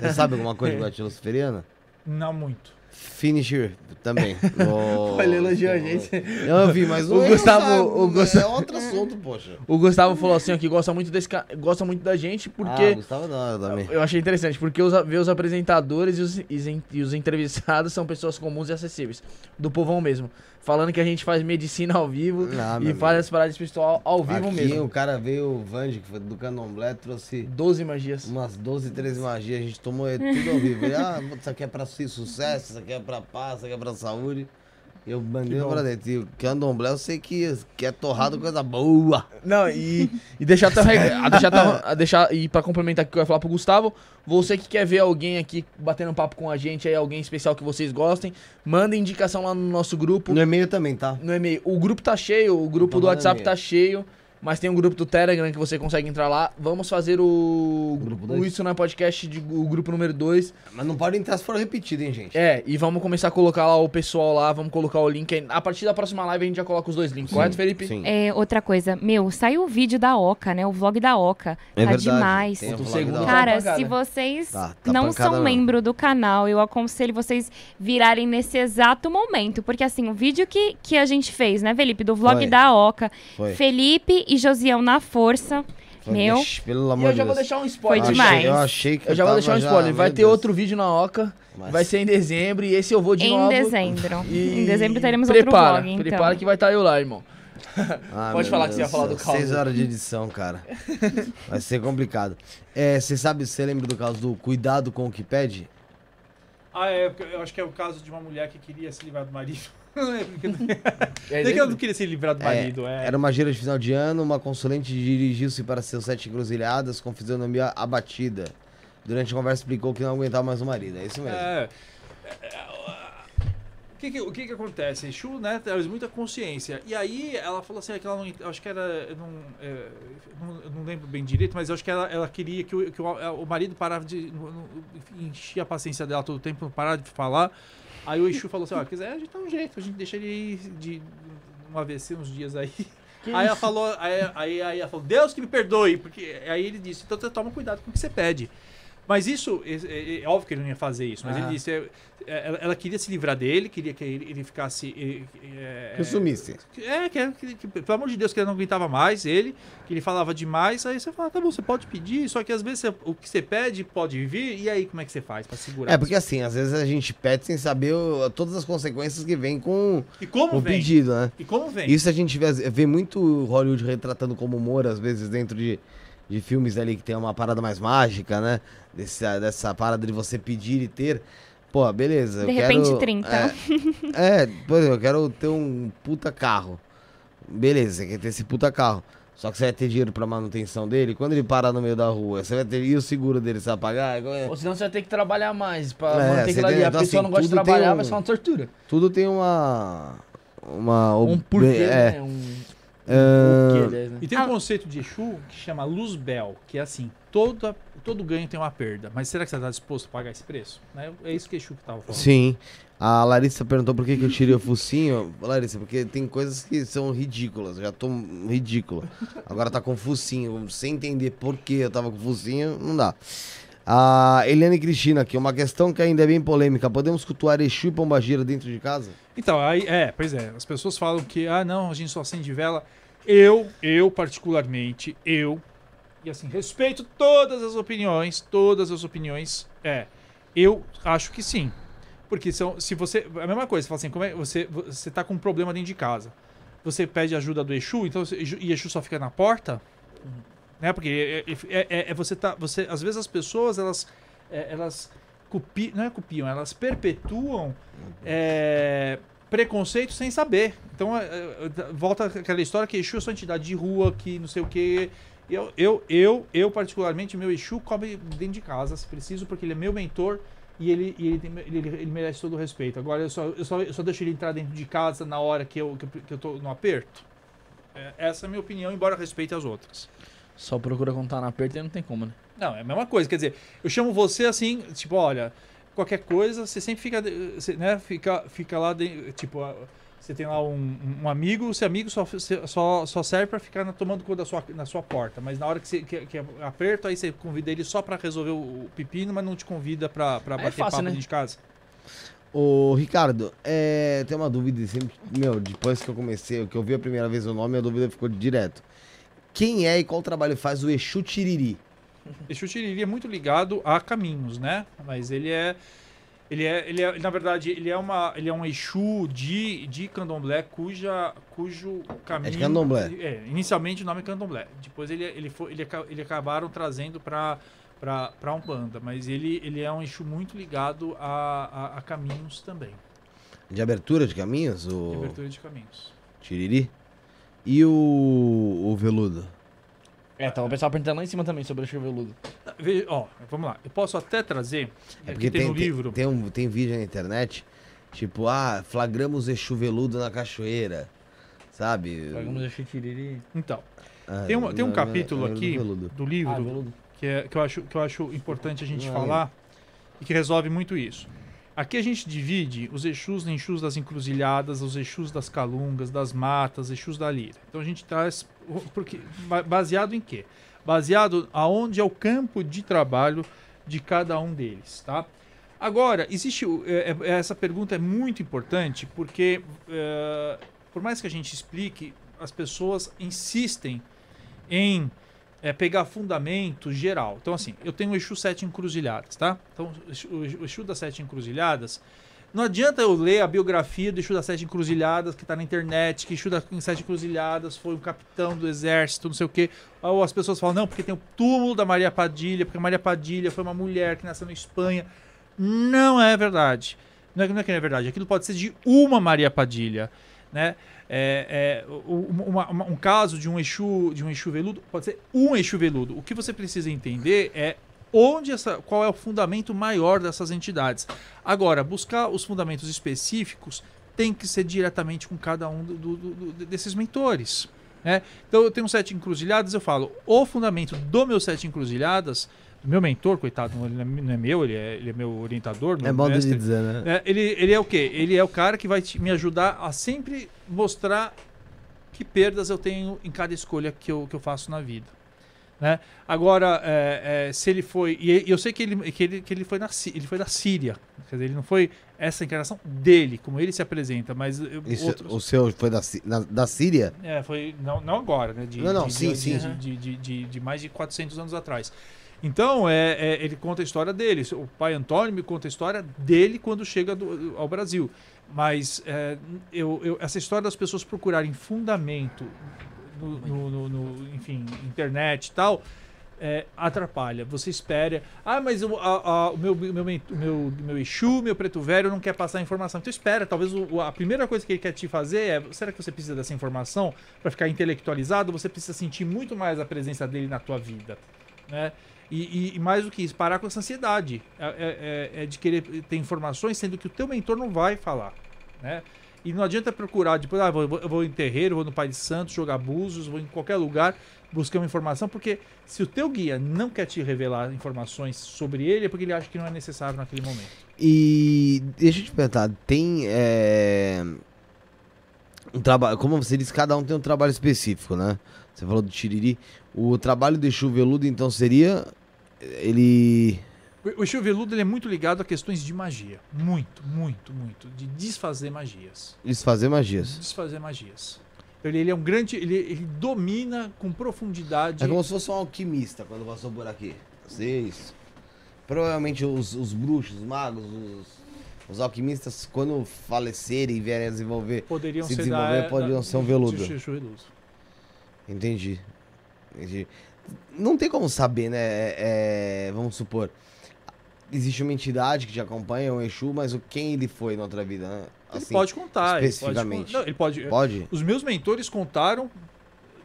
Você sabe alguma coisa de Goethe Luciferiana? Não muito. Finisher também. Oh, Ele elogiou a gente. Eu vi, mas O não- ele Gustavo- não sabe, o Gustavo- É outro assunto, poxa. O Gustavo falou assim, ó, que gosta muito desse gosta muito da gente Ah, porque Gustavo da hora também. eu achei interessante, porque os, ver os apresentadores e os, e os entrevistados são pessoas comuns e acessíveis, do povão mesmo. Falando que a gente faz medicina ao vivo Ah, e faz as paradas espiritual ao vivo Aqui mesmo. o cara veio, o Vange, que foi do Candomblé, trouxe 12 magias. umas 12, 13 magias. A gente tomou tudo ao vivo. Ele, ah, isso aqui é pra su- sucesso, isso aqui é pra paz, isso aqui é pra saúde. Eu mandei pra dentro. E o candomblé eu sei que, que é torrado coisa boa. Não, e, e deixar reg- a deixar, a deixar e pra complementar o que eu ia falar pro Gustavo, você que quer ver alguém aqui batendo papo com a gente aí, alguém especial que vocês gostem, manda indicação lá no nosso grupo, No e-mail também, tá? no e-mail. O grupo tá cheio, o grupo Então do WhatsApp tá cheio, mas tem um grupo do Telegram que você consegue entrar lá. Vamos fazer o, Grupo o? Isso Não é Podcast, de, o grupo número 2. Mas não pode entrar se for repetido, hein, gente? É, e vamos começar a colocar lá o pessoal lá, vamos colocar o link aí. A partir da próxima live a gente já coloca os dois links, correto, Felipe? Sim. É, outra coisa, meu, saiu o vídeo da Oca, né? O vlog da Oca. É tá verdade, demais. Tá Cara, pancada. se vocês Tá, tá não pancada são membro do canal, eu aconselho vocês virarem nesse exato momento. Porque assim, o vídeo que, que a gente fez, né, Felipe? Do vlog Foi. da Oca. Foi. Felipe e Josiel na força. Meu. Ixi, Pelo E amor eu já vou Deus. deixar um spoiler. Foi demais. Eu achei que Eu já vou deixar um spoiler. Vai meu ter Deus. outro vídeo na Oca. Mas- Vai ser em dezembro e esse eu vou de em novo. dezembro. E Em dezembro teremos prepara, outro vlog, então. Prepara que vai estar eu lá, irmão. Ah, Pode falar que você ia Deus falar do caos. Seis horas de edição, cara. Vai ser complicado. É, você sabe, você lembra do caso do cuidado com o que pede? Ah, é, eu acho que é o caso de uma mulher que queria se livrar do marido. Não é porque- É, que ela não queria se livrar do É, marido, é. Era uma gira de final de ano, uma consulente dirigiu-se para seus sete encruzilhadas com fisionomia abatida. Durante a conversa explicou que não aguentava mais o marido. É isso mesmo. É. É, é, O que, que- o que que acontece? Exu, né, traz muita consciência. E aí ela falou assim, que ela não, acho que era, eu não, é, não, eu não lembro bem direito, mas acho que ela, ela queria que, o, que o, o marido parava de, enchia a paciência dela todo o tempo, parava de falar. Aí o Exu falou assim, ó, quiser a gente dá um jeito, a gente deixa ele ir de um AVC uns dias aí. Que aí ela isso? falou, aí, aí, aí ela falou, Deus que me perdoe, porque aí ele disse, então você toma cuidado com o que você pede. Mas isso, é, é- é óbvio que ele não ia fazer isso, mas Ah. ele disse, é, é, ela, ela queria se livrar dele, queria que ele, ele ficasse... É, Que sumisse. É, que, que, que- pelo amor de Deus, que ele não aguentava mais ele, que ele falava demais, aí você fala, tá bom, você pode pedir, só que às vezes você- o que você pede pode vir, e aí como é que você faz pra segurar? É, porque assim, às vezes a gente pede sem saber o- todas as consequências que vem com como o vem? pedido, né? E como vem? Isso a gente vê, vê muito Hollywood retratando como humor, às vezes, dentro de, de filmes ali que tem uma parada mais mágica, né? Desse, dessa parada de você pedir e ter. Pô, beleza. De eu repente, quero, 30. É, é, por exemplo, eu quero ter um puta carro. Beleza, você quer ter esse puta carro. Só que você vai ter dinheiro pra manutenção dele. Quando ele parar no meio da rua, você vai ter. E o seguro dele, você vai pagar? É, Ou senão você vai ter que trabalhar mais pra É, manter você aquilo ali. tem- A então, pessoa assim, não gosta de trabalhar, um- vai ser uma tortura. Tudo tem uma. Uma. Um porquê, é, né? Um Né? E tem um Ah. conceito de Exu que chama luz bel, que é assim, toda, todo ganho tem uma perda, mas será que você está disposto a pagar esse preço? Né? É isso que Exu que tava falando. Sim. A Larissa perguntou por que, que eu tirei o focinho. Larissa, porque tem coisas que são ridículas. Já tô ridícula. Agora tá com focinho. Sem entender por que eu tava com focinho, não dá. A Eliane Cristina aqui, uma questão que ainda é bem polêmica. Podemos cultuar Exu e Pombagira dentro de casa? Então, aí, é, pois é, as pessoas falam que, ah, não, a gente só acende vela. Eu, eu particularmente, eu, e assim, respeito todas as opiniões, todas as opiniões, é, eu acho que sim. Porque são, se você, a mesma coisa, você fala assim, como é, você, você tá com um problema dentro de casa, você pede ajuda do Exu, então, e Exu só fica na porta, né, porque é, é- é- é você tá, você, às vezes as pessoas, elas, é, elas copiam, não é copiam, elas perpetuam é, preconceito sem saber. Então, é, é, volta aquela história que Exu é só entidade de rua, que não sei o quê. Eu, eu, eu, eu particularmente, meu Exu come dentro de casa, se preciso, porque ele é meu mentor e ele, e ele, tem- ele, ele merece todo o respeito. Agora, eu só, eu, só, eu só deixo ele entrar dentro de casa na hora que eu, que que eu tô no aperto. É, essa é a minha opinião, embora respeite as outras. Só procura quando tá na aperto e não tem como, né? Não, é a mesma coisa. Quer dizer, eu chamo você assim, tipo, olha, qualquer coisa, você sempre fica, né, fica, fica lá, de- tipo, você tem lá um, um amigo, esse amigo só, só, só serve pra ficar na- tomando conta da sua, na sua porta. Mas na hora que, você, que, que aperta, aí você convida ele só pra resolver o, pepino, mas não te convida pra, pra Aí é bater fácil, papo né? dentro de casa. Ô, Ricardo, é, tem uma dúvida sempre. Meu, depois que eu comecei, que eu vi a primeira vez o nome, a dúvida ficou direto. Quem é e qual trabalho faz o Exu Tiriri? Esse Tiriri é muito ligado a caminhos, né? Mas ele é. Ele é, ele é, na verdade, ele é, uma, ele é um Exu de, de candomblé cuja, cujo caminho... É de candomblé. É, inicialmente o nome é candomblé. Depois ele, ele, foi, ele, ele acabaram trazendo para para Umbanda. Mas ele, ele é um Exu muito ligado a, a, a caminhos também. De abertura de caminhos? O de abertura de caminhos. Tiriri? E o, o veludo? É, tava o pessoal perguntando lá em cima também sobre o veludo. Ve- Ó, vamos lá. Eu posso até trazer. É aqui porque tem, tem, no livro. tem, um, tem vídeo na internet, tipo, ah, flagramos Exu veludo na cachoeira. Sabe? Pagamos Exu tiriri. Então, Ah, tem um, tem um não, capítulo não, não, aqui veludo. do livro Ah, veludo. que, é, que, eu acho, que eu acho importante a gente Não, falar e que resolve muito isso. Aqui a gente divide os Exus em Exus das encruzilhadas, os Exus das calungas, das matas, Exus da lira. Então a gente traz. Porque, ba- baseado em quê? Baseado aonde é o campo de trabalho de cada um deles, tá? Agora, existe. é- é- essa pergunta é muito importante porque, é, por mais que a gente explique, as pessoas insistem em é, pegar fundamento geral. Então, assim, eu tenho o Exu Sete Encruzilhadas, tá? Então, o Exu- das Sete Encruzilhadas. Não adianta eu ler a biografia do Exu das Sete Encruzilhadas que tá na internet, que Exu das Sete Encruzilhadas foi um capitão do exército, não sei o quê. Ou as pessoas falam, não, porque tem o túmulo da Maria Padilha, porque Maria Padilha foi uma mulher que nasceu na Espanha. Não é verdade. Não é, não é que não é verdade. Aquilo pode ser de uma Maria Padilha, né? É, é, uma- uma- um caso de um Exu, de um Exu veludo pode ser um Exu veludo. O que você precisa entender é onde essa, qual é o fundamento maior dessas entidades. Agora, buscar os fundamentos específicos tem que ser diretamente com cada um do- do- do- desses mentores. Né? Então eu tenho sete encruzilhadas, eu falo, o fundamento do meu sete encruzilhadas, meu mentor, coitado, ele não é- não é meu, ele é, ele é meu orientador, meu É modo mestre. de dizer, né? É, ele, ele é o quê? Ele é o cara que vai te- me ajudar a sempre mostrar que perdas eu tenho em cada escolha que eu, que eu faço na vida. Né? Agora, é, é, se ele foi. E eu sei que ele, que ele, que ele, foi na, ele foi da Síria. Quer dizer, ele não foi essa encarnação dele, como ele se apresenta, mas eu- Isso, outros. O seu foi da, na- da Síria? É, foi. Não, não agora, né? De, Não, não, de- sim, de- sim. De, de, de, de- de mais de 400 anos atrás. Então, é, é, ele conta a história dele. O pai Antônio me conta a história dele quando chega do- ao Brasil. Mas é, eu, eu- essa história das pessoas procurarem fundamento no, no- no- no, enfim, internet e tal, é, atrapalha. Você espera. Ah, mas o, a- a- o meu, meu, meu, meu Exu, meu preto velho, não quer passar a informação. Então espera. Talvez o- a primeira coisa que ele quer te fazer é: será que você precisa dessa informação para ficar intelectualizado? Você precisa sentir muito mais a presença dele na tua vida. Né? E, e- mais do que isso, parar com essa ansiedade. É, é- é- é de querer ter informações, sendo que o teu mentor não vai falar. Né? E não adianta procurar, depois, ah, vou, vou- eu vou em terreiro, vou no Pai de Santos, jogar búzios, vou em qualquer lugar buscar uma informação, porque se o teu guia não quer te revelar informações sobre ele, é porque ele acha que não é necessário naquele momento. E deixa eu te perguntar, tem é, um trabalho, como você disse, cada um tem um trabalho específico, né? Você falou do Tiriri. O trabalho de chuveludo, então, seria ele O- Exu Veludo ele é muito ligado a questões de magia. Muito, muito, muito. De desfazer magias. desfazer magias. Desfazer magias. Ele, ele é um grande. Ele, ele domina com profundidade. É como se fosse um alquimista quando passou por aqui. Vocês. Provavelmente os, os bruxos, os magos, os, os alquimistas, quando falecerem e vierem a desenvolver. poderiam se ser desenvolver, da, poderiam da- ser um Veludo. Entendi. Entendi. Não tem como saber, né? É, é, vamos supor. Existe uma entidade que te acompanha, um Exu, mas o quem ele foi na outra vida, né? Ele Assim, pode contar. ele pode especificamente. não, ele pode. Pode? Os meus mentores contaram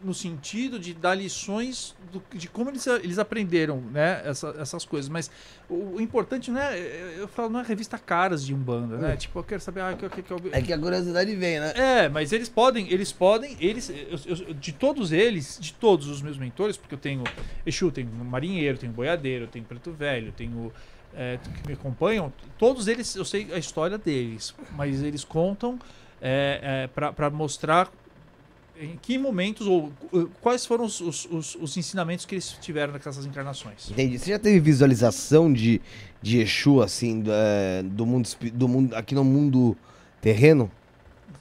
no sentido de dar lições do- de como eles, eles aprenderam né, essa- essas coisas. Mas o, o importante não é. Eu falo, não é revista caras de Umbanda, né? Hum. Tipo, eu quero saber. Ah, que, que, que, É que a curiosidade vem, né? É, mas eles podem, eles podem, eles, eu- eu- de todos eles, de todos os meus mentores, porque eu tenho Exu, tenho marinheiro, tenho boiadeiro, tenho preto velho, tenho é, que me acompanham, todos eles eu sei a história deles, mas eles contam é, é, para mostrar em que momentos ou uh, quais foram os, os, os- os ensinamentos que eles tiveram nessas encarnações. Entendi. Você já teve visualização de, de Exu, assim, do, do mundo, do mundo. aqui no mundo terreno?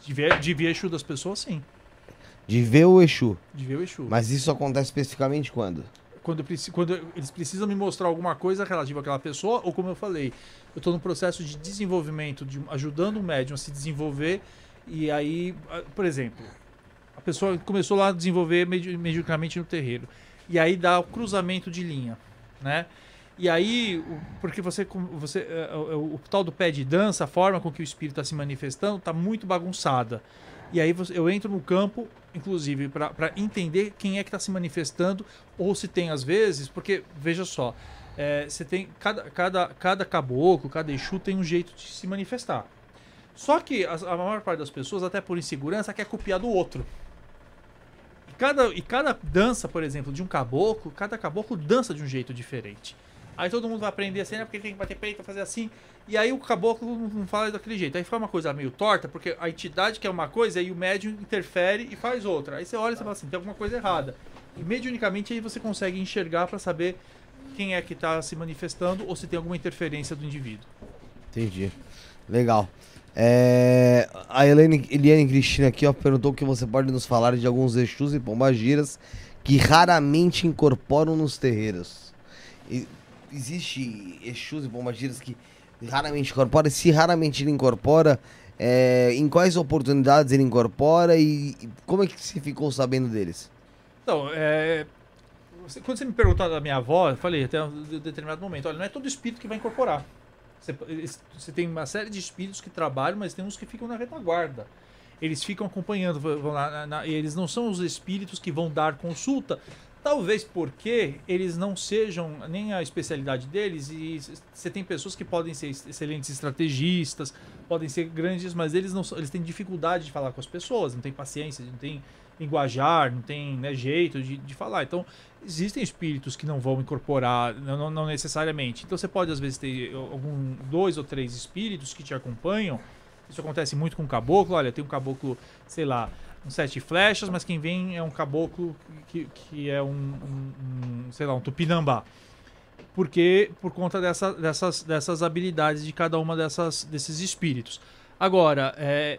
De ver, de ver Exu das pessoas, sim. De ver o Exu. De ver o Exu. Mas isso acontece especificamente quando? quando, quando eles precisam me mostrar alguma coisa relativa àquela pessoa, ou como eu falei, eu estou num processo de desenvolvimento, de, ajudando o médium a se desenvolver, e aí, ah, por exemplo, a pessoa começou lá a desenvolver medi- mediocramente no terreiro, e aí dá o cruzamento de linha, né? E aí, porque você, você é, o, o tal do pé de dança, a forma com que o espírito está se manifestando, está muito bagunçada. E aí eu entro no campo, inclusive, para entender quem é que está se manifestando, ou se tem às vezes, porque, veja só, é, você tem. Cada, cada, cada caboclo, cada Exu tem um jeito de se manifestar. Só que as- a, maior parte das pessoas, até por insegurança, quer copiar do outro. Cada, e cada dança, por exemplo, de um caboclo, cada caboclo dança de um jeito diferente. Aí todo mundo vai aprender assim, né? Porque tem que bater peito, fazer assim. E aí o caboclo não- não fala daquele jeito. Aí fica uma coisa meio torta, porque a entidade quer uma coisa e o médium interfere e faz outra. Aí você olha e você fala assim, tem alguma coisa errada. E mediunicamente aí você consegue enxergar para saber quem é que está se manifestando ou se tem alguma interferência do indivíduo. Entendi. Legal. É, a Helene, Eliane Cristina aqui ó, perguntou que você pode nos falar de alguns Exus e Pombagiras que raramente incorporam nos terreiros. E- existe Exus e Pombagiras que raramente incorpora? E se raramente ele incorpora, é, em quais oportunidades ele incorpora e, e como é que você ficou sabendo deles? Então, é, quando você me perguntou da minha avó, eu falei até um de- determinado momento, olha, não é todo espírito que vai incorporar. Você, tem uma série de espíritos que trabalham, mas tem uns que ficam na retaguarda. Eles ficam acompanhando, lá, na- na- eles não são os espíritos que vão dar consulta, talvez porque eles não sejam nem a especialidade deles, e você tem pessoas que podem ser ex- excelentes estrategistas, podem ser grandes, mas eles não eles têm dificuldade de falar com as pessoas, não tem paciência, não tem linguajar, não tem né, jeito de, de falar. Então, existem espíritos que não vão incorporar, não, não- necessariamente. Então, você pode, às vezes, ter algum dois ou três espíritos que te acompanham. Isso acontece muito com caboclo. Olha, tem um caboclo, sei lá, um sete flechas, mas quem vem é um caboclo que, que é um, um- um, sei lá, um tupinambá. Porque, por conta dessa, dessas, dessas habilidades de cada uma dessas, desses espíritos. Agora, é,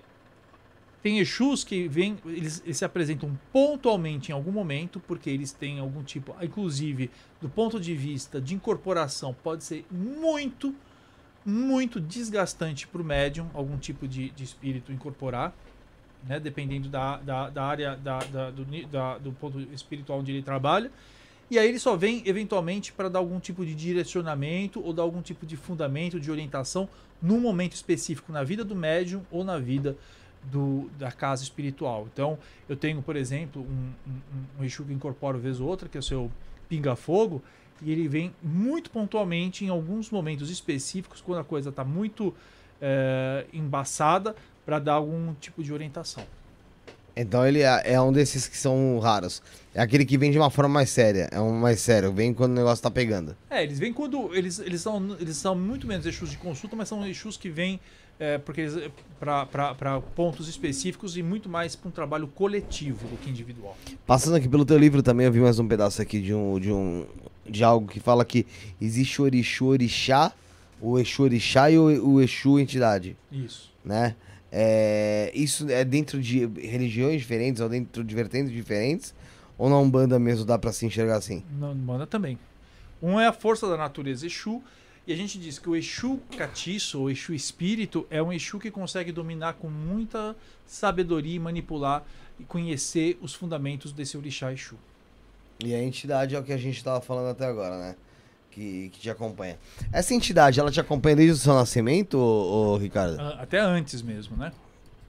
tem Exus que vêm, eles, eles se apresentam pontualmente em algum momento, porque eles têm algum tipo, inclusive do ponto de vista de incorporação, pode ser muito, muito desgastante para o médium, algum tipo de, de espírito incorporar, né, dependendo da, da, da área, da, da- do, da- do ponto espiritual onde ele trabalha. E aí ele só vem eventualmente para dar algum tipo de direcionamento ou dar algum tipo de fundamento, de orientação num momento específico na vida do médium ou na vida do, da casa espiritual. Então, eu tenho, por exemplo, um, um, um Exu que incorpora vez ou outra, que é o seu pinga-fogo, e ele vem muito pontualmente em alguns momentos específicos, quando a coisa está muito eh, embaçada, para dar algum tipo de orientação. Então ele é, é um desses que são raros. É aquele que vem de uma forma mais séria. É um mais sério. Vem quando o negócio tá pegando. É, eles vêm quando. Eles, eles, são, eles são muito menos Exus de consulta, mas são Exus que vêm é, para pontos específicos e muito mais para um trabalho coletivo do que individual. Passando aqui pelo teu livro também, eu vi mais um pedaço aqui de um de um de algo que fala que existe o Orixu Orixá, o Exu Orixá e o, o Exu entidade, Isso. né? É, isso é dentro de religiões diferentes ou dentro de vertentes diferentes? Ou na Umbanda mesmo dá pra se enxergar assim? Não manda também. Um é a força da natureza Exu, e a gente diz que o Exu catiço, ou Exu espírito, é um Exu que consegue dominar com muita sabedoria e manipular e conhecer os fundamentos desse orixá Exu. E a entidade é o que a gente tava falando até agora, né? Que, que te acompanha. Essa entidade, ela te acompanha desde o seu nascimento, ô, ô, Ricardo? Ah, Até antes mesmo, né?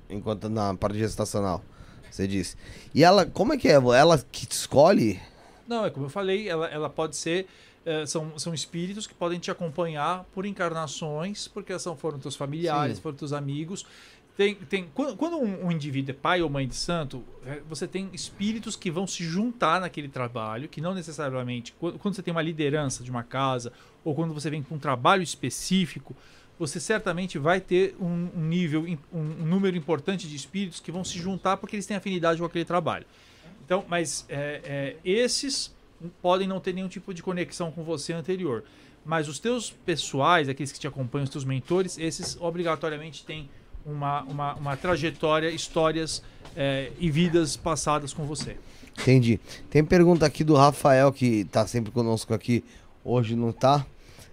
Enquanto na parte gestacional, você disse. E ela, como é que é? Ela que te escolhe? Não, é como eu falei, ela, ela pode ser. Eh, são, são espíritos que podem te acompanhar por encarnações, porque são, foram teus familiares, Sim. foram teus amigos. Tem, tem, quando quando um, um indivíduo é pai ou mãe de santo, eh, você tem espíritos que vão se juntar naquele trabalho, que não necessariamente. Quando, quando você tem uma liderança de uma casa, ou quando você vem com um trabalho específico, você certamente vai ter um, um nível, um, um número importante de espíritos que vão se juntar porque eles têm afinidade com aquele trabalho. Então, mas é, é, esses podem não ter nenhum tipo de conexão com você anterior. Mas os teus pessoais, aqueles que te acompanham, os teus mentores, esses obrigatoriamente têm uma, uma, uma trajetória, histórias é, e vidas passadas com você. Entendi. Tem pergunta aqui do Rafael, que tá sempre conosco aqui, hoje não tá.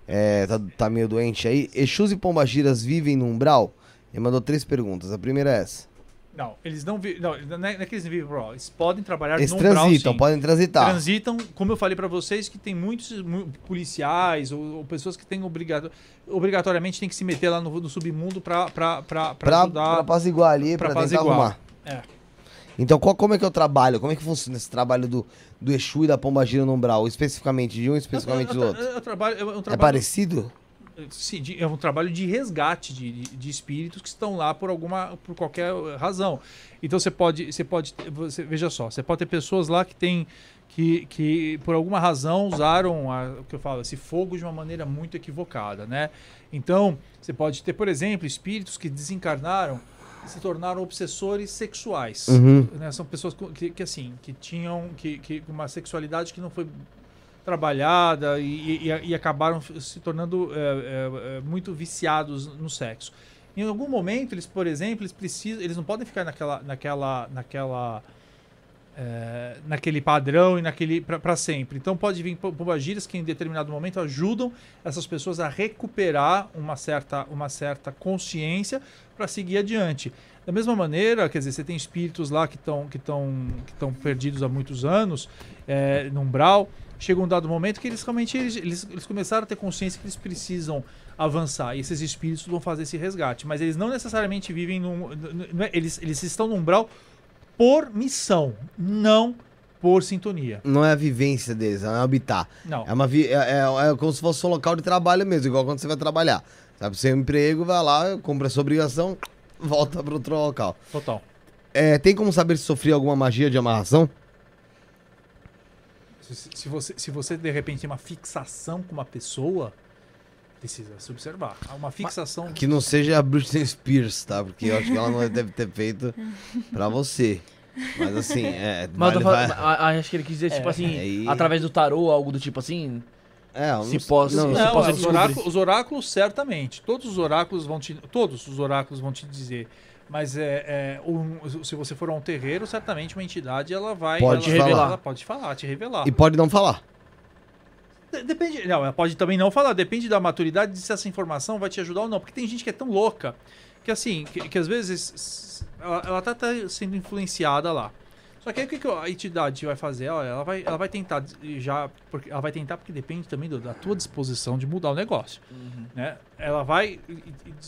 É, tá, tá meio doente aí. Exus e Pombagiras vivem no umbral? Ele mandou três perguntas. A primeira é essa. Não, eles não vivem. Não, não é não é que eles vivem pro. Eles podem trabalhar Eles no transitam, sim. podem transitar. Transitam, como eu falei pra vocês, que tem muitos mu- policiais ou, ou pessoas que têm obrigato, obrigatoriamente tem que se meter lá no, no submundo pra, pra, pra, pra Pra, ajudar. pra apaziguar ali, pra pra, tentar apaziguar. arrumar. É. Então, qual, como é que eu trabalho? Como é que funciona esse trabalho do, do Exu e da Pombagira no umbral? Especificamente de um, especificamente Eu- do eu- outro? eu- eu trabalho- é É parecido? É um trabalho de resgate de, de- de espíritos que estão lá por alguma, por qualquer razão. Então você pode, você pode, você, veja só, você pode ter pessoas lá que têm que, que por alguma razão usaram a- o que eu falo, esse fogo de uma maneira muito equivocada, né? Então você pode ter, por exemplo, espíritos que desencarnaram e se tornaram obsessores sexuais. Uhum. né? São pessoas que, que, assim que tinham que, que uma sexualidade que não foi trabalhada e, e- e acabaram se tornando é, é, é, muito viciados no sexo. Em algum momento eles, por exemplo, eles precisam, eles não podem ficar naquela, naquela, naquela, é, naquele padrão e naquele para sempre. Então pode vir pombagiras que em determinado momento ajudam essas pessoas a recuperar uma certa, uma certa consciência para seguir adiante. Da mesma maneira, quer dizer, você tem espíritos lá que estão que estão que estão perdidos há muitos anos, é, no umbral. Chega um dado momento que eles realmente eles, eles, começaram a ter consciência que eles precisam avançar. E esses espíritos vão fazer esse resgate. Mas eles não necessariamente vivem num. é- eles, eles estão no umbral por missão, não por sintonia. Não é a vivência deles, não é habitar. Não. É, uma vi- é, é- é como se fosse um local de trabalho mesmo, igual quando você vai trabalhar. Sabe, seu emprego, vai lá, cumpre a sua obrigação, volta para outro local. Total. É, tem como saber se sofri alguma magia de amarração? Se, se você, se você de repente tem uma fixação com uma pessoa, precisa se observar. Há Uma fixação. Que não seja a Britney Spears, tá? Porque eu acho que ela não deve ter feito pra você. Mas assim, é. Mas vale- falando, vai- a- a- acho que ele quis dizer, tipo assim, aí- através do tarô, algo do tipo assim. É, eu não se sei- posso- não, se Não, posso os, oráculos, os oráculos, certamente. Todos os oráculos vão te. Todos os oráculos vão te dizer. Mas é, é, um- se você for a um terreiro, certamente uma entidade ela vai. Pode ela, te falar. Ela pode falar, te revelar. E pode não falar. De- Depende. Não, ela pode também não falar. Depende da maturidade de se essa informação vai te ajudar ou não. Porque tem gente que é tão louca que assim, que, que às vezes ela, ela tá, tá sendo influenciada lá. Só que aí o que, que a entidade vai fazer? Olha, ela vai, ela vai tentar já. Porque, ela vai tentar porque depende também do- da tua disposição de mudar o negócio. Né? Ela vai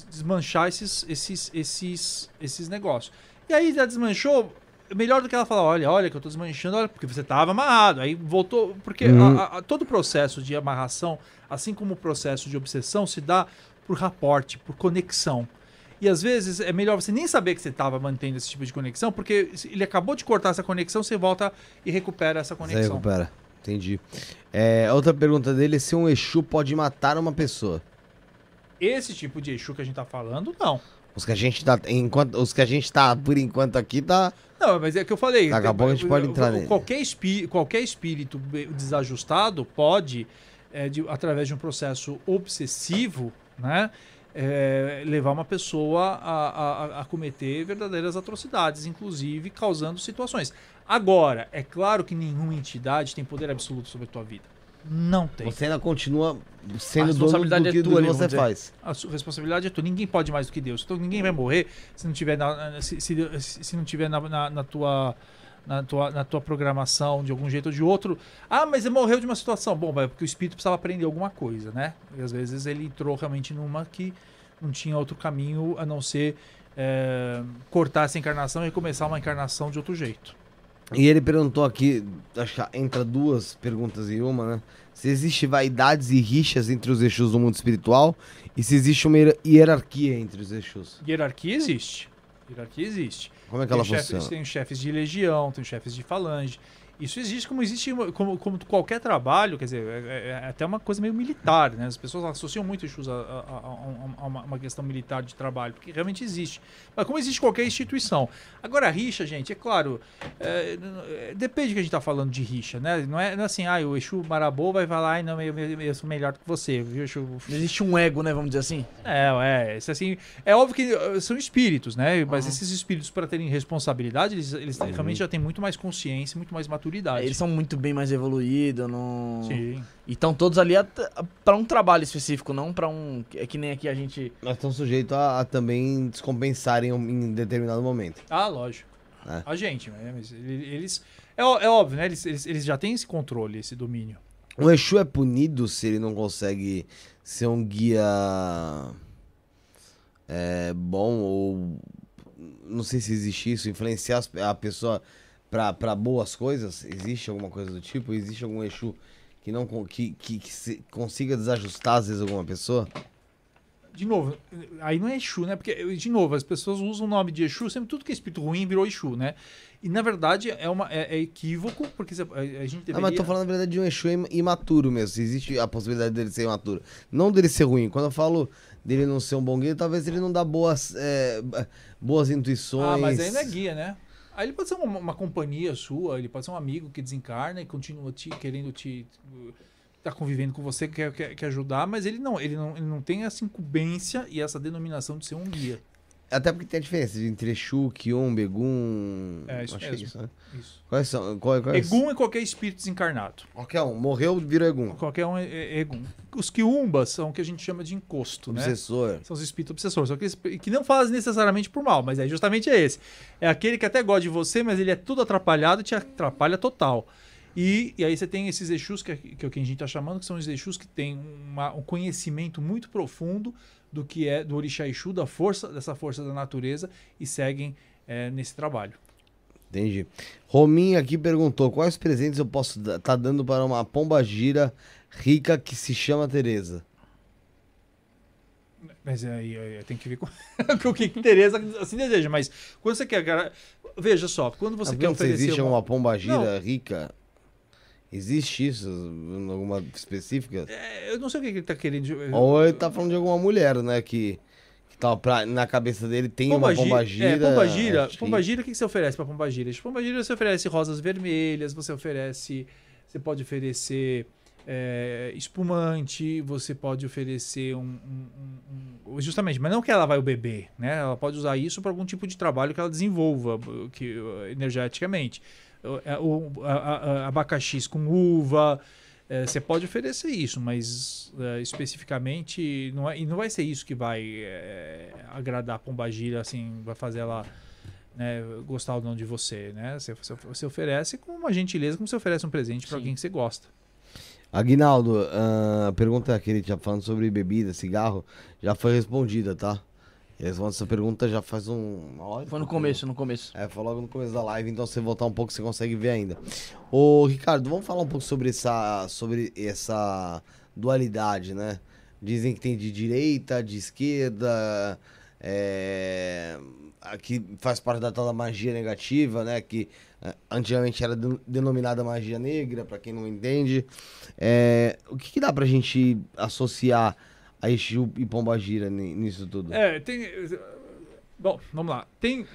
desmanchar esses, esses, esses, esses negócios. E aí já desmanchou. Melhor do que ela falar, olha, olha que eu tô desmanchando, olha, porque você estava amarrado. Aí voltou. Porque Uhum. a- a- todo o processo de amarração, assim como o processo de obsessão, se dá por raporte, por conexão. E às vezes é melhor você nem saber que você estava mantendo esse tipo de conexão, porque ele acabou de cortar essa conexão, você volta e recupera essa Você conexão. recupera. Entendi. É, outra pergunta dele é se um Exu pode matar uma pessoa. Esse tipo de Exu que a gente tá falando, não. Os que a gente tá. Enquanto, os que a gente tá, por enquanto, aqui, tá. Não, mas é que eu falei. Daqui a pouco a gente pode entrar nele. qualquer, espí qualquer espírito desajustado pode, é, de- através de um processo obsessivo, né, é, levar uma pessoa a, a- a cometer verdadeiras atrocidades, inclusive causando situações. Agora, é claro que nenhuma entidade tem poder absoluto sobre a tua vida. Não tem. Você ainda continua sendo dono do responsabilidade é que, do tua que você faz. A sua responsabilidade é tua. Ninguém pode mais do que Deus. Então ninguém vai morrer se não tiver na- se, se, se não tiver na, na, na tua na tua, na tua programação de algum jeito ou de outro. Ah, mas ele morreu de uma situação. Bom, é porque o espírito precisava aprender alguma coisa, né? E às vezes ele entrou realmente numa que não tinha outro caminho a não ser é, cortar essa encarnação e começar uma encarnação de outro jeito. E ele perguntou aqui, acho que entra duas perguntas em uma, né? Se existe vaidades e rixas entre os Exus do mundo espiritual e se existe uma hier- hierarquia entre os Exus. Hierarquia existe. Hierarquia existe. Como é que Tem ela chefes, funciona? tem chefes de legião, tem chefes de falange. Isso existe como existe como, como qualquer trabalho, quer dizer, é, é até uma coisa meio militar, né? As pessoas associam muito Exus a, a- a- a uma, uma questão militar de trabalho, porque realmente existe. Mas como existe qualquer instituição. Agora, a rixa, gente, é claro, é, é, depende do que a gente está falando de rixa, né? Não é, não é assim, ah, o Exu Marabô vai falar, ai, não, eu, eu, eu sou melhor do que você, viu, Exu? Não existe um ego, né? Vamos dizer assim. É, é, isso assim, é óbvio que uh, são espíritos, né? Mas esses espíritos, para terem responsabilidade, eles, eles realmente já têm muito mais consciência, muito mais maturidade maturidade. Eles são muito bem mais evoluídos, não... Sim. E estão todos ali at- pra um trabalho específico, não pra um... É que nem aqui a gente... Mas estão sujeitos a, a também descompensarem em determinado momento. Ah, lógico. É. A gente, né? Mas ele- eles. É, é óbvio, né? Eles, eles, eles já têm esse controle, esse domínio. O Exu é punido se ele não consegue ser um guia é, bom ou não sei se existe isso, influenciar a pessoa pra pra boas coisas? Existe alguma coisa do tipo? Existe algum Exu que não que, que, que consiga desajustar às vezes alguma pessoa? De novo, aí não é Exu, né? Porque, de novo, as pessoas usam o nome de Exu, sempre tudo que é espírito ruim virou Exu, né? E na verdade é, uma, é, é equívoco, porque a, a gente deveria. Ah, mas tô falando na verdade de um Exu im- imaturo mesmo. Existe a possibilidade dele ser imaturo. Não dele ser ruim. Quando eu falo dele não ser um bom guia, talvez ele não dá boas, é, boas intuições. Ah, mas não é guia, né? Aí ele pode ser uma, uma companhia sua, ele pode ser um amigo que desencarna e continua te querendo te tá convivendo com você, quer, quer, quer ajudar, mas ele não, ele não, ele não tem essa incumbência e essa denominação de ser um guia. Até porque tem a diferença entre Exu, Kion, Begum. É, isso que mesmo. é isso, né? Isso. Quais são? Qual, quais? Egum é qualquer espírito desencarnado. Qualquer um. Morreu, virou Egum. Qualquer um é, é Egum. Os quiumbas são o que a gente chama de encosto, né? Obsessor. São os espíritos obsessores. São aqueles que não fazem necessariamente por mal, mas é justamente esse. É aquele que até gosta de você, mas ele é tudo atrapalhado e te atrapalha total. E, e aí você tem esses Exus, que, é- que é o que a gente está chamando, que são os Exus que têm uma- um conhecimento muito profundo do que é do Orixá Exu, da força, dessa força da natureza, e seguem é, nesse trabalho. Entendi. Rominho aqui perguntou: quais presentes eu posso estar tá dando para uma pomba gira rica que se chama Tereza? Mas aí, aí tem que ver com, com o que Tereza assim deseja. Mas quando você quer. Veja só, quando você Tá quer oferecer. existe uma- uma pomba gira rica? Existe isso? Alguma específica? É, eu não sei o que ele está querendo. Ou ele tá falando de alguma mulher, né? Que, que tá pra- na cabeça dele tem uma pomba gi- gira. É, pomba gira. acho que- Pomba gira, o que que você oferece para pomba gira? Pomba gira você oferece rosas vermelhas, você oferece. Você pode oferecer é, espumante, você pode oferecer um, um- um- um- Justamente, mas não que ela vai o beber, né? Ela pode usar isso para algum tipo de trabalho que ela desenvolva que, energeticamente. O- é, o- a- a- a- abacaxis com uva. é, você pode oferecer isso, mas é, especificamente não é, e não vai ser isso que vai é, agradar a pombagira, assim, vai fazer ela né, gostar ou não de você, né? Você, oferece com uma gentileza, como você oferece um presente para alguém que você gosta. Aguinaldo, ah, a pergunta que ele tinha falando sobre bebida, cigarro, já foi respondida, tá? Ele respondeu essa pergunta já faz um, e Foi no começo, no começo. É, foi logo no começo da live, então se você voltar um pouco você consegue ver ainda. Ô, Ricardo, vamos falar um pouco sobre essa, sobre essa dualidade, né? Dizem que tem de direita, de esquerda, é, que faz parte da tal da magia negativa, né? Que é, antigamente era den- denominada magia negra, pra quem não entende. É, o que, que dá pra gente associar a Exu e Pombagira ni- nisso tudo? É, tem. Bom, vamos lá. Tem.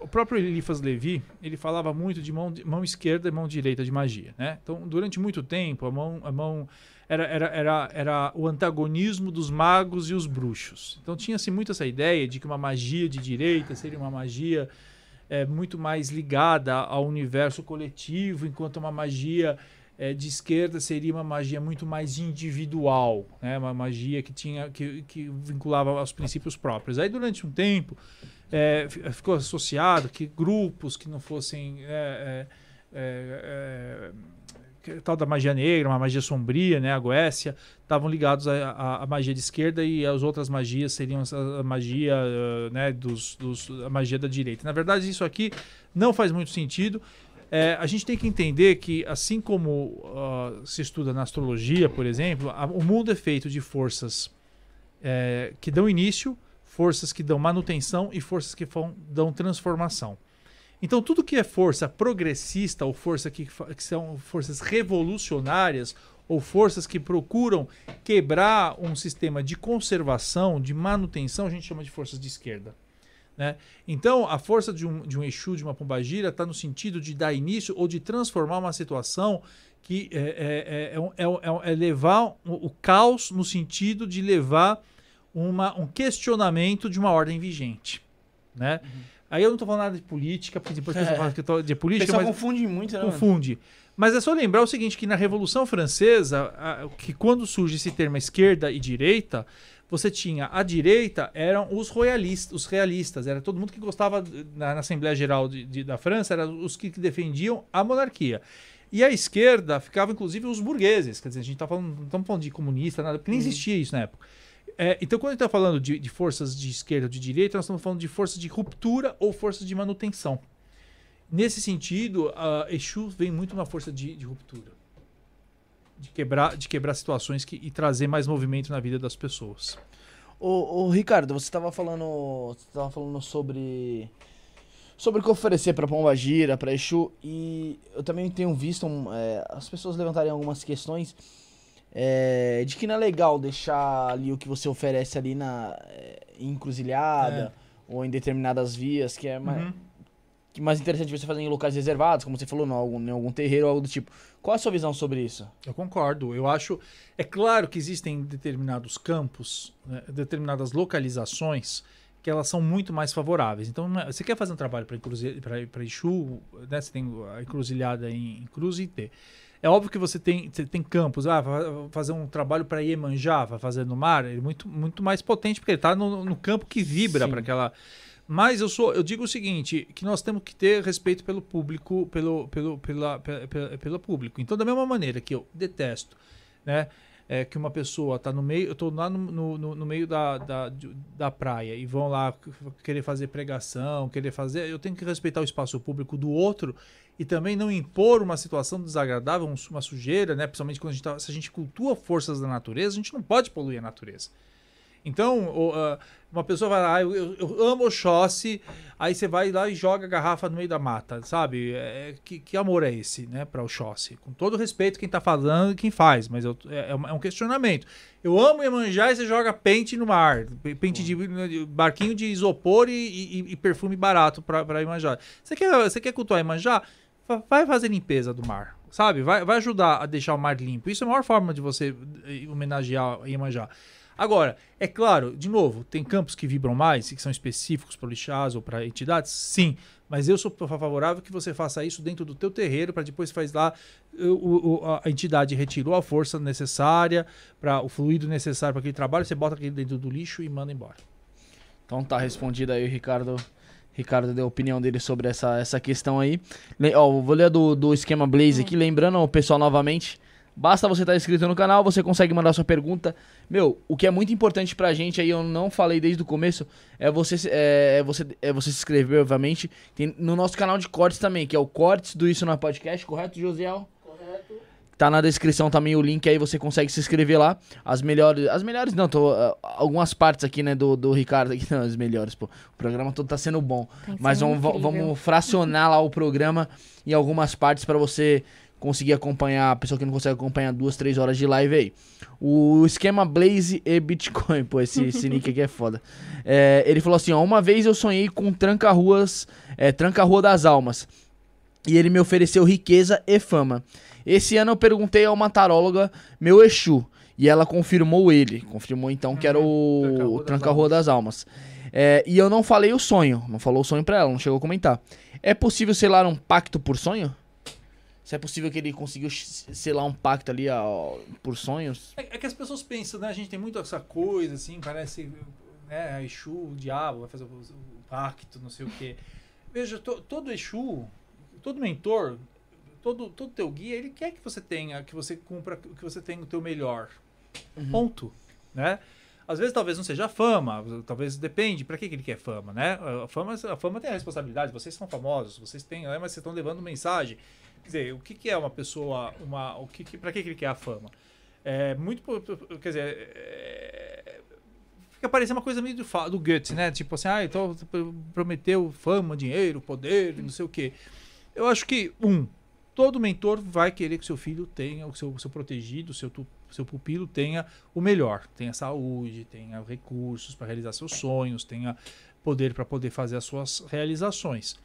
O próprio Eliphas Levi, ele falava muito de mão, mão esquerda e mão direita de magia, né? Então, durante muito tempo, a mão, a mão era, era, era, era o antagonismo dos magos e os bruxos. Então, tinha-se muito essa ideia de que uma magia de direita seria uma magia é, muito mais ligada ao universo coletivo, enquanto uma magia é, de esquerda seria uma magia muito mais individual, né? uma magia que tinha que, que vinculava aos princípios próprios. Aí durante um tempo é, fi- ficou associado que grupos que não fossem é, é, é, é, tal da magia negra, uma magia sombria, né, a Goécia, estavam ligados à, magia de esquerda e as outras magias seriam a, magia, eh, né, dos, dos, a magia da direita. Na verdade, isso aqui não faz muito sentido. É, a gente tem que entender que, assim como ah, se estuda na astrologia, por exemplo, a- o mundo é feito de forças é, que dão início, forças que dão manutenção e forças que fão- dão transformação. Então, tudo que é força progressista ou força que, que são forças revolucionárias ou forças que procuram quebrar um sistema de conservação, de manutenção, a gente chama de forças de esquerda. Né? Então, a força de um, de um Exu, de uma pombagira, está no sentido de dar início ou de transformar uma situação que é, é, é, é um- é um- é um- é levar o, o caos no sentido de levar uma, um questionamento de uma ordem vigente. Né? Aí eu não tô falando nada de política, porque depois É. fala que eu tô de política, mas confunde muito, né? mano? confunde. Mas é só lembrar o seguinte, que na Revolução Francesa, a- que quando surge esse termo esquerda e direita, você tinha a direita eram os royalistas, os realistas, era todo mundo que gostava na, na Assembleia Geral de- de- da França, eram os que, defendiam a monarquia. E a esquerda ficava inclusive os burgueses, quer dizer, a gente tá falando, não estamos falando de comunista, nada, porque nem existia isso na época. É, então, quando a gente está falando de, de forças de esquerda ou de direita, nós estamos falando de forças de ruptura ou forças de manutenção. Nesse sentido, a Exu vem muito uma força de, de ruptura. De quebrar, de quebrar situações que, e trazer mais movimento na vida das pessoas. Ô, ô, Ricardo, você tava falando. Você tava falando sobre. Sobre o que oferecer pra Pomba Gira, pra Exu. E eu também tenho visto um, é, as pessoas levantarem algumas questões é, de que não é legal deixar ali o que você oferece ali na é, encruzilhada ou em determinadas vias, que é mais, Uhum. é mais interessante você fazer em locais reservados, como você falou, em algum, em algum terreiro ou algo do tipo. Qual a sua visão sobre isso? Eu concordo. Eu acho. É claro que existem determinados campos, né, determinadas localizações que elas são muito mais favoráveis. Então, é- você quer fazer um trabalho para Exu, né? Você tem a encruzilhada em Cruz e T. É óbvio que você tem, você tem campos, ah, fazer um trabalho para Iemanjá, vai fazer no mar, ele é muito, muito mais potente, porque ele está no, no campo que vibra para aquela. Mas eu sou, eu digo o seguinte, que nós temos que ter respeito pelo público, pelo, pelo, pela, pela, pela- público. Então, da mesma maneira que eu detesto, né? É, que uma pessoa tá no meio, eu tô lá no, no, no- meio da, da, da praia e vão lá querer fazer pregação, querer fazer. Eu tenho que respeitar o espaço público do outro e também não impor uma situação desagradável, um- uma sujeira, né? Principalmente quando a gente tá, se a gente cultua forças da natureza, a gente não pode poluir a natureza. Então, uma pessoa vai lá, "Ah, eu, eu- amo Oxóssi, aí você vai lá e joga a garrafa no meio da mata, sabe? É, que, que amor é esse, né, para Oxóssi? Com todo respeito quem tá falando e quem faz, mas eu- é, é um- é um questionamento. Eu amo Iemanjá e você joga pente no mar, pente de, barquinho de isopor e, e- e perfume barato para Iemanjá. Você quer, você quer cultuar Iemanjá? Vai fazer limpeza do mar, sabe? Vai, vai ajudar a deixar o mar limpo. Isso é a maior forma de você eh, homenagear Iemanjá. Agora, é claro, de novo, tem campos que vibram mais e que são específicos para orixás ou para entidades? Sim, mas eu sou favorável que você faça isso dentro do teu terreiro para depois faz lá o- o- a entidade retirou a força necessária para o fluido necessário para aquele trabalho, você bota aquele dentro do lixo e manda embora. Então tá respondido aí, o Ricardo. Ricardo deu a opinião dele sobre essa, essa questão aí. Le- ó, vou ler do, do esquema Blaze aqui, lembrando o pessoal novamente. Basta você estar inscrito no canal, você consegue mandar sua pergunta. Meu, o que é muito importante pra gente aí, eu não falei desde o começo, é você, é, é você, é você se inscrever, obviamente. Tem no nosso canal de cortes também, que é o Cortes do Isso na Podcast, correto, Josiel? Tá na descrição também o link aí, você consegue se inscrever lá. As melhores. As melhores não, tô. ah, algumas partes aqui, né, do, do Ricardo aqui, não, as melhores, pô. O programa todo tá sendo bom. Mas vamos, incrível. vamos fracionar lá o programa em algumas partes pra você conseguir acompanhar. A pessoa que não consegue acompanhar duas, três horas de live aí. O esquema Blaze e Bitcoin, pô, esse, esse nick aqui é foda. É, ele falou assim: ó, uma vez eu sonhei com tranca-ruas, é, tranca-rua das almas. E ele me ofereceu riqueza e fama. Esse ano eu perguntei a uma taróloga meu Exu. E ela confirmou ele. Confirmou então que era o Tranca-Rua o das Tranca-Rua das Almas. É, e eu não falei o sonho. Não falou o sonho pra ela, não chegou a comentar. É possível selar um pacto por sonho? Se é possível que ele conseguiu selar um pacto ali ó, por sonhos? É, é que as pessoas pensam, né? A gente tem muito essa coisa, assim, parece, né? Exu, o diabo, vai fazer o, o pacto, não sei o quê. Veja, to- todo Exu, todo mentor, todo, todo teu guia, ele quer que você tenha, que você cumpra, que você tenha o teu melhor. Ponto, né? Às vezes talvez não seja fama, talvez depende, pra que que ele quer fama, né? A fama, a fama tem a responsabilidade, vocês são famosos, vocês têm, né, mas vocês estão levando mensagem. Quer dizer, o que, que é uma pessoa, uma, o que, que para que, ele quer a fama? É muito, quer dizer, é, fica parecendo uma coisa meio do, do Goethe, né? Tipo assim, ah, então prometeu fama, dinheiro, poder, não sei o quê. Eu acho que, um, todo mentor vai querer que seu filho tenha, o seu, seu protegido, o seu, tu- seu pupilo tenha o melhor. Tenha saúde, tenha recursos para realizar seus sonhos, tenha poder para poder fazer as suas realizações.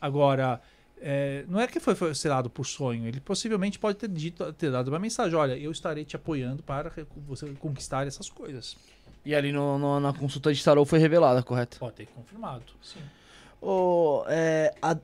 Agora, é, não é que foi, selado por sonho, ele possivelmente pode ter dito, ter dado uma mensagem, olha, eu estarei te apoiando para você conquistar essas coisas. E ali no- no- na consulta de tarô foi revelada, correto? Pode ter confirmado, sim. Ô, é, a,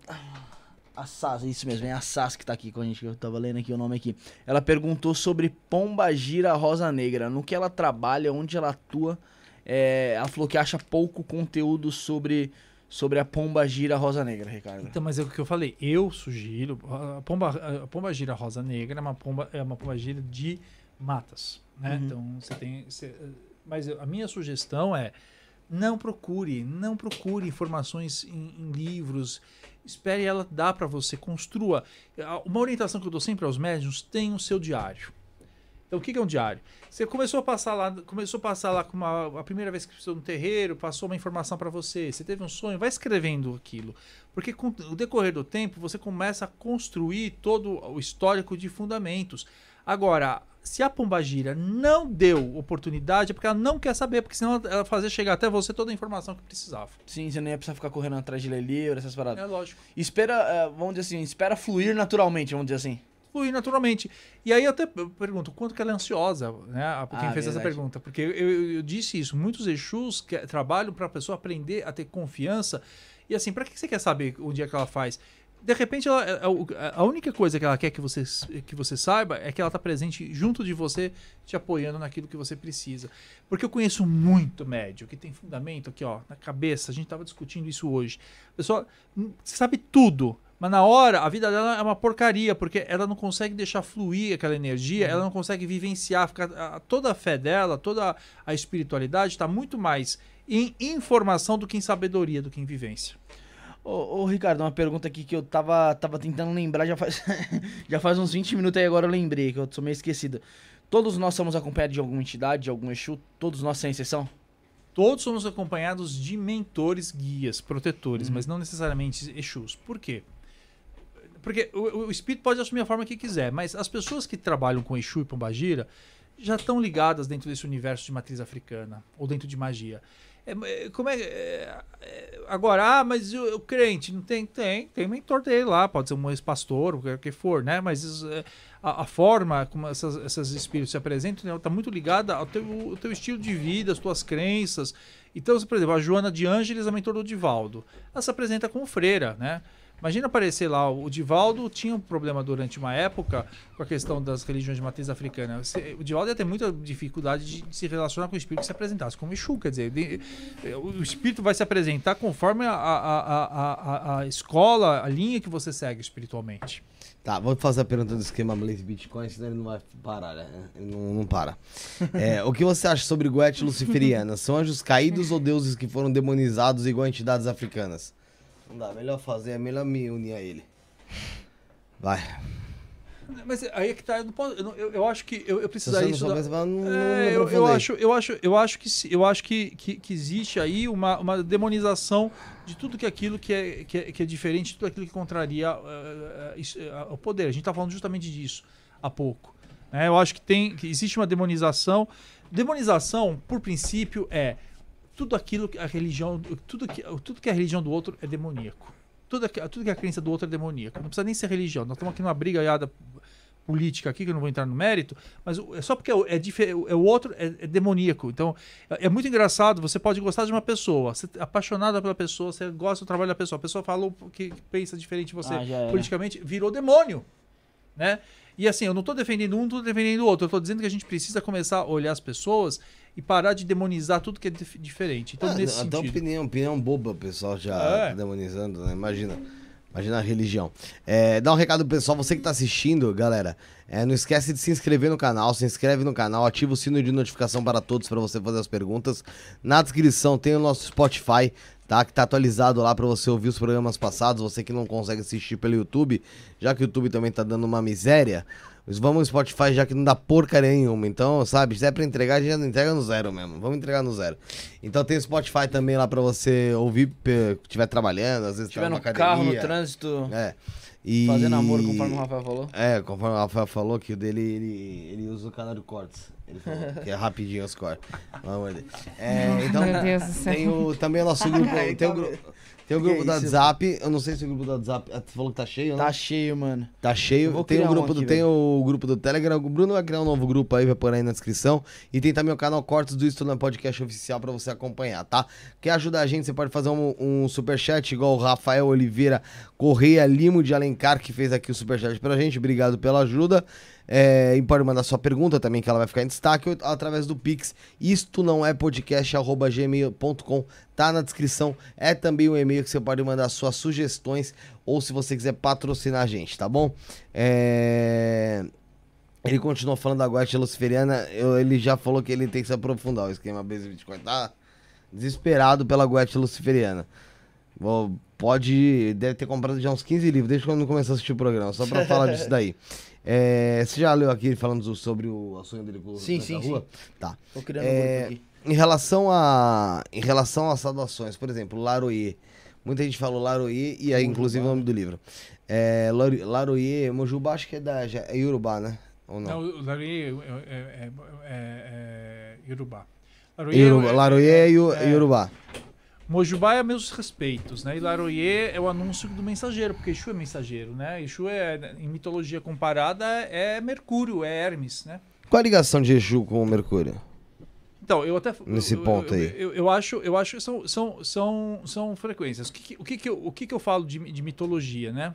a Sas, isso mesmo, é a Sas que tá aqui com a gente, que eu tava lendo aqui o nome aqui. Ela perguntou sobre Pomba Gira Rosa Negra, no que ela trabalha, onde ela atua. É, ela falou que acha pouco conteúdo sobre, sobre a Pomba Gira Rosa Negra, Ricardo. Então, mas é o que eu falei. Eu sugiro. A pomba, a pomba gira rosa negra é uma pomba, é uma pomba gira de matas. Né? Uhum. Então, você tem. você- mas a minha sugestão é. Não procure, não procure informações em, em livros. Espere ela dar para você, construa. Uma orientação que eu dou sempre aos médiums: tem o seu diário. Então, o que é um diário? Você começou a passar lá, começou a passar lá com uma, a primeira vez que precisou no terreiro, passou uma informação para você, você teve um sonho, vai escrevendo aquilo. Porque com o decorrer do tempo, você começa a construir todo o histórico de fundamentos. Agora, se a Pombagira não deu oportunidade, é porque ela não quer saber, porque senão ela fazer chegar até você toda a informação que precisava. Sim, você não ia precisar ficar correndo atrás de ler livro, essas paradas. É lógico. Espera, é, vamos dizer assim, espera fluir naturalmente, vamos dizer assim. Fluir naturalmente. E aí eu até pergunto, quanto que ela é ansiosa, né? a- Quem Ah, fez essa verdade. pergunta. Porque eu, eu- disse isso, muitos Exus que, trabalham para a pessoa aprender a ter confiança. E assim, para que você quer saber onde é que ela faz? De repente, ela- é- é o- a única coisa que ela quer que você, que você saiba é que ela está presente junto de você, te apoiando naquilo que você precisa. Porque eu conheço muito médio, que tem fundamento aqui, ó, na cabeça. A gente estava discutindo isso hoje. A pessoa hum, sabe tudo, mas na hora a vida dela é uma porcaria, porque ela não consegue deixar fluir aquela energia, ela não consegue vivenciar. Fica, a- toda a fé dela, toda a espiritualidade está muito mais em informação do que em sabedoria, do que em vivência. Ô, ô, Ricardo, uma pergunta aqui que eu tava, tava tentando lembrar já faz, já faz uns 20 minutos aí, agora eu lembrei, que eu sou meio esquecido. Todos nós somos acompanhados de alguma entidade, de algum Exu? Todos nós sem exceção? Todos somos acompanhados de mentores, guias, protetores, mas não necessariamente Exus. Por quê? Porque o, o espírito pode assumir a forma que quiser, mas as pessoas que trabalham com Exu e Pombagira já estão ligadas dentro desse universo de matriz africana ou dentro de magia. É, é, como é, é, é, agora, ah, mas o, o crente não tem, tem, tem mentor dele lá, pode ser um ex-pastor, o que- for, né? Mas é, a, a forma como essas, esses espíritos se apresentam está muito ligada ao teu, teu estilo de vida, às tuas crenças. Então, por exemplo, a Joana de Ângeles é a mentor do Divaldo. Ela se apresenta como freira, né? Imagina aparecer lá, o Divaldo tinha um problema durante uma época com a questão das religiões de matriz africana. O Divaldo ia ter muita dificuldade de se relacionar com o espírito que se apresentasse como Exu, quer dizer, de- o espírito vai se apresentar conforme a, a, a, a, a escola, a linha que você segue espiritualmente. Tá, vou fazer a pergunta do esquema Blaze Bitcoin, senão ele não vai parar, né? Ele não, não para. É, o que você acha sobre Goethe Luciferiana? São anjos caídos ou deuses que foram demonizados igual entidades africanas? Não dá, melhor fazer, é melhor me unir a ele. Vai. Mas aí é que tá, eu, não posso, eu, eu- acho que eu, eu precisaria souber, você fala, não, não É, eu, eu acho, eu acho, eu acho que eu acho que, que, que existe aí uma, uma demonização de tudo que aquilo que é, que é, que é diferente, de tudo aquilo que contraria eh, eh, isso, eh, o poder. A gente está falando justamente disso há pouco. né? eu acho que tem, que existe uma demonização. Demonização, por princípio, é tudo aquilo que a religião, tudo que, tudo que a religião do outro é demoníaco. Tudo que, tudo que a crença do outro é demoníaco. Não precisa nem ser religião. Nós estamos aqui numa brigaiada política aqui, que eu não vou entrar no mérito, mas é só porque é, o- é, dife- é o outro é, é demoníaco. Então, é, é muito engraçado, você pode gostar de uma pessoa, você é apaixonado pela pessoa, você gosta do trabalho da pessoa, a pessoa falou que, que pensa diferente de você Ah, politicamente, virou demônio, né? E assim, eu não estou defendendo um, não tô defendendo o outro, eu estou dizendo que a gente precisa começar a olhar as pessoas e parar de demonizar tudo que é dif- diferente. Então, Ah, nesse até sentido... opinião, opinião boba, o pessoal já É. tá demonizando, né? Imagina. Imagina a religião. É, dá um recado pro pessoal, você que tá assistindo, galera. é, não esquece de se inscrever no canal, se inscreve no canal, ativa o sino de notificação para todos para você fazer as perguntas. Na descrição tem o nosso Spotify, tá? Que tá atualizado lá para você ouvir os programas passados. Você que não consegue assistir pelo YouTube, já que o YouTube também tá dando uma miséria. Vamos no Spotify já que não dá porcaria nenhuma. Então, sabe, se é pra entregar, a gente já entrega no zero mesmo. Vamos entregar no zero. Então tem o Spotify também lá pra você ouvir, estiver trabalhando, às vezes Se tiver tá no numa carro, no academia. trânsito, É. E... fazendo amor, conforme o Rafael falou. É, conforme o Rafael falou que o dele, ele, ele usa o canal de cortes. Ele falou, que é rapidinho os core. Vamos ver. É, então, Meu Deus do céu. tem o, também o nosso grupo. Tem o, gru- tem o Que grupo do é isso? WhatsApp. Eu não sei se o grupo do WhatsApp. ah, Tu falou que tá cheio, né? Tá cheio, mano. Tá cheio. Tem o criar um grupo do aqui, tem o grupo do Telegram. O Bruno vai criar um novo grupo aí, vai pôr aí na descrição. E tem também o canal Cortes do Isto na Podcast Oficial pra você acompanhar, tá? Quer ajudar a gente? Você pode fazer um, um superchat igual o Rafael Oliveira Correia Limo de Alencar, que fez aqui o superchat pra gente. Obrigado pela ajuda. É, e pode mandar sua pergunta também, que ela vai ficar em destaque, através do Pix. Isto não é podcast, arroba gmail.com. Tá na descrição. É também o e-mail que você pode mandar suas sugestões, ou se você quiser patrocinar a gente, tá bom? É... Ele continuou falando da Guache Luciferiana. eu- ele já falou que ele tem que se aprofundar. O esquema Base 24 tá desesperado pela Guache Luciferiana. Bom, Pode. Deve ter comprado já uns 15 livros desde quando começou a assistir o programa, só pra falar disso daí. É, você já leu aqui falando sobre o sonho dele com o Sim, sim, Rua? Tá. Tô criando É, um grupo aqui. Em relação a em relação às saudações, por exemplo, Laroie. Muita gente falou Laroie e aí inclusive o nome do livro. É, Laro- Laroie, Mojubá acho que é da já- é Yorubá, né? Ou não? Não, o Laroie é, é, é, é, é Yorubá. Yorubá, é- é- e Yo- é- Yorubá. Mojubá é meus respeitos, né? E é o anúncio do mensageiro, porque Exu é mensageiro, né? Exu é, em mitologia comparada, é Mercúrio, é Hermes, né? Qual a ligação de Exu com o Mercúrio? Então, eu até. Nesse eu- ponto eu, aí. Eu, eu acho, eu acho que são, são, são, são frequências. O que, o, que, que, eu, o que, que eu falo de, de mitologia, né?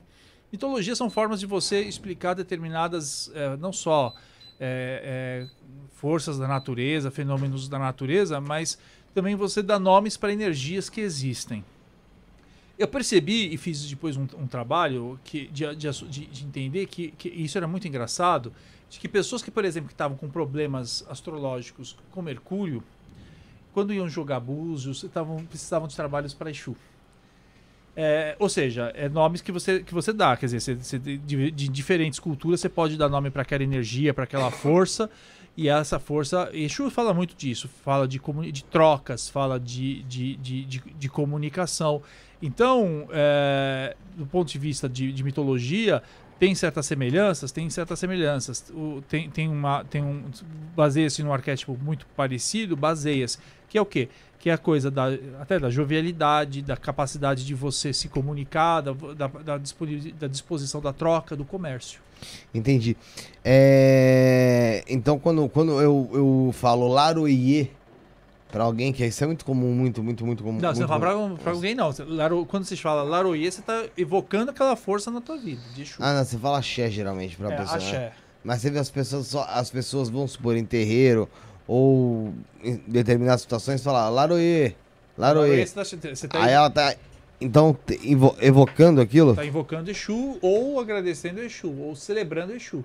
Mitologia são formas de você explicar determinadas, eh, não só eh, eh, forças da natureza, fenômenos da natureza, mas também você dá nomes para energias que existem. Eu percebi e fiz depois um, um trabalho que, de, de, de- de entender que, que isso era muito engraçado, de que pessoas que, por exemplo, que estavam com problemas astrológicos com Mercúrio, quando iam jogar búzios, estavam, precisavam de trabalhos para Exu. É, ou seja, é nomes que você, que você dá. Quer dizer, você, você de- de diferentes culturas você pode dar nome para aquela energia, para aquela força. E essa força. Exu fala muito disso. Fala de, de trocas, fala de, de, de, de, de comunicação. Então, é, do ponto de vista de, de mitologia, tem certas semelhanças? Tem certas semelhanças. O- tem, tem uma. Tem um, baseia-se num arquétipo muito parecido, baseia-se. Que é o quê? Que é a coisa da, até da jovialidade, da capacidade de você se comunicar, da, da, da disposição da troca, do comércio. Entendi. É, Então, quando, quando eu, eu falo Laroie pra alguém, que isso é muito comum, muito, muito, muito comum. Não, você não muito fala pra alguém, não. Laro- quando você fala Laroie, você está evocando aquela força na tua vida. Ah, não, você fala axé geralmente pra é, pessoa. né? axé. Mas você vê as pessoas, só, as pessoas vão supor em terreiro ou em determinadas situações falar Laroie, Laroie. Laroie, você tá, você tá Aí ela tá, então, evo- evocando aquilo? Tá invocando Exu, ou agradecendo Exu, ou celebrando Exu.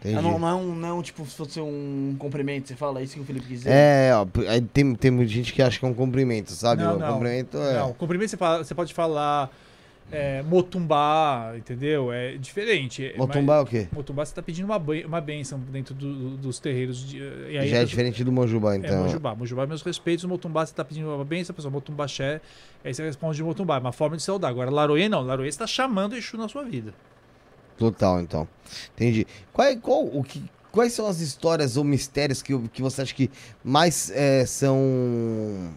Entendi. Ah, não, não é um, não é tipo, se fosse um cumprimento, você fala, é isso que o Felipe quis dizer? É, ó, tem, tem muita gente que acha que é um cumprimento, sabe? Não, o não. cumprimento é. Não, cumprimento você, fala- você pode falar é, motumbá, entendeu? É diferente. É, Motumbá é o mas- quê? Motumbá você tá pedindo uma, uma benção dentro do- do- dos terreiros. De, e aí Já é diferente do Mojubá, É, então. Mojubá. Mojubá, meus respeitos. Motumbá, você tá pedindo uma benção, a pessoa Motumbaxé, aí você responde de Motumbá. É uma forma de saudar. Agora, Laroê não. Laroê você tá chamando Exu na sua vida. Total, então. Entendi. Qual, é- qual, o que, quais são as histórias ou mistérios que, que você acha que mais é, são.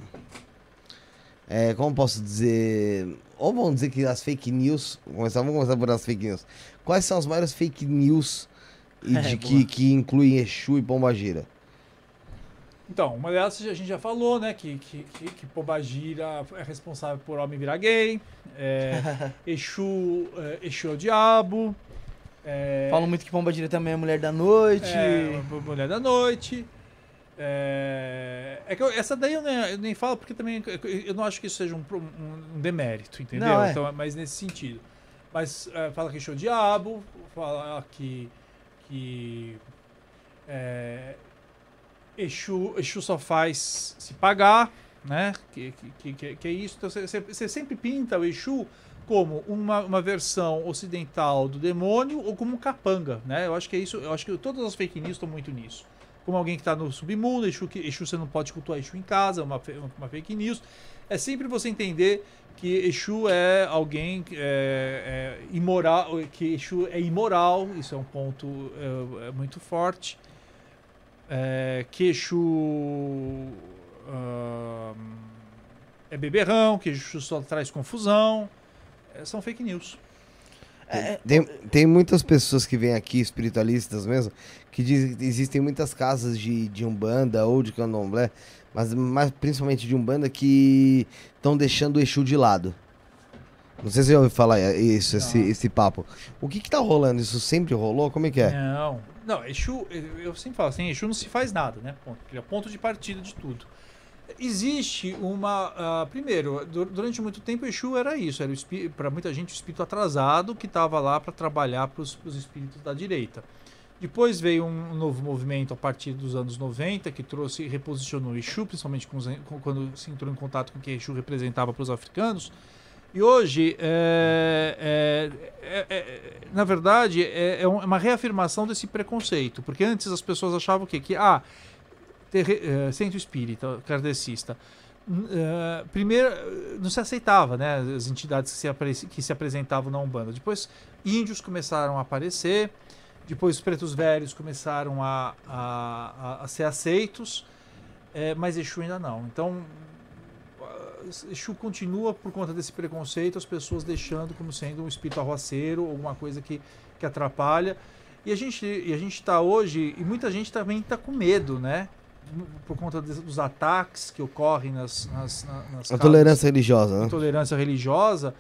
É, como posso dizer? Ou vamos dizer que as fake news. Vamos começar, vamos começar por as fake news. Quais são as maiores fake news e É, de que, que incluem Exu e Pombagira? Então, uma delas a gente já falou, né? Que, que, que, que Pombagira é responsável por homem virar gay. É, Exu, é, Exu é o diabo. É, Falam muito que Pombagira também é mulher da noite. é, Mulher da Noite. É, é que eu- essa daí eu nem, eu nem falo porque também eu não acho que isso seja um, um- demérito, entendeu? Não, é. Então, mas nesse sentido. Mas é, fala que é o diabo, fala que, que é, Exu, Exu só faz se pagar, né? Que, que, que, que é isso. Então você sempre pinta o Exu como uma, uma versão ocidental do demônio ou como um capanga, né? Eu acho que é isso. Eu acho que todas as fake news estão muito nisso. Como alguém que está no submundo, Exu, que, Exu você não pode cultuar Exu em casa, uma, fe- uma fake news. É sempre você entender que Exu é alguém é, é imoral, que Exu é imoral, isso é um ponto é, é muito forte. é, que Exu ah, é beberrão, que Exu só traz confusão. É, são fake news. Tem, tem muitas pessoas que vêm aqui, espiritualistas mesmo, que que existem muitas casas de, de Umbanda ou de Candomblé, mas, mas principalmente de Umbanda, que estão deixando o Exu de lado. Não sei se você ouviu falar isso, esse, Não. esse papo. O que que tá rolando? Isso sempre rolou? Como é que é? Não, não, Exu, eu sempre falo assim, Exu não se faz nada, né? Ponto. Ele é ponto de partida de tudo. Existe uma. ah, primeiro, du- durante muito tempo, Exu era isso, era para muita gente o espírito atrasado que estava lá para trabalhar para os espíritos da direita. Depois veio um novo movimento a partir dos anos 90 que trouxe reposicionou Exu, principalmente com os- com- quando se entrou em contato com o que Exu representava para os africanos. E hoje, é, é, é, é, na verdade, é, é é uma reafirmação desse preconceito. Porque antes as pessoas achavam o quê? Que, ah, centro espírita, kardecista. é, primeiro, não se aceitava, né? As entidades que se, que se apresentavam na Umbanda. Depois, índios começaram a aparecer. Depois, os pretos velhos começaram a, a, a- ser aceitos. é, mas Exu ainda não. Então, Exu continua por conta desse preconceito, as pessoas deixando como sendo um espírito arroaceiro, alguma coisa que, que atrapalha. E a gente e a gente está hoje, e muita gente também está com medo, né? Por conta dos ataques que ocorrem nas, nas, na- nas A tolerância religiosa, né? intolerância religiosa,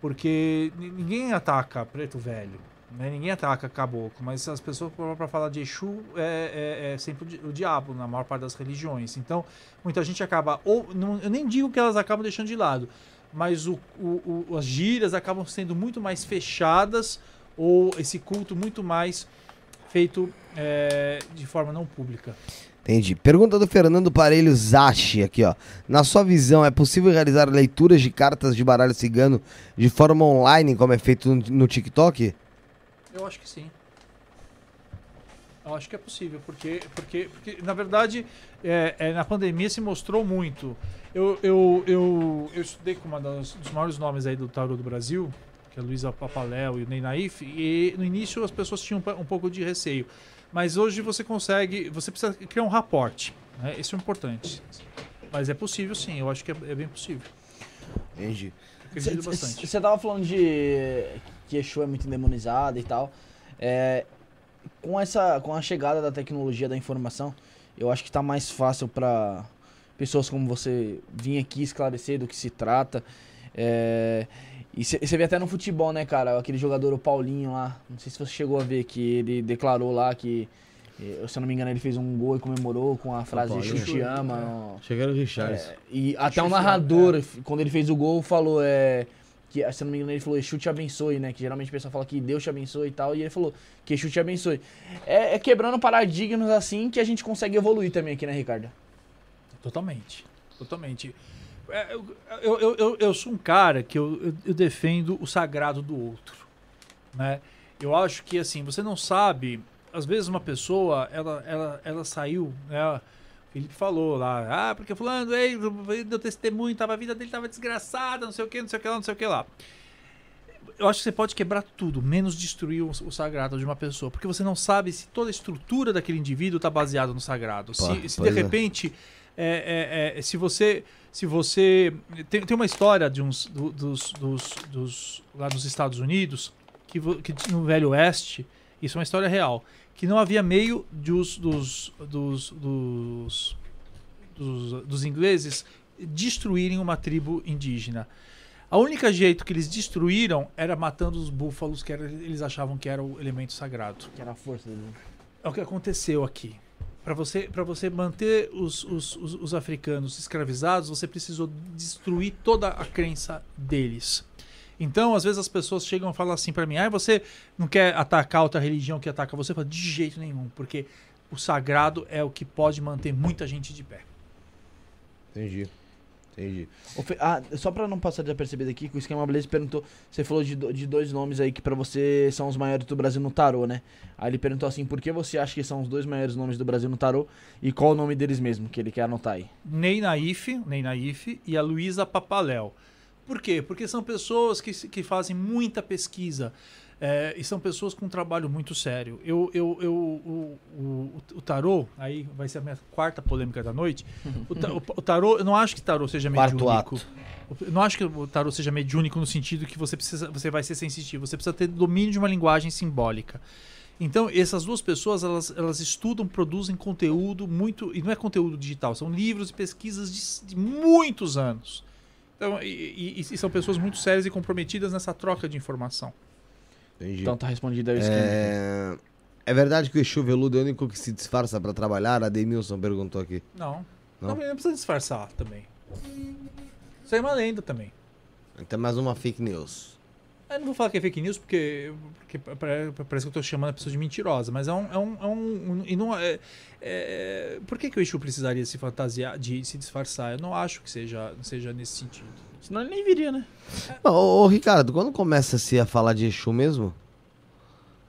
porque ni- ninguém ataca preto velho, né? ninguém ataca caboclo, mas as pessoas para falar de Exu é, é- é sempre o, di- o diabo na maior parte das religiões. Então muita gente acaba ou não, eu nem digo que elas acabam deixando de lado, mas o, o- o- as gírias acabam sendo muito mais fechadas ou esse culto muito mais feito é, de forma não pública. Entendi. Pergunta do Fernando Parelho Zachi aqui, ó. Na sua visão, é possível realizar leituras de cartas de baralho cigano de forma online, como é feito no TikTok? Eu acho que sim. Eu acho que é possível, porque, porque, porque na verdade, é, é, na pandemia se mostrou muito. Eu, eu, eu, eu estudei com uma das, dos maiores nomes aí do tarot do Brasil, que é a Luísa Papaléu e o Ney Naif, e no início as pessoas tinham um pouco de receio. Mas hoje você consegue, você precisa criar um raporte. Né? Isso é importante. Mas é possível sim, eu acho que é, é bem possível. Entendi. Acredito bastante. Você tava falando de que Exu é muito endemonizado e tal. É, com essa com a chegada da tecnologia da informação, eu acho que tá mais fácil para pessoas como você vir aqui esclarecer do que se trata. É, e você vê até no futebol, né, cara? Aquele jogador, o Paulinho lá. Não sei se você chegou a ver que ele declarou lá que, eh, se eu não me engano, ele fez um gol e comemorou com a frase. Exu te ama. ó. Chegaram o Richard. É, e até o narrador, f- quando ele fez o gol, falou, é, que, se não me engano, ele falou, Exu te abençoe, né? Que geralmente o pessoal fala que Deus te abençoe e tal, e ele falou que Exu te abençoe. É, é quebrando paradigmas assim que a gente consegue evoluir também aqui, né, Ricardo? Totalmente. Totalmente. É, Eu, eu, eu, eu, sou um cara que eu, eu defendo o sagrado do outro. Né? Eu acho que assim, você não sabe. Às vezes uma pessoa, ela, ela, ela saiu, né? Felipe falou lá, ah, porque fulano, ei, deu testemunho, tava, a vida dele tava desgraçada, não sei o que, não sei o que lá, não sei o que lá. Eu acho que você pode quebrar tudo, menos destruir o, o sagrado de uma pessoa. Porque você não sabe se toda a estrutura daquele indivíduo está baseada no sagrado. Pô, se se de é. repente, é, é, é, se você. Se você. Tem, tem uma história de uns. do- dos, dos, dos- lá nos Estados Unidos, que, que no Velho Oeste, isso é uma história real, que não havia meio de os- dos, dos, dos, dos, dos ingleses destruírem uma tribo indígena. A única jeito que eles destruíram era matando os búfalos, que era- eles achavam que era o elemento sagrado. Que era a força dele. É o que aconteceu aqui. Para você, pra você manter os, os, os, os africanos escravizados, você precisou destruir toda a crença deles. Então, às vezes as pessoas chegam e falam assim para mim: ah, você não quer atacar outra religião que ataca você? Eu falo, de jeito nenhum, porque o sagrado é o que pode manter muita gente de pé. Entendi. Entendi. Ah, só pra não passar desapercebido aqui, que o Esquema Blaze perguntou. Você falou de, do- de dois nomes aí que pra você são os maiores do Brasil no tarô, né? Aí ele perguntou assim: por que você acha que são os dois maiores nomes do Brasil no tarô e qual o nome deles mesmo que ele quer anotar aí? Ney Naif, Ney Naif e a Luísa Papaléu. Por quê? Porque são pessoas que, que fazem muita pesquisa. É, e são pessoas com um trabalho muito sério. Eu, eu, eu, o, o, o tarô, aí vai ser a minha quarta polêmica da noite. O, ta- o- o tarô, eu não acho que tarô seja Quarto mediúnico. ato. Eu não acho que o tarô seja mediúnico no sentido que você precisa, você vai ser sensitivo. Você precisa ter domínio de uma linguagem simbólica. Então, essas duas pessoas, elas, elas estudam, produzem conteúdo muito. E não é conteúdo digital, são livros e pesquisas de, de muitos anos. Então, e, e- e são pessoas muito sérias e comprometidas nessa troca de informação. Entendi. Então tá respondido aí o esquema. É... é verdade que o Exu veludo é o único que se disfarça pra trabalhar? A Demilson perguntou aqui. Não. Não? Não, não precisa disfarçar também. Isso aí é uma lenda também. Então mais uma fake news. Eu não vou falar que é fake news porque, porque pa- pa- parece que eu tô chamando a pessoa de mentirosa, mas é um. É um, é um- e não é, é- por que, que o Exu precisaria se fantasiar, de se disfarçar? Eu não acho que seja, seja nesse sentido. Senão ele nem viria, né? Ô, ô, ô, Ricardo, quando começa-se a falar de Exu mesmo?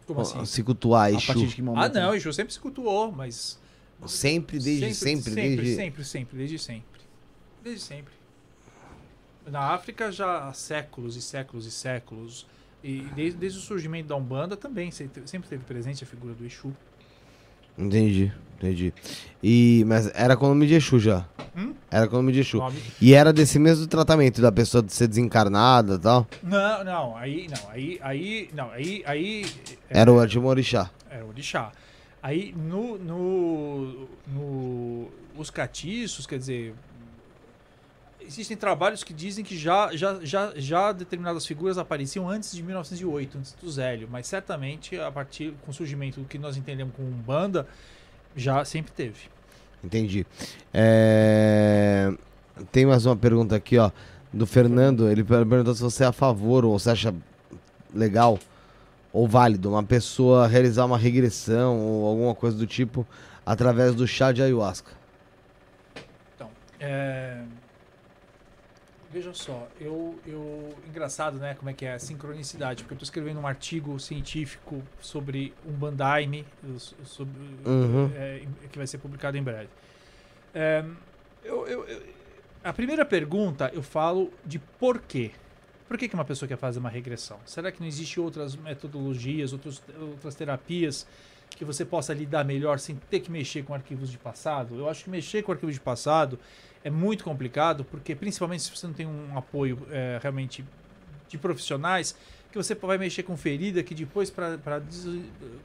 Como assim? Se cultuar A Exu? partir de que momento? Ah, não, o Exu sempre se cultuou, mas. Sempre, desde sempre, sempre, desde... sempre, sempre, desde sempre. Desde sempre. Na África já há séculos e séculos e séculos. E desde, desde o surgimento da Umbanda também sempre sempre teve presente a figura do Exu. Entendi, entendi. E, mas era com o nome de Exu já? Hum? Era com o nome de Exu. Nome- E era desse mesmo tratamento da pessoa de ser desencarnada e tal? Não, não, aí não, aí, aí, não, aí, aí é, Era o Antigo Orixá. era o orixá. Aí no, no, no os catiços, quer dizer, existem trabalhos que dizem que já, já, já, já determinadas figuras apareciam antes de 1908, antes do Zélio, mas certamente a partir com o surgimento do que nós entendemos como Umbanda, já sempre teve. Entendi. É, Tem mais uma pergunta aqui, ó. Do Fernando. Ele per- perguntou se você é a favor ou você acha legal ou válido uma pessoa realizar uma regressão ou alguma coisa do tipo através do chá de ayahuasca. Então, é... veja só, eu, eu. Engraçado, né? Como é que é a sincronicidade, porque eu estou escrevendo um artigo científico sobre um Bandaime, sobre, Uhum. é, que vai ser publicado em breve. É, eu- eu- eu- a primeira pergunta eu falo de por quê. Por que, que uma pessoa quer fazer uma regressão? Será que não existe outras metodologias, outros, outras terapias que você possa lidar melhor sem ter que mexer com arquivos de passado? Eu acho que mexer com arquivos de passado é muito complicado, porque principalmente se você não tem um apoio é, realmente de profissionais, que você vai mexer com ferida que depois para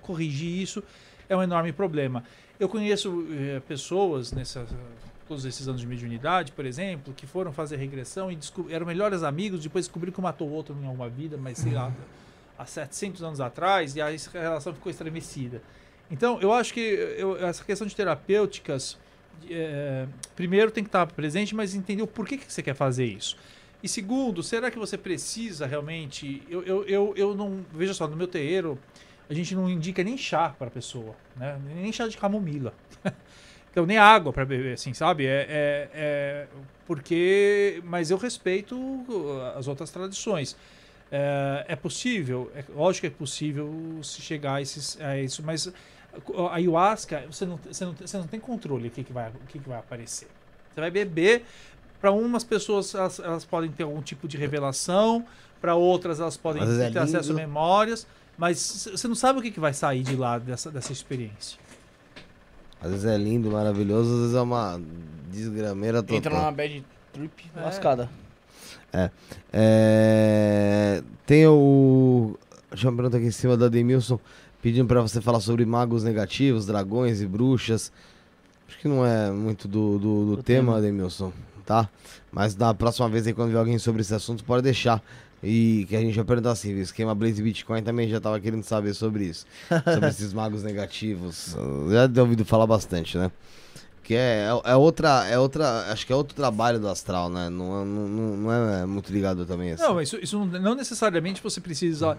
corrigir isso é um enorme problema. Eu conheço eh, pessoas nessa todos esses anos de mediunidade, por exemplo, que foram fazer regressão e eram melhores amigos, depois descobriram que matou o outro em alguma vida, mas sei lá, há 700 anos atrás, e a relação ficou estremecida. Então, eu acho que eu- essa questão de terapêuticas, eh, primeiro tem que estar presente, mas entender o porquê que você quer fazer isso. E segundo, será que você precisa realmente. Eu, eu, eu, eu não. Veja só, no meu terreiro, a gente não indica nem chá para a pessoa, né? Nem chá de camomila. então, nem água para beber, assim, sabe? É, é, é porque. Mas eu respeito as outras tradições. É, é possível, é, lógico que é possível se chegar a, esses, a isso, mas a ayahuasca, você não, você não, você não tem controle do que, que, vai, o que, que vai aparecer. Você vai beber. Para umas pessoas, elas, elas podem ter algum tipo de revelação, para outras, elas podem é ter acesso a memórias, mas você não sabe o que, que vai sair de lá dessa, dessa experiência. Às vezes é lindo, maravilhoso, às vezes é uma desgrameira total. Entra numa bad trip É. lascada. É, Tem o. Deixa eu uma pergunta aqui em cima da Demilson pedindo pra você falar sobre magos negativos, dragões e bruxas. Acho que não é muito do, do, do tema, tema. Demilson, tá? Mas da próxima vez aí, quando vier alguém sobre esse assunto, pode deixar. E que a gente vai perguntar assim: o esquema Blaze Bitcoin também já tava querendo saber sobre isso. sobre esses magos negativos. Já deu ouvido falar bastante, né? Que é, é outra, é outra, acho que é outro trabalho do astral, né? Não, é- não, não, é muito ligado também assim. Não, isso, isso não necessariamente você precisa.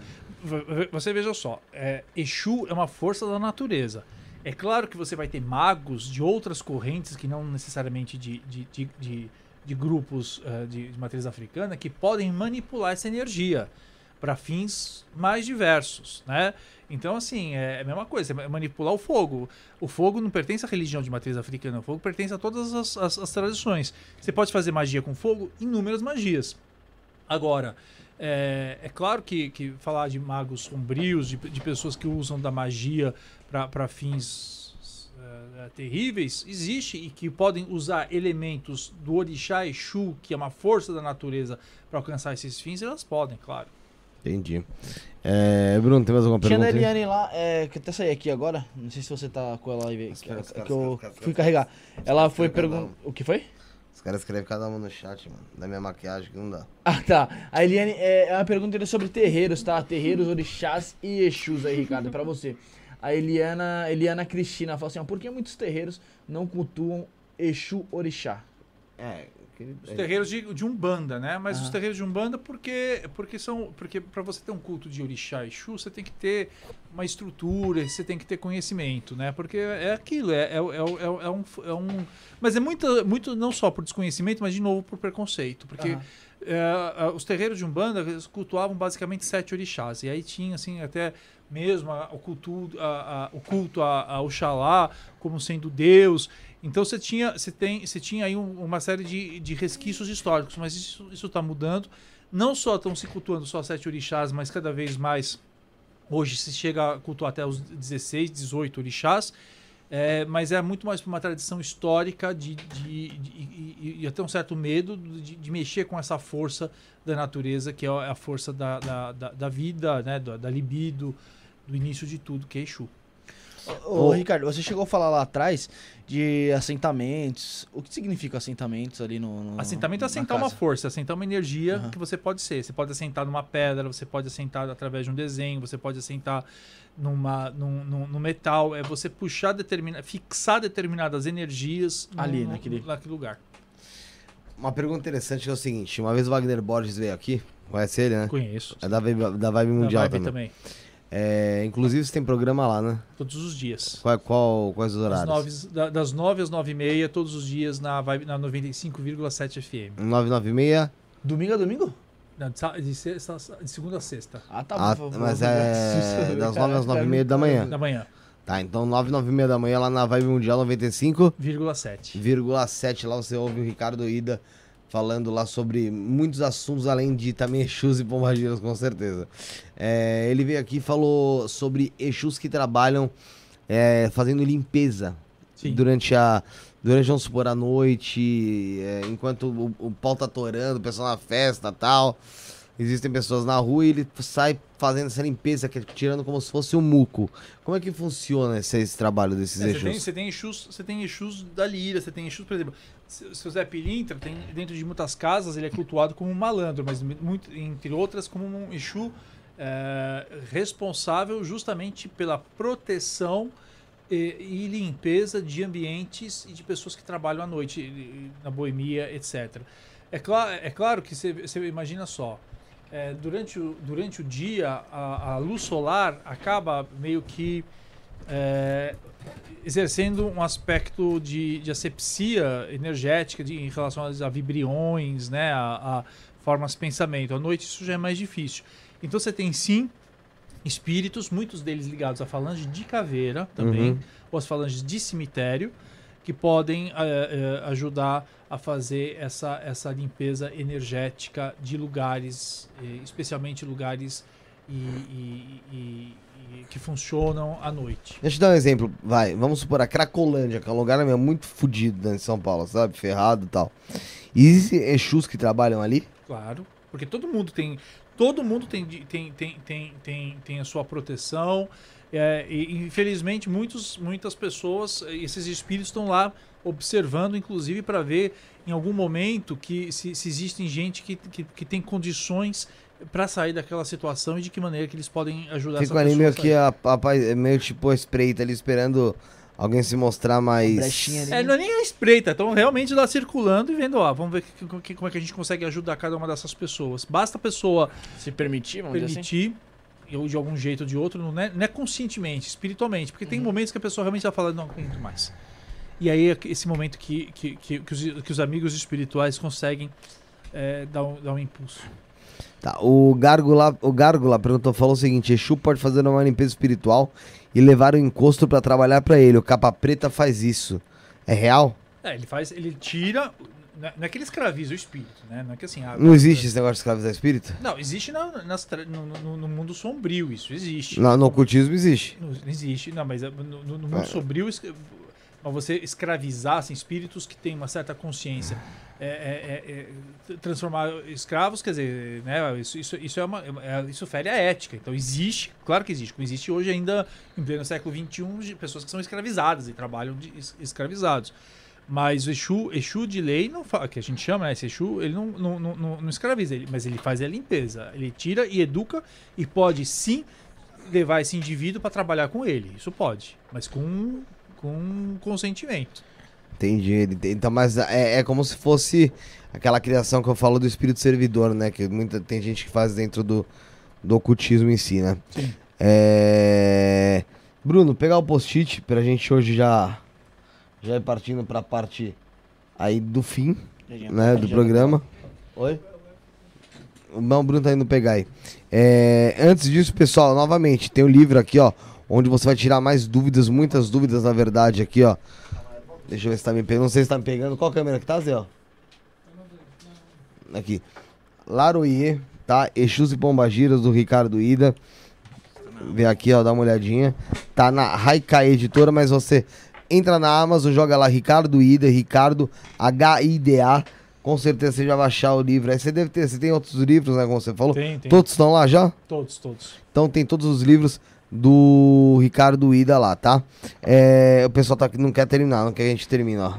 Você veja só, é, Exu é uma força da natureza. É claro que você vai ter magos de outras correntes que não necessariamente de, de, de, de, de grupos eh, de, de matriz africana que podem manipular essa energia para fins mais diversos, né? Então, assim, é a mesma coisa, é manipular o fogo. O fogo não pertence à religião de matriz africana, o fogo pertence a todas as, as- as tradições. Você pode fazer magia com fogo, inúmeras magias. Agora, É, é claro que, que falar de magos sombrios, de, de pessoas que usam da magia para fins é, terríveis, existe e que podem usar elementos do orixá Exu, que é uma força da natureza, para alcançar esses fins, elas podem, claro. Entendi. É, Bruno, tem mais alguma Tinha a pergunta? Eliane lá, é, que até saí aqui agora. Não sei se você tá com ela aí. Que, que eu fui carregar. Ela foi perguntar. O que foi? Os caras escrevem cada uma no chat, mano. Da minha maquiagem que não dá. Ah, tá. A Eliane é, é uma pergunta sobre terreiros, tá? Terreiros, orixás e exus aí, Ricardo, pra você. A Eliana, Eliana Cristina fala assim: ó, por que muitos terreiros não cultuam Exu Orixá? É, Os terreiros de, de Umbanda, né? Mas os terreiros de Umbanda porque porque são porque para você ter um culto de orixá e Exu, você tem que ter uma estrutura, você tem que ter conhecimento, né? Porque é aquilo, é, é, é, é, é um, é um mas é muito muito não só por desconhecimento, mas de novo por preconceito, porque é, os terreiros de Umbanda cultuavam basicamente sete orixás. E aí tinha, assim, até mesmo a- o culto, a, a- o culto a, a Oxalá como sendo Deus. Então você tinha, você tem, você tinha aí um- uma série de, de resquícios históricos, mas isso está mudando. Não só estão se cultuando só sete orixás, mas cada vez mais hoje se chega a cultuar até os 16, 18 orixás. É, mas é muito mais uma tradição histórica de, de- de- e, e- até um certo medo de, de mexer com essa força da natureza, que é a força da, da, da- da vida, né, da, da libido, do início de tudo, que é Exu. Ô, Ricardo, você chegou a falar lá atrás de assentamentos. O que significa assentamentos ali no. no Assentamento é assentar uma força, assentar uma energia Aham. que você pode ser. Você pode assentar numa pedra, você pode assentar através de um desenho, você pode assentar numa, num, num- no metal. É você puxar, determina, fixar determinadas energias Ali, no- naquele- naquele lugar. Uma pergunta interessante é o seguinte: uma vez o Wagner Borges veio aqui, conhece ele, né? Conheço. É da Vibe, da Vibe Da Mundial Vibe também. também. É, inclusive você tem programa lá, né? Todos os dias. Qual, qual- quais os horários? nove, da- das 9 às 9 e meia, todos os dias na, Vibe- na 95,7 FM. 996? Domingo a domingo? Não, de, sexta- de segunda a sexta, Ah, tá Ah, bom. mas vou- é vou- das nove às nove e Cara, meia da manhã. da manhã, Tá, então 9, 9 e meia da manhã lá na Vibe Mundial 95,7. vírgula 7. Lá você ouve o Ricardo Ida falando lá sobre muitos assuntos, além de também Exus e Pombagiras, com certeza. É, ele veio aqui e falou sobre Exus que trabalham é, fazendo limpeza Sim. durante a. Durante, vamos supor, a noite, é, enquanto o, o pau tá torando, o pessoal na festa e tal. Existem pessoas na rua e ele sai fazendo essa limpeza, é tirando como se fosse um muco. Como é que funciona esse, esse trabalho desses É, você, Exus? tem, você tem Exus, você tem Exus da Lira, você tem Exus, por exemplo, se se o Zé Pilintra tem dentro de muitas casas ele é cultuado como um malandro, mas muito, entre outras como um Exu é, responsável justamente pela proteção e, e limpeza de ambientes e de pessoas que trabalham à noite na boemia, etc. É, cla é claro que você imagina só, é, durante, o, durante o dia a, a luz solar acaba meio que é, exercendo um aspecto de, de asepsia energética de, em relação a, vibriões, né, a, a formas de pensamento. À noite isso já é mais difícil. Então você tem sim espíritos, muitos deles ligados à falange de caveira também, Uhum. ou às falanges de cemitério, que podem eh, ajudar a fazer essa, essa limpeza energética de lugares, eh, especialmente lugares e, e- e- e que funcionam à noite. Deixa eu dar um exemplo, vai, vamos supor a Cracolândia, que é um lugar meu, muito fodido dentro de São Paulo, sabe? Ferrado e tal. E Exus que trabalham ali? Claro, porque todo mundo tem, todo mundo tem, tem, tem, tem, tem, tem a sua proteção. É, e infelizmente muitos, muitas pessoas, esses espíritos estão lá observando, inclusive para ver em algum momento que se, se existem gente que, que, que tem condições para sair daquela situação e de que maneira que eles podem ajudar Fico essa ali meio a sair. que a, a, meio tipo a espreita ali, esperando alguém se mostrar mais... É, não é nem a espreita, estão realmente lá circulando e vendo, ó, vamos ver que- que- como é que a gente consegue ajudar cada uma dessas pessoas. Basta a pessoa Se permitir, vamos dizer assim. Ou de algum jeito ou de outro, não é, não é conscientemente, espiritualmente, porque Uhum. tem momentos que a pessoa realmente está falando, não aguento mais. E aí é esse momento que, que, que, que os, que os amigos espirituais conseguem é, dar, um, dar um impulso. Tá, o Gárgula, o Gárgula perguntou, falou o seguinte, Exu pode fazer uma limpeza espiritual e levar o encosto pra trabalhar pra ele. O Capa Preta faz isso. É real? É, ele faz, ele tira, Não é- não é que ele escraviza o espírito, né? Não é que assim. ah, Não existe esse negócio de escravizar espírito? Não, existe na- nas no, no- no mundo sombrio, isso existe. No, no ocultismo existe. Não, existe, não, mas é, no, no- mundo É. sombrio, mas você escravizar assim, espíritos que têm uma certa consciência, é, é- é- é, transformar escravos, quer dizer, né, isso, isso, isso, é uma, isso fere a ética. Então existe, claro que existe, como existe hoje ainda em pleno século XXI, de pessoas que são escravizadas e trabalham de es- escravizados. Mas o Exu, Exu de lei, não que a gente chama, né, esse Exu, ele não, não, não, não- escraviza, ele, mas ele faz a limpeza. Ele tira e educa e pode sim levar esse indivíduo para trabalhar com ele. Isso pode, mas com, com consentimento. Entendi. Então, mas é, é como se fosse aquela criação que eu falo do espírito servidor, né? Que muita, tem gente que faz dentro do, do ocultismo em si, né? Sim. É... Bruno, pegar o post-it pra gente hoje já, já partindo pra parte aí do fim, né? Do programa. Oi? Não, o Bruno tá indo pegar aí. É, antes disso, pessoal, novamente, tem o livro aqui, ó. Onde você vai tirar mais dúvidas, muitas dúvidas, na verdade, aqui, ó. Deixa eu ver se tá me pegando. Não sei se tá me pegando. Qual câmera que tá, Zé? ó? Aqui. Laroie, tá? Exus e Pombagiras, do Ricardo Ida. Vê aqui, ó, dá uma olhadinha. Tá na Haikai Editora, mas você entra na Amazon, joga lá Ricardo Ida, Ricardo H-I-D-A. Com certeza você já vai achar o livro. Aí você deve ter, você tem outros livros, né? Como você falou. Tem, tem. Todos estão lá já? Todos, todos. Então tem todos os livros do Ricardo Ida lá, tá? É, o pessoal tá, não quer terminar, não quer que a gente termine, ó.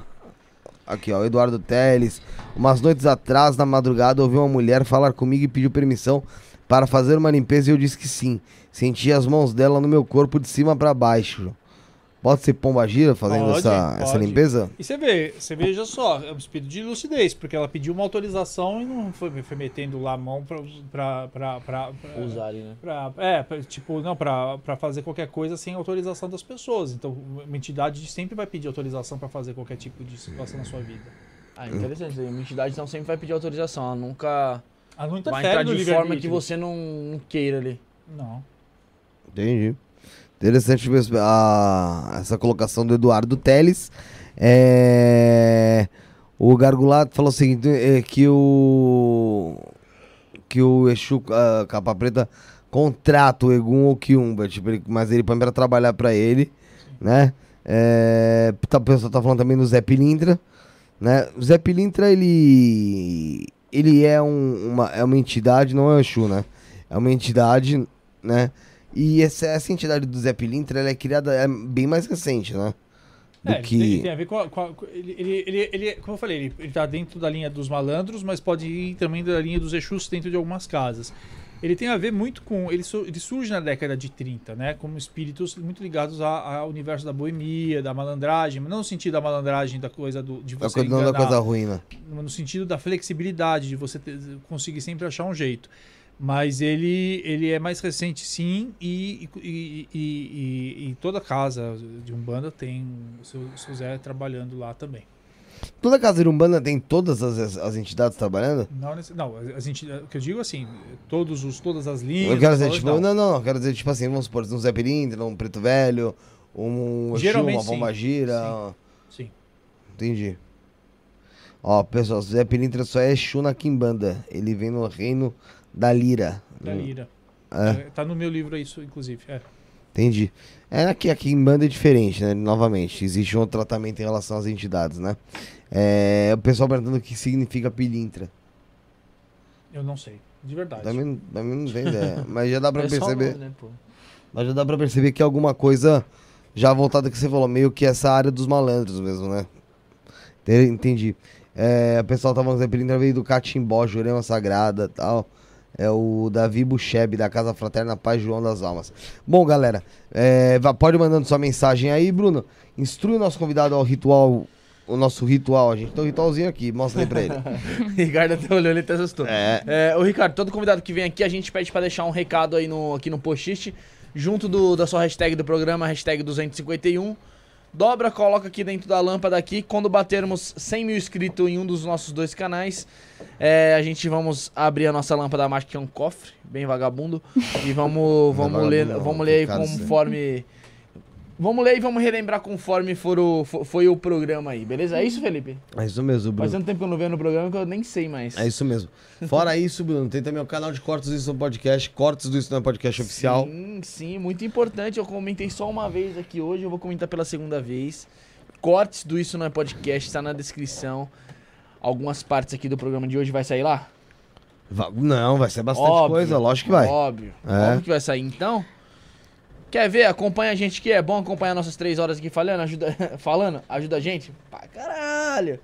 Aqui, ó, o Eduardo Teles. Umas noites atrás, na madrugada, ouvi uma mulher falar comigo e pediu permissão para fazer uma limpeza e eu disse que sim. Senti as mãos dela no meu corpo de cima para baixo. Pode ser Pomba Gira fazendo Pode, essa, essa pode. limpeza? E você vê, você veja só, é um espírito de lucidez, porque ela pediu uma autorização e não foi, foi metendo lá a mão pra. pra, pra, pra, pra Usarem, né? pra- é, pra- tipo, não, pra, pra fazer qualquer coisa sem autorização das pessoas. Então, uma entidade sempre vai pedir autorização pra fazer qualquer tipo de situação na sua vida. Ah, interessante. Uma entidade então sempre vai pedir autorização. Ela nunca Ela não vai interfere entrar de forma que você não, não queira ali. Não. Entendi. Interessante ver a- essa colocação do Eduardo Teles. É, o Gargulato falou o seguinte: é, que o. Que o Exu a Capa Preta contrata o Egum ou Kiumba, tipo, ele- mas ele põe trabalhar pra ele, né? É, tá, o pessoal tá falando também do Zé Pilintra, né? O Zé Pilintra, ele. Ele é, um- uma, é uma entidade, não é o Exu, né? É uma entidade, né? E essa, essa entidade do Zé Pilintra, ela é criada é bem mais recente, né? Do É, que... tem, tem a ver com. a- com a- ele, ele, ele, como eu falei, ele, ele tá dentro da linha dos malandros, mas pode ir também da linha dos Exus dentro de algumas casas. Ele tem a ver muito com. Ele, ele surge na década de 30, né? Como espíritos muito ligados ao universo da boemia, da malandragem, mas não no sentido da malandragem, da coisa do, de você. não da enganar, coisa ruim, né? no sentido da flexibilidade, de você ter- conseguir sempre achar um jeito. Mas ele, ele é mais recente, sim, e, e, e, e- toda casa de Umbanda tem o seu, o seu Zé trabalhando lá também. Toda casa de Umbanda tem todas as, as entidades trabalhando? Não, não a gente, o que eu digo assim, todos os, todas as linhas. Eu quero dizer, tipo, não, não, não, eu quero dizer, tipo assim, vamos supor, um Zé Pilintra, um Preto Velho, um Geralmente uma sim. Pomba Gira. Sim. Entendi. Ó, pessoal, Zé Pilintra só é Exu na Kimbanda. Ele vem no reino da Lira. Da Lira. É. É, tá no meu livro isso, inclusive. É. Entendi. É aqui, aqui em banda é diferente, né? Novamente, existe um outro tratamento em relação às entidades, né? É, o pessoal perguntando o que significa pilintra. Eu não sei, de verdade. Também, também não tem ideia. Mas já dá pra É perceber. nome, né? Mas já dá pra perceber que é alguma coisa já voltada que você falou, meio que essa área dos malandros mesmo, né? Ente- Entendi. É, o pessoal tá falando que pilintra veio do Catimbó, Jurema Sagrada e tal. É o Davi Bucheb, da Casa Fraterna Paz João das Almas. Bom, galera, é, pode mandando sua mensagem aí, Bruno. Instrui o nosso convidado ao ritual, o nosso ritual. A gente tem um ritualzinho aqui, mostra aí pra ele. Ricardo até olhou, ele até assustou. É. É, ô Ricardo, todo convidado que vem aqui, a gente pede pra deixar um recado aí no, aqui no post-it, junto do, da sua hashtag do programa, hashtag 251. Dobra, coloca aqui dentro da lâmpada aqui. Quando batermos 100 mil inscritos em um dos nossos dois canais, é, a gente vamos abrir a nossa lâmpada mágica, que é um cofre, bem vagabundo. E vamos, vamos, ler, não, vamos ler aí cara, isso aí. conforme Vamos ler e vamos relembrar conforme for o, fo- foi o programa aí, beleza? É isso, Felipe? É isso mesmo, Bruno. Faz tanto tempo que eu não venho no programa que eu nem sei mais. É isso mesmo. Fora isso, Bruno, tem também o canal de Cortes do Isso no Podcast, Cortes do Isso no Podcast Oficial. Sim, sim, muito importante. Eu comentei só uma vez aqui hoje, eu vou comentar pela segunda vez. Cortes do Isso Não é Podcast, tá na descrição. Algumas partes aqui do programa de hoje vai sair lá? Não, vai ser bastante Óbvio, coisa, lógico que vai. Óbvio. É. Óbvio que vai sair. Então, quer ver? Acompanha a gente que é bom acompanhar nossas três horas aqui falando, ajuda, falando, ajuda a gente? Pra caralho.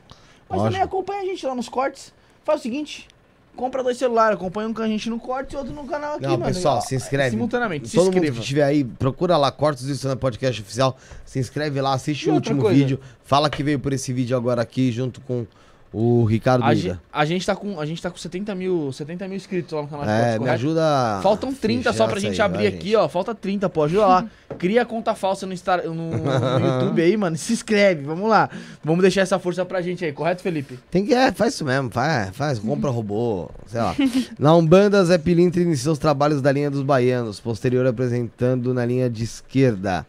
Mas Lógico. também acompanha a gente lá nos cortes. Faz o seguinte, compra dois celulares, acompanha um com a gente no corte e outro no canal aqui, Não, mano. pessoal, Ó, se inscreve. Simultaneamente, se Todo mundo inscreva. que estiver aí, procura lá, Cortes do no Podcast Oficial. Se inscreve lá, assiste E o último coisa? vídeo. Fala que veio por esse vídeo agora aqui, junto com o Ricardo A, gen- a gente tá com, a gente tá com 70 mil, 70 mil inscritos lá no canal de É, me correto? ajuda. Faltam 30 só pra gente aí, abrir vai, aqui, gente. ó. Falta 30, pô. Ajuda lá. Cria conta falsa no, Insta, no, no YouTube aí, mano. Se inscreve, vamos lá. Vamos deixar essa força pra gente aí, correto, Felipe? Tem que, é, faz isso mesmo, faz, faz, compra robô, sei lá. Na Umbanda, Zé Pilintra inicia os trabalhos da linha dos baianos, posterior apresentando na linha de esquerda.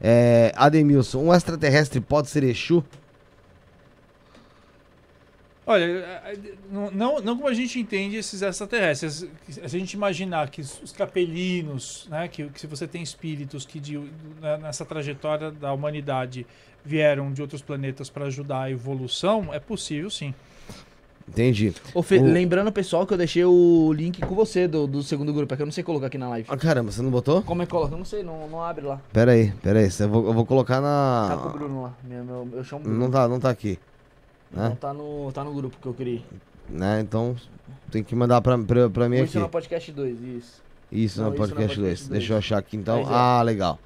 É, Ademilson, um extraterrestre pode ser Exu? Olha, é, é, não- não, como a gente entende esses extraterrestres. Se a gente imaginar que os os capelinos, né, que, que se você tem espíritos que de- né, nessa trajetória da humanidade vieram de outros planetas para ajudar a evolução, é possível sim. Entendi. O- Lembrando, pessoal, que eu deixei o link com você do, do segundo grupo, é que eu não sei colocar aqui na live. Ah, caramba, você não botou? Como é que coloca? Eu não sei, não, não abre lá. Pera aí, pera aí, eu vou, eu vou colocar Tá com o na... Bruno lá. Meu, meu, eu chamo Bruno. Não tá, não tá aqui, Não, né? tá no, tá no grupo que eu criei. né? Então tem que mandar pra, pra, pra mim Isso aqui. no podcast 2, isso. Isso Não, no isso podcast 2. podcast dois. Deixa eu achar aqui então. Já. Ah, legal.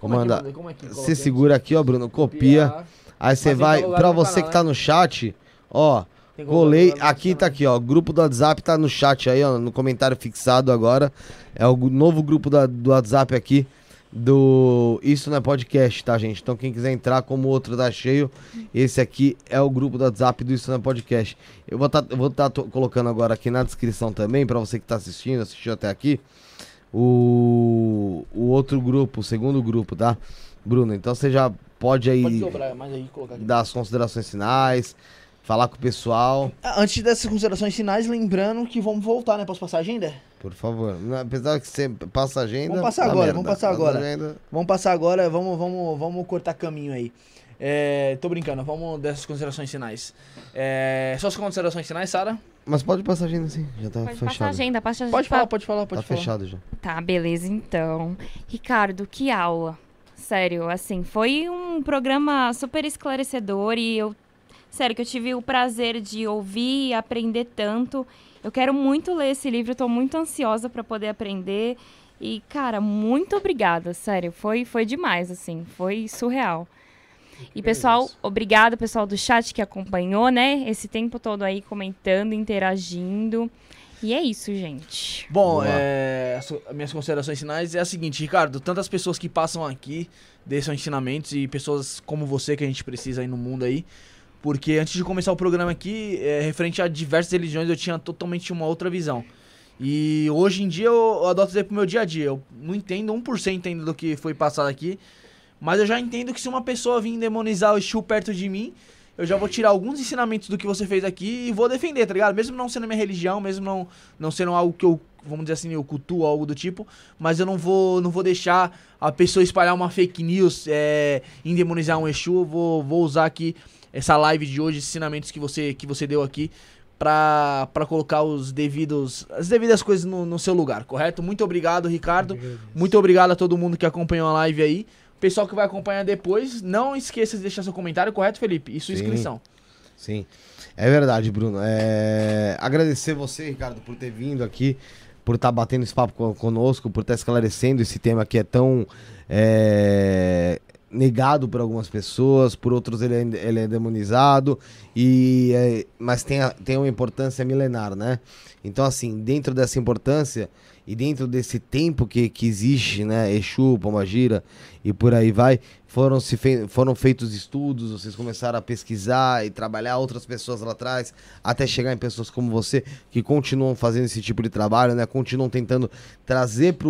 Como é que mandar. manda? Como é coloca Você segura aqui, ó, Bruno, copia. Copiar. Aí você vai, pra você canal, que tá né? no chat, ó, colei, aqui tá canal. aqui, ó, grupo do WhatsApp tá no chat aí, ó, no comentário fixado agora. É o novo grupo da- do WhatsApp aqui do Isso não é podcast, tá, gente? Então quem quiser entrar, como o outro tá cheio, esse aqui é o grupo do WhatsApp do Isso não é podcast. Eu vou tá, vou tá colocando agora aqui na descrição também, pra você que tá assistindo, assistiu até aqui, o, o outro grupo, o segundo grupo, tá? Bruno, então você já pode aí Pode dobrar aí dar as considerações finais, falar com o pessoal, Antes dessas considerações finais, lembrando que vamos voltar, né? Posso passar a agenda? Por favor. Não, Apesar que você passa a agenda. Vamos passar dá agora, merda. vamos passar Passa agora. agenda. Vamos passar agora, vamos, vamos, vamos cortar caminho aí. É, tô brincando, vamos dessas considerações finais. É, suas considerações finais, Sara? Mas pode passar a agenda sim, já tá Pode passar a fechado. agenda, passa a Pode tá- falar, pode falar, pode Tá falar. fechado já. Tá, beleza, então. Ricardo, que aula. Sério, assim, foi um programa super esclarecedor e eu. Sério, que eu tive o prazer de ouvir e aprender tanto. Eu quero muito ler esse livro, tô muito ansiosa pra poder aprender. E, cara, muito obrigada, sério. Foi, foi demais, assim, foi surreal. E, pessoal, obrigada, pessoal do chat que acompanhou, né? Esse tempo todo aí comentando, interagindo. E é isso, gente. Bom, é, as as minhas considerações finais é a seguinte, Ricardo, tantas pessoas que passam aqui, deixam ensinamentos e pessoas como você que a gente precisa aí no mundo aí. Porque antes de começar o programa aqui, é, referente a diversas religiões, eu tinha totalmente uma outra visão. E hoje em dia eu, adoto isso aí pro meu dia a dia. Eu não entendo 1% ainda do que foi passado aqui. Mas eu já entendo que se uma pessoa vir demonizar o Exu perto de mim, eu já vou tirar alguns ensinamentos do que você fez aqui e vou defender, tá ligado? Mesmo não sendo minha religião, mesmo não, não sendo algo que eu, vamos dizer assim, eu cultuo, algo do tipo, mas eu não vou, não vou deixar a pessoa espalhar uma fake news, é, endemonizar um Exu, eu vou, vou usar aqui essa live de hoje, esses ensinamentos que você, que você deu aqui, pra, pra colocar os devidos, as devidas coisas no, no seu lugar, correto? Muito obrigado, Ricardo. Muito obrigado a todo mundo que acompanhou a live aí. Pessoal que vai acompanhar depois, não esqueça de deixar seu comentário, correto, Felipe? E sua Sim. inscrição. Sim. É verdade, Bruno. É... Agradecer você, Ricardo, por ter vindo aqui, por estar batendo esse papo co- conosco, por estar esclarecendo esse tema que é tão é, negado por algumas pessoas, por outros ele é, ele é demonizado, e, é, mas tem, a- tem uma importância milenar, né? Então, assim, dentro dessa importância, e dentro desse tempo que, que existe, né, Exu, Pomagira e por aí vai, foram, se fe foram feitos estudos, vocês começaram a pesquisar e trabalhar outras pessoas lá atrás, até chegar em pessoas como você, que continuam fazendo esse tipo de trabalho, né, continuam tentando trazer para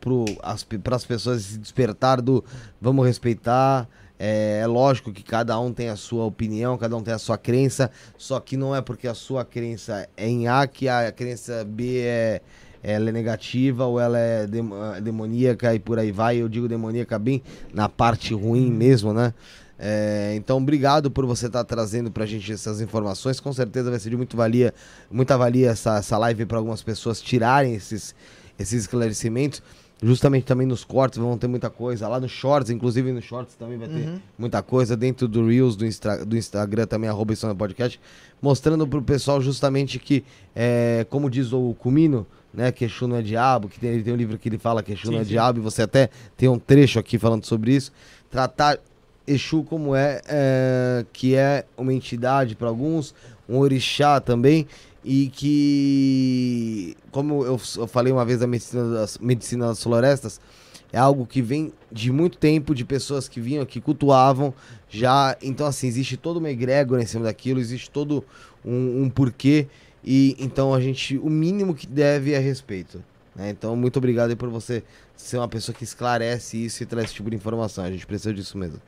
pro, as, as pessoas esse despertar do vamos respeitar, é, é, lógico que cada um tem a sua opinião, cada um tem a sua crença, só que não é porque a sua crença é em A que a crença B é, ela é negativa ou ela é demoníaca e por aí vai. Eu digo demoníaca bem na parte ruim mesmo, né? É, então, obrigado por você estar tá trazendo pra gente essas informações. Com certeza vai ser de muito valia, muita valia essa, essa live para algumas pessoas tirarem esses, esses esclarecimentos justamente também nos cortes vão ter muita coisa. Lá no Shorts, inclusive no Shorts também vai ter uhum. muita coisa. Dentro do Reels, do, Instra, do Instagram também, arroba Podcast, mostrando pro pessoal justamente que, é, como diz o Cumino, né, que Exu não é diabo, que tem, ele tem um livro que ele fala que Exu sim, não é sim. diabo, e você até tem um trecho aqui falando sobre isso. Tratar Exu como é, é que é uma entidade para alguns, um orixá também, e que, como eu, eu falei uma vez da medicina das, medicina das florestas, é algo que vem de muito tempo, de pessoas que vinham, que cultuavam já. Então, assim, existe toda uma egrégora em cima daquilo, existe todo um, um porquê. E então a gente, o mínimo que deve é respeito. Né? Então, muito obrigado por você ser uma pessoa que esclarece isso e traz esse tipo de informação. A gente precisa disso mesmo.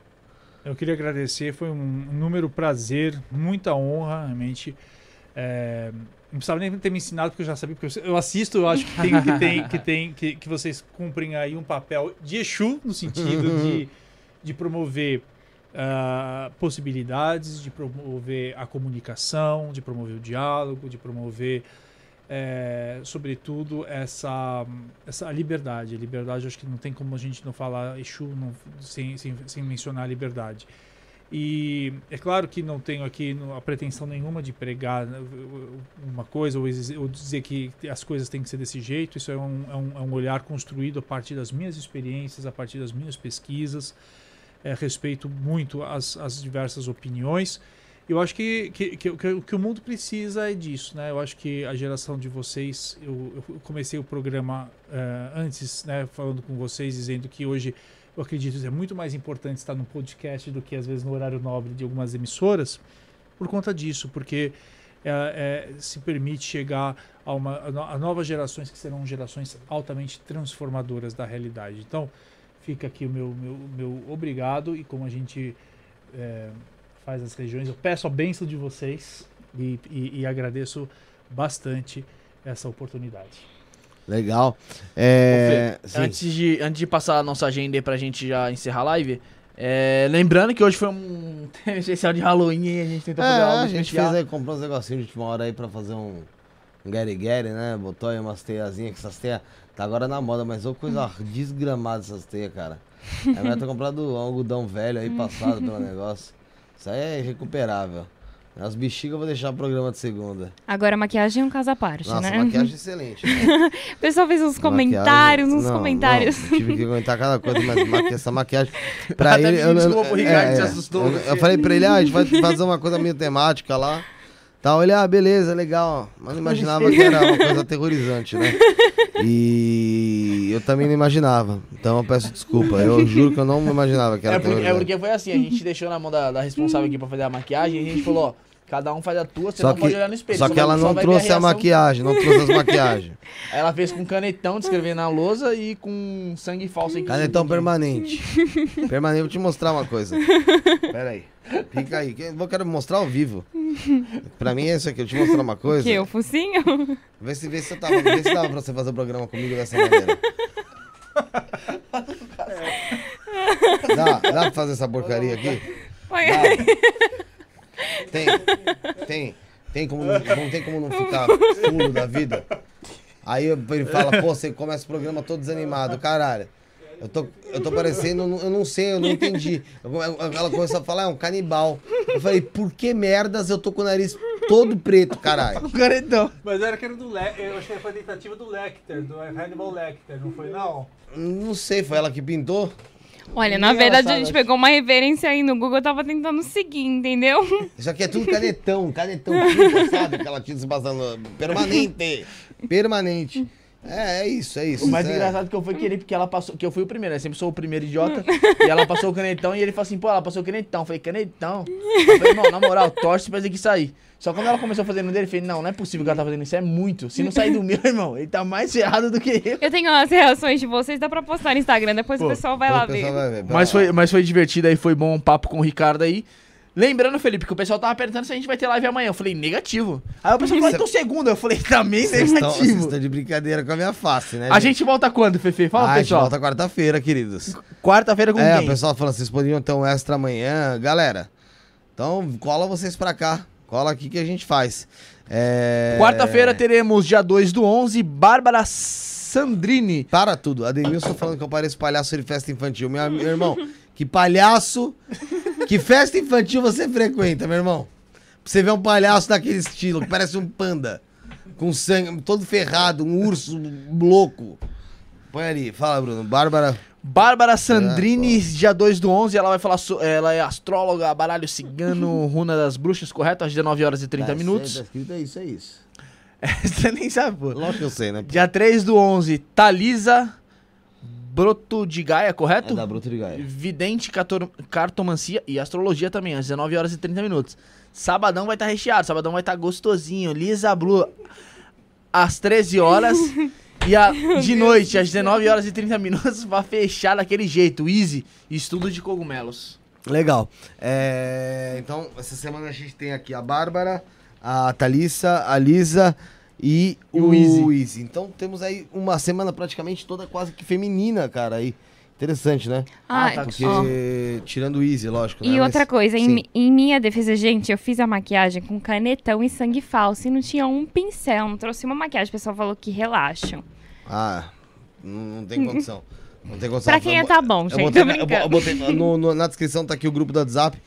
Eu queria agradecer, foi um número prazer, muita honra, realmente. É, não precisava nem ter me ensinado, porque eu já sabia, porque eu assisto, eu acho que tem, que, tem, que, tem, que, que vocês cumprem aí um papel de Exu, no sentido de, de promover uh, possibilidades, de promover a comunicação, de promover o diálogo, de promover, é, sobretudo, essa, essa liberdade. Liberdade, acho que não tem como a gente não falar Exu não, sem, sem, sem mencionar a liberdade. E é claro que não tenho aqui a pretensão nenhuma de pregar né, uma coisa ou, dizer que as coisas têm que ser desse jeito. Isso é um, é um, é um olhar construído a partir das minhas experiências, a partir das minhas pesquisas. É, respeito muito as, as diversas opiniões. Eu acho que, que, que, que, que o mundo precisa é disso, né? Eu acho que a geração de vocês, eu, eu comecei o programa uh, antes, né, falando com vocês, dizendo que hoje eu acredito que é muito mais importante estar no podcast do que às vezes no horário nobre de algumas emissoras, por conta disso, porque é, é, se permite chegar a, uma, a novas gerações que serão gerações altamente transformadoras da realidade. Então, fica aqui o meu, meu, meu obrigado e como a gente é, faz as regiões, eu peço a benção de vocês e, e, e agradeço bastante essa oportunidade. Legal. É... Fê, antes, de, antes de passar a nossa agenda aí pra gente já encerrar a live, é... lembrando que hoje foi um especial de Halloween e a gente tentou fazer é, algo A gente especial. fez aí, comprou uns negocinhos de última hora aí pra fazer um, um Gary Gary, né? Botou aí umas teiazinhas, que essas teias tá agora na moda, mas ô coisa desgramada essas teias, cara. A mulher tá comprando um algodão velho aí passado pelo negócio. Isso aí é recuperável. As bexigas eu vou deixar o programa de segunda. Agora a maquiagem é um caso à parte, Nossa, né? maquiagem é excelente. Né? o pessoal fez uns comentários, uns não, comentários. Não, tive que comentar cada coisa, mas maqui essa maquiagem. Pra ele. Eu, desculpa, o Ricardo é, se assustou. Eu, eu, falei pra ele, ah, a gente vai fazer uma coisa meio temática lá. Tá, olha, ah, beleza, legal. Mas não imaginava que era uma coisa aterrorizante, né? E eu também não imaginava. Então eu peço desculpa. Eu juro que eu não imaginava que era é porque, é porque foi assim, a gente deixou na mão da, da responsável aqui pra fazer a maquiagem e a gente falou, ó, cada um faz a tua, você só não que, pode olhar no espelho. Só que ela não trouxe a, a, maquiagem, não trouxe as maquiagens. Ela fez com canetão de escrever na lousa e com sangue falso aqui. Canetão permanente. permanente, vou te mostrar uma coisa. Pera aí. Fica aí. Eu quero mostrar ao vivo. Pra mim é isso aqui. Eu te mostrar uma coisa. Que? O focinho? Vê se, vê se, tava, vê se dava pra você fazer o programa comigo dessa maneira. Dá, dá pra fazer essa porcaria aqui? Dá. Tem, tem. Tem como, não tem como não ficar fundo da vida. Aí ele fala, pô, você começa o programa todo desanimado. Caralho. Eu tô, eu tô parecendo, eu não sei, eu não entendi. Ela começou a falar, é um canibal. Eu falei, por que merdas eu tô com o nariz todo preto, caralho? Caretão. Mas era que era do Lecter, eu achei que foi a tentativa do Lecter, do Hannibal Lecter, não foi não? Não sei, foi ela que pintou? Olha, na verdade a gente pegou uma referência aí no Google, eu tava tentando seguir, entendeu? Isso aqui é tudo canetão, canetão sabe? Aquela tinta se passando permanente, permanente. É, é isso, é isso. O mais é. engraçado que eu fui querer, porque ela passou, que eu fui o primeiro, né? Sempre sou o primeiro idiota. e ela passou o canetão e ele falou assim, pô, ela passou o canetão. Eu falei, canetão. Eu falei, irmão, na moral, torce pra que sair. Só quando ela começou a fazer no dele, eu falei, não, não é possível que ela tá fazendo isso, é muito. Se não sair do meu, irmão, ele tá mais ferrado do que eu. Eu tenho as reações de vocês, dá pra postar no Instagram, depois Pô, o pessoal vai lá ver. vai ver. Mas foi, mas foi divertido aí, foi bom um papo com o Ricardo aí. Lembrando, Felipe, que o pessoal tava perguntando se a gente vai ter live amanhã. Eu falei, negativo. Aí o pessoal falou, então segunda. Eu falei, também Vocês estão, vocês negativo. estão de brincadeira com a minha face, né? A gente volta quando, Fefe? Fala, ah, a gente pessoal. volta quarta-feira, queridos. Quarta-feira com é, quem? o pessoal falando, vocês poderiam ter um extra amanhã. Galera, então cola vocês pra cá. Cola aqui que a gente faz. É... Quarta-feira teremos, dia 2 do 11, Bárbara Sandrini. Para tudo. Ademilson falando que eu pareço palhaço de festa infantil. Meu, meu irmão, que palhaço, que festa infantil você frequenta, meu irmão? Pra você ver um palhaço daquele estilo, que parece um panda, com sangue, todo ferrado, um urso louco. Põe ali, fala, Bruno. Bárbara. Bárbara Sandrini, dia 2 do 11, ela vai falar, so- ela é astróloga, baralho cigano, runa das bruxas, correto? Às 19 horas e 30 Tá, minutos. Tá escrito é isso, é isso. Você nem sabe, pô. Lógico que eu sei, né? Dia 3 do 11, Thalisa Broto de Gaia, correto? É da Bruto de Gaia. Vidente, cartomancia e astrologia também, às 19 horas e 30 minutos. Sabadão vai estar recheado, sabadão vai estar gostosinho. Lisa Blue, às 13 horas. e a, de noite, às 19 horas e 30 minutos, vai fechar daquele jeito. Easy, estudo de cogumelos. Legal. É, então, essa semana a gente tem aqui a Bárbara, a Thalissa, a Lisa e E o o Easy. Easy. Então temos aí uma semana praticamente toda quase que feminina, cara. Aí. Interessante, né? Ah, tá, Porque, ó. tirando o Easy, lógico. E né? outra Mas- coisa, em, em minha defesa, gente, eu fiz a maquiagem com canetão e sangue falso e não tinha um pincel, não trouxe uma maquiagem. O pessoal falou que relaxam. Ah, não, não tem condição. Não tem condição. Pra quem é tá bo- bom, eu gente, botei eu bo- brincando. eu botei no- no- na descrição tá aqui o grupo do WhatsApp,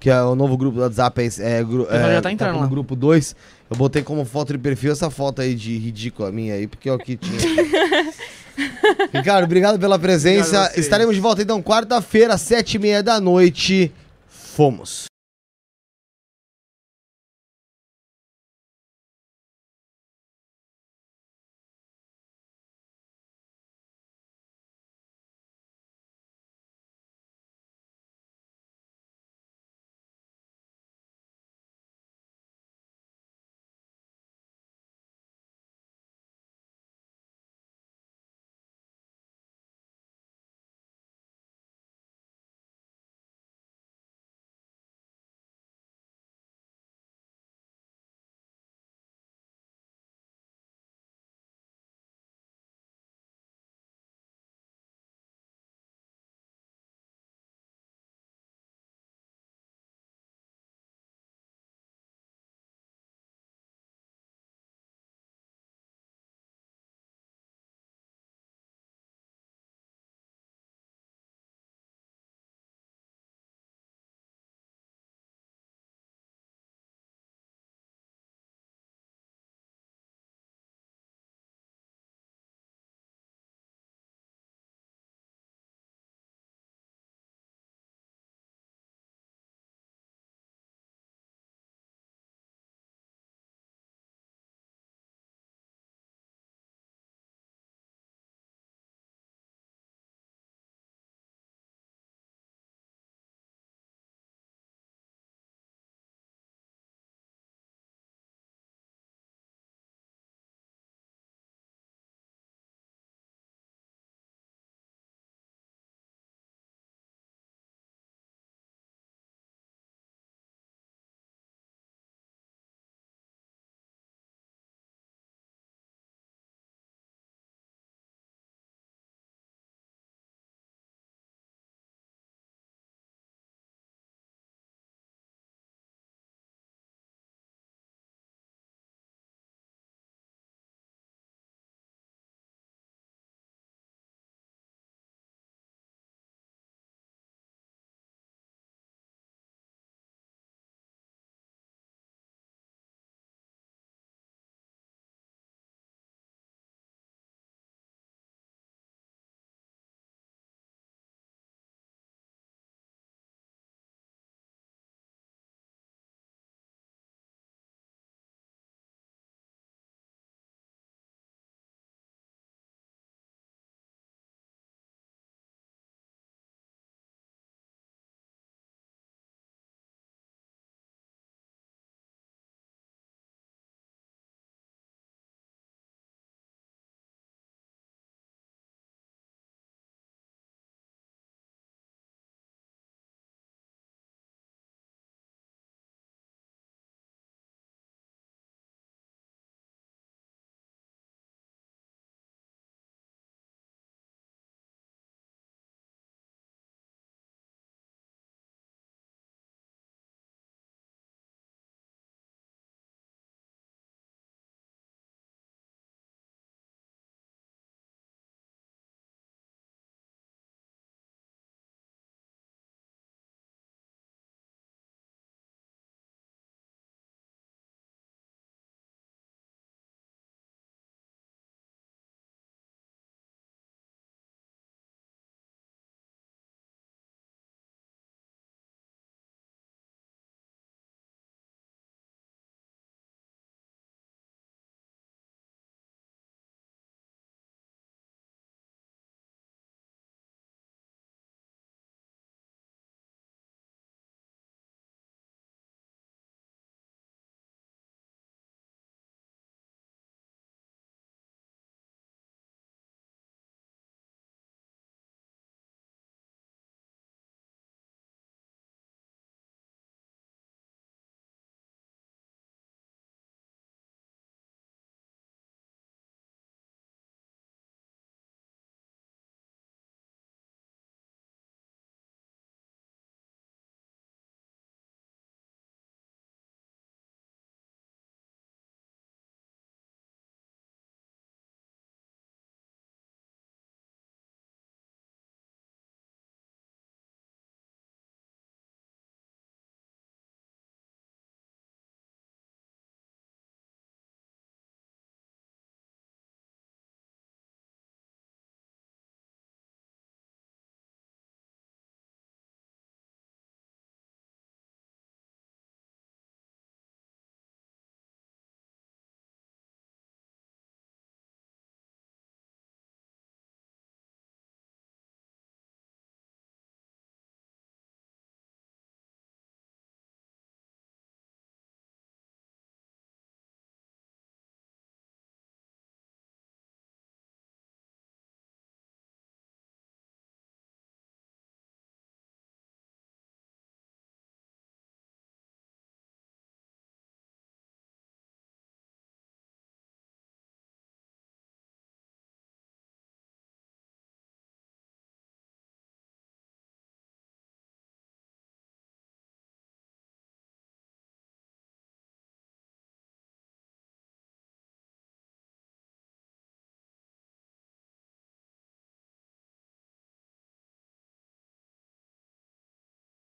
que é o novo grupo do WhatsApp, é, é, é, já tá entrando como lá. grupo 2. Eu botei como foto de perfil essa foto aí de ridícula minha aí, porque é o que tinha. Ricardo, obrigado pela Obrigado presença. vocês. Estaremos de volta então quarta-feira, sete e meia da noite. Fomos.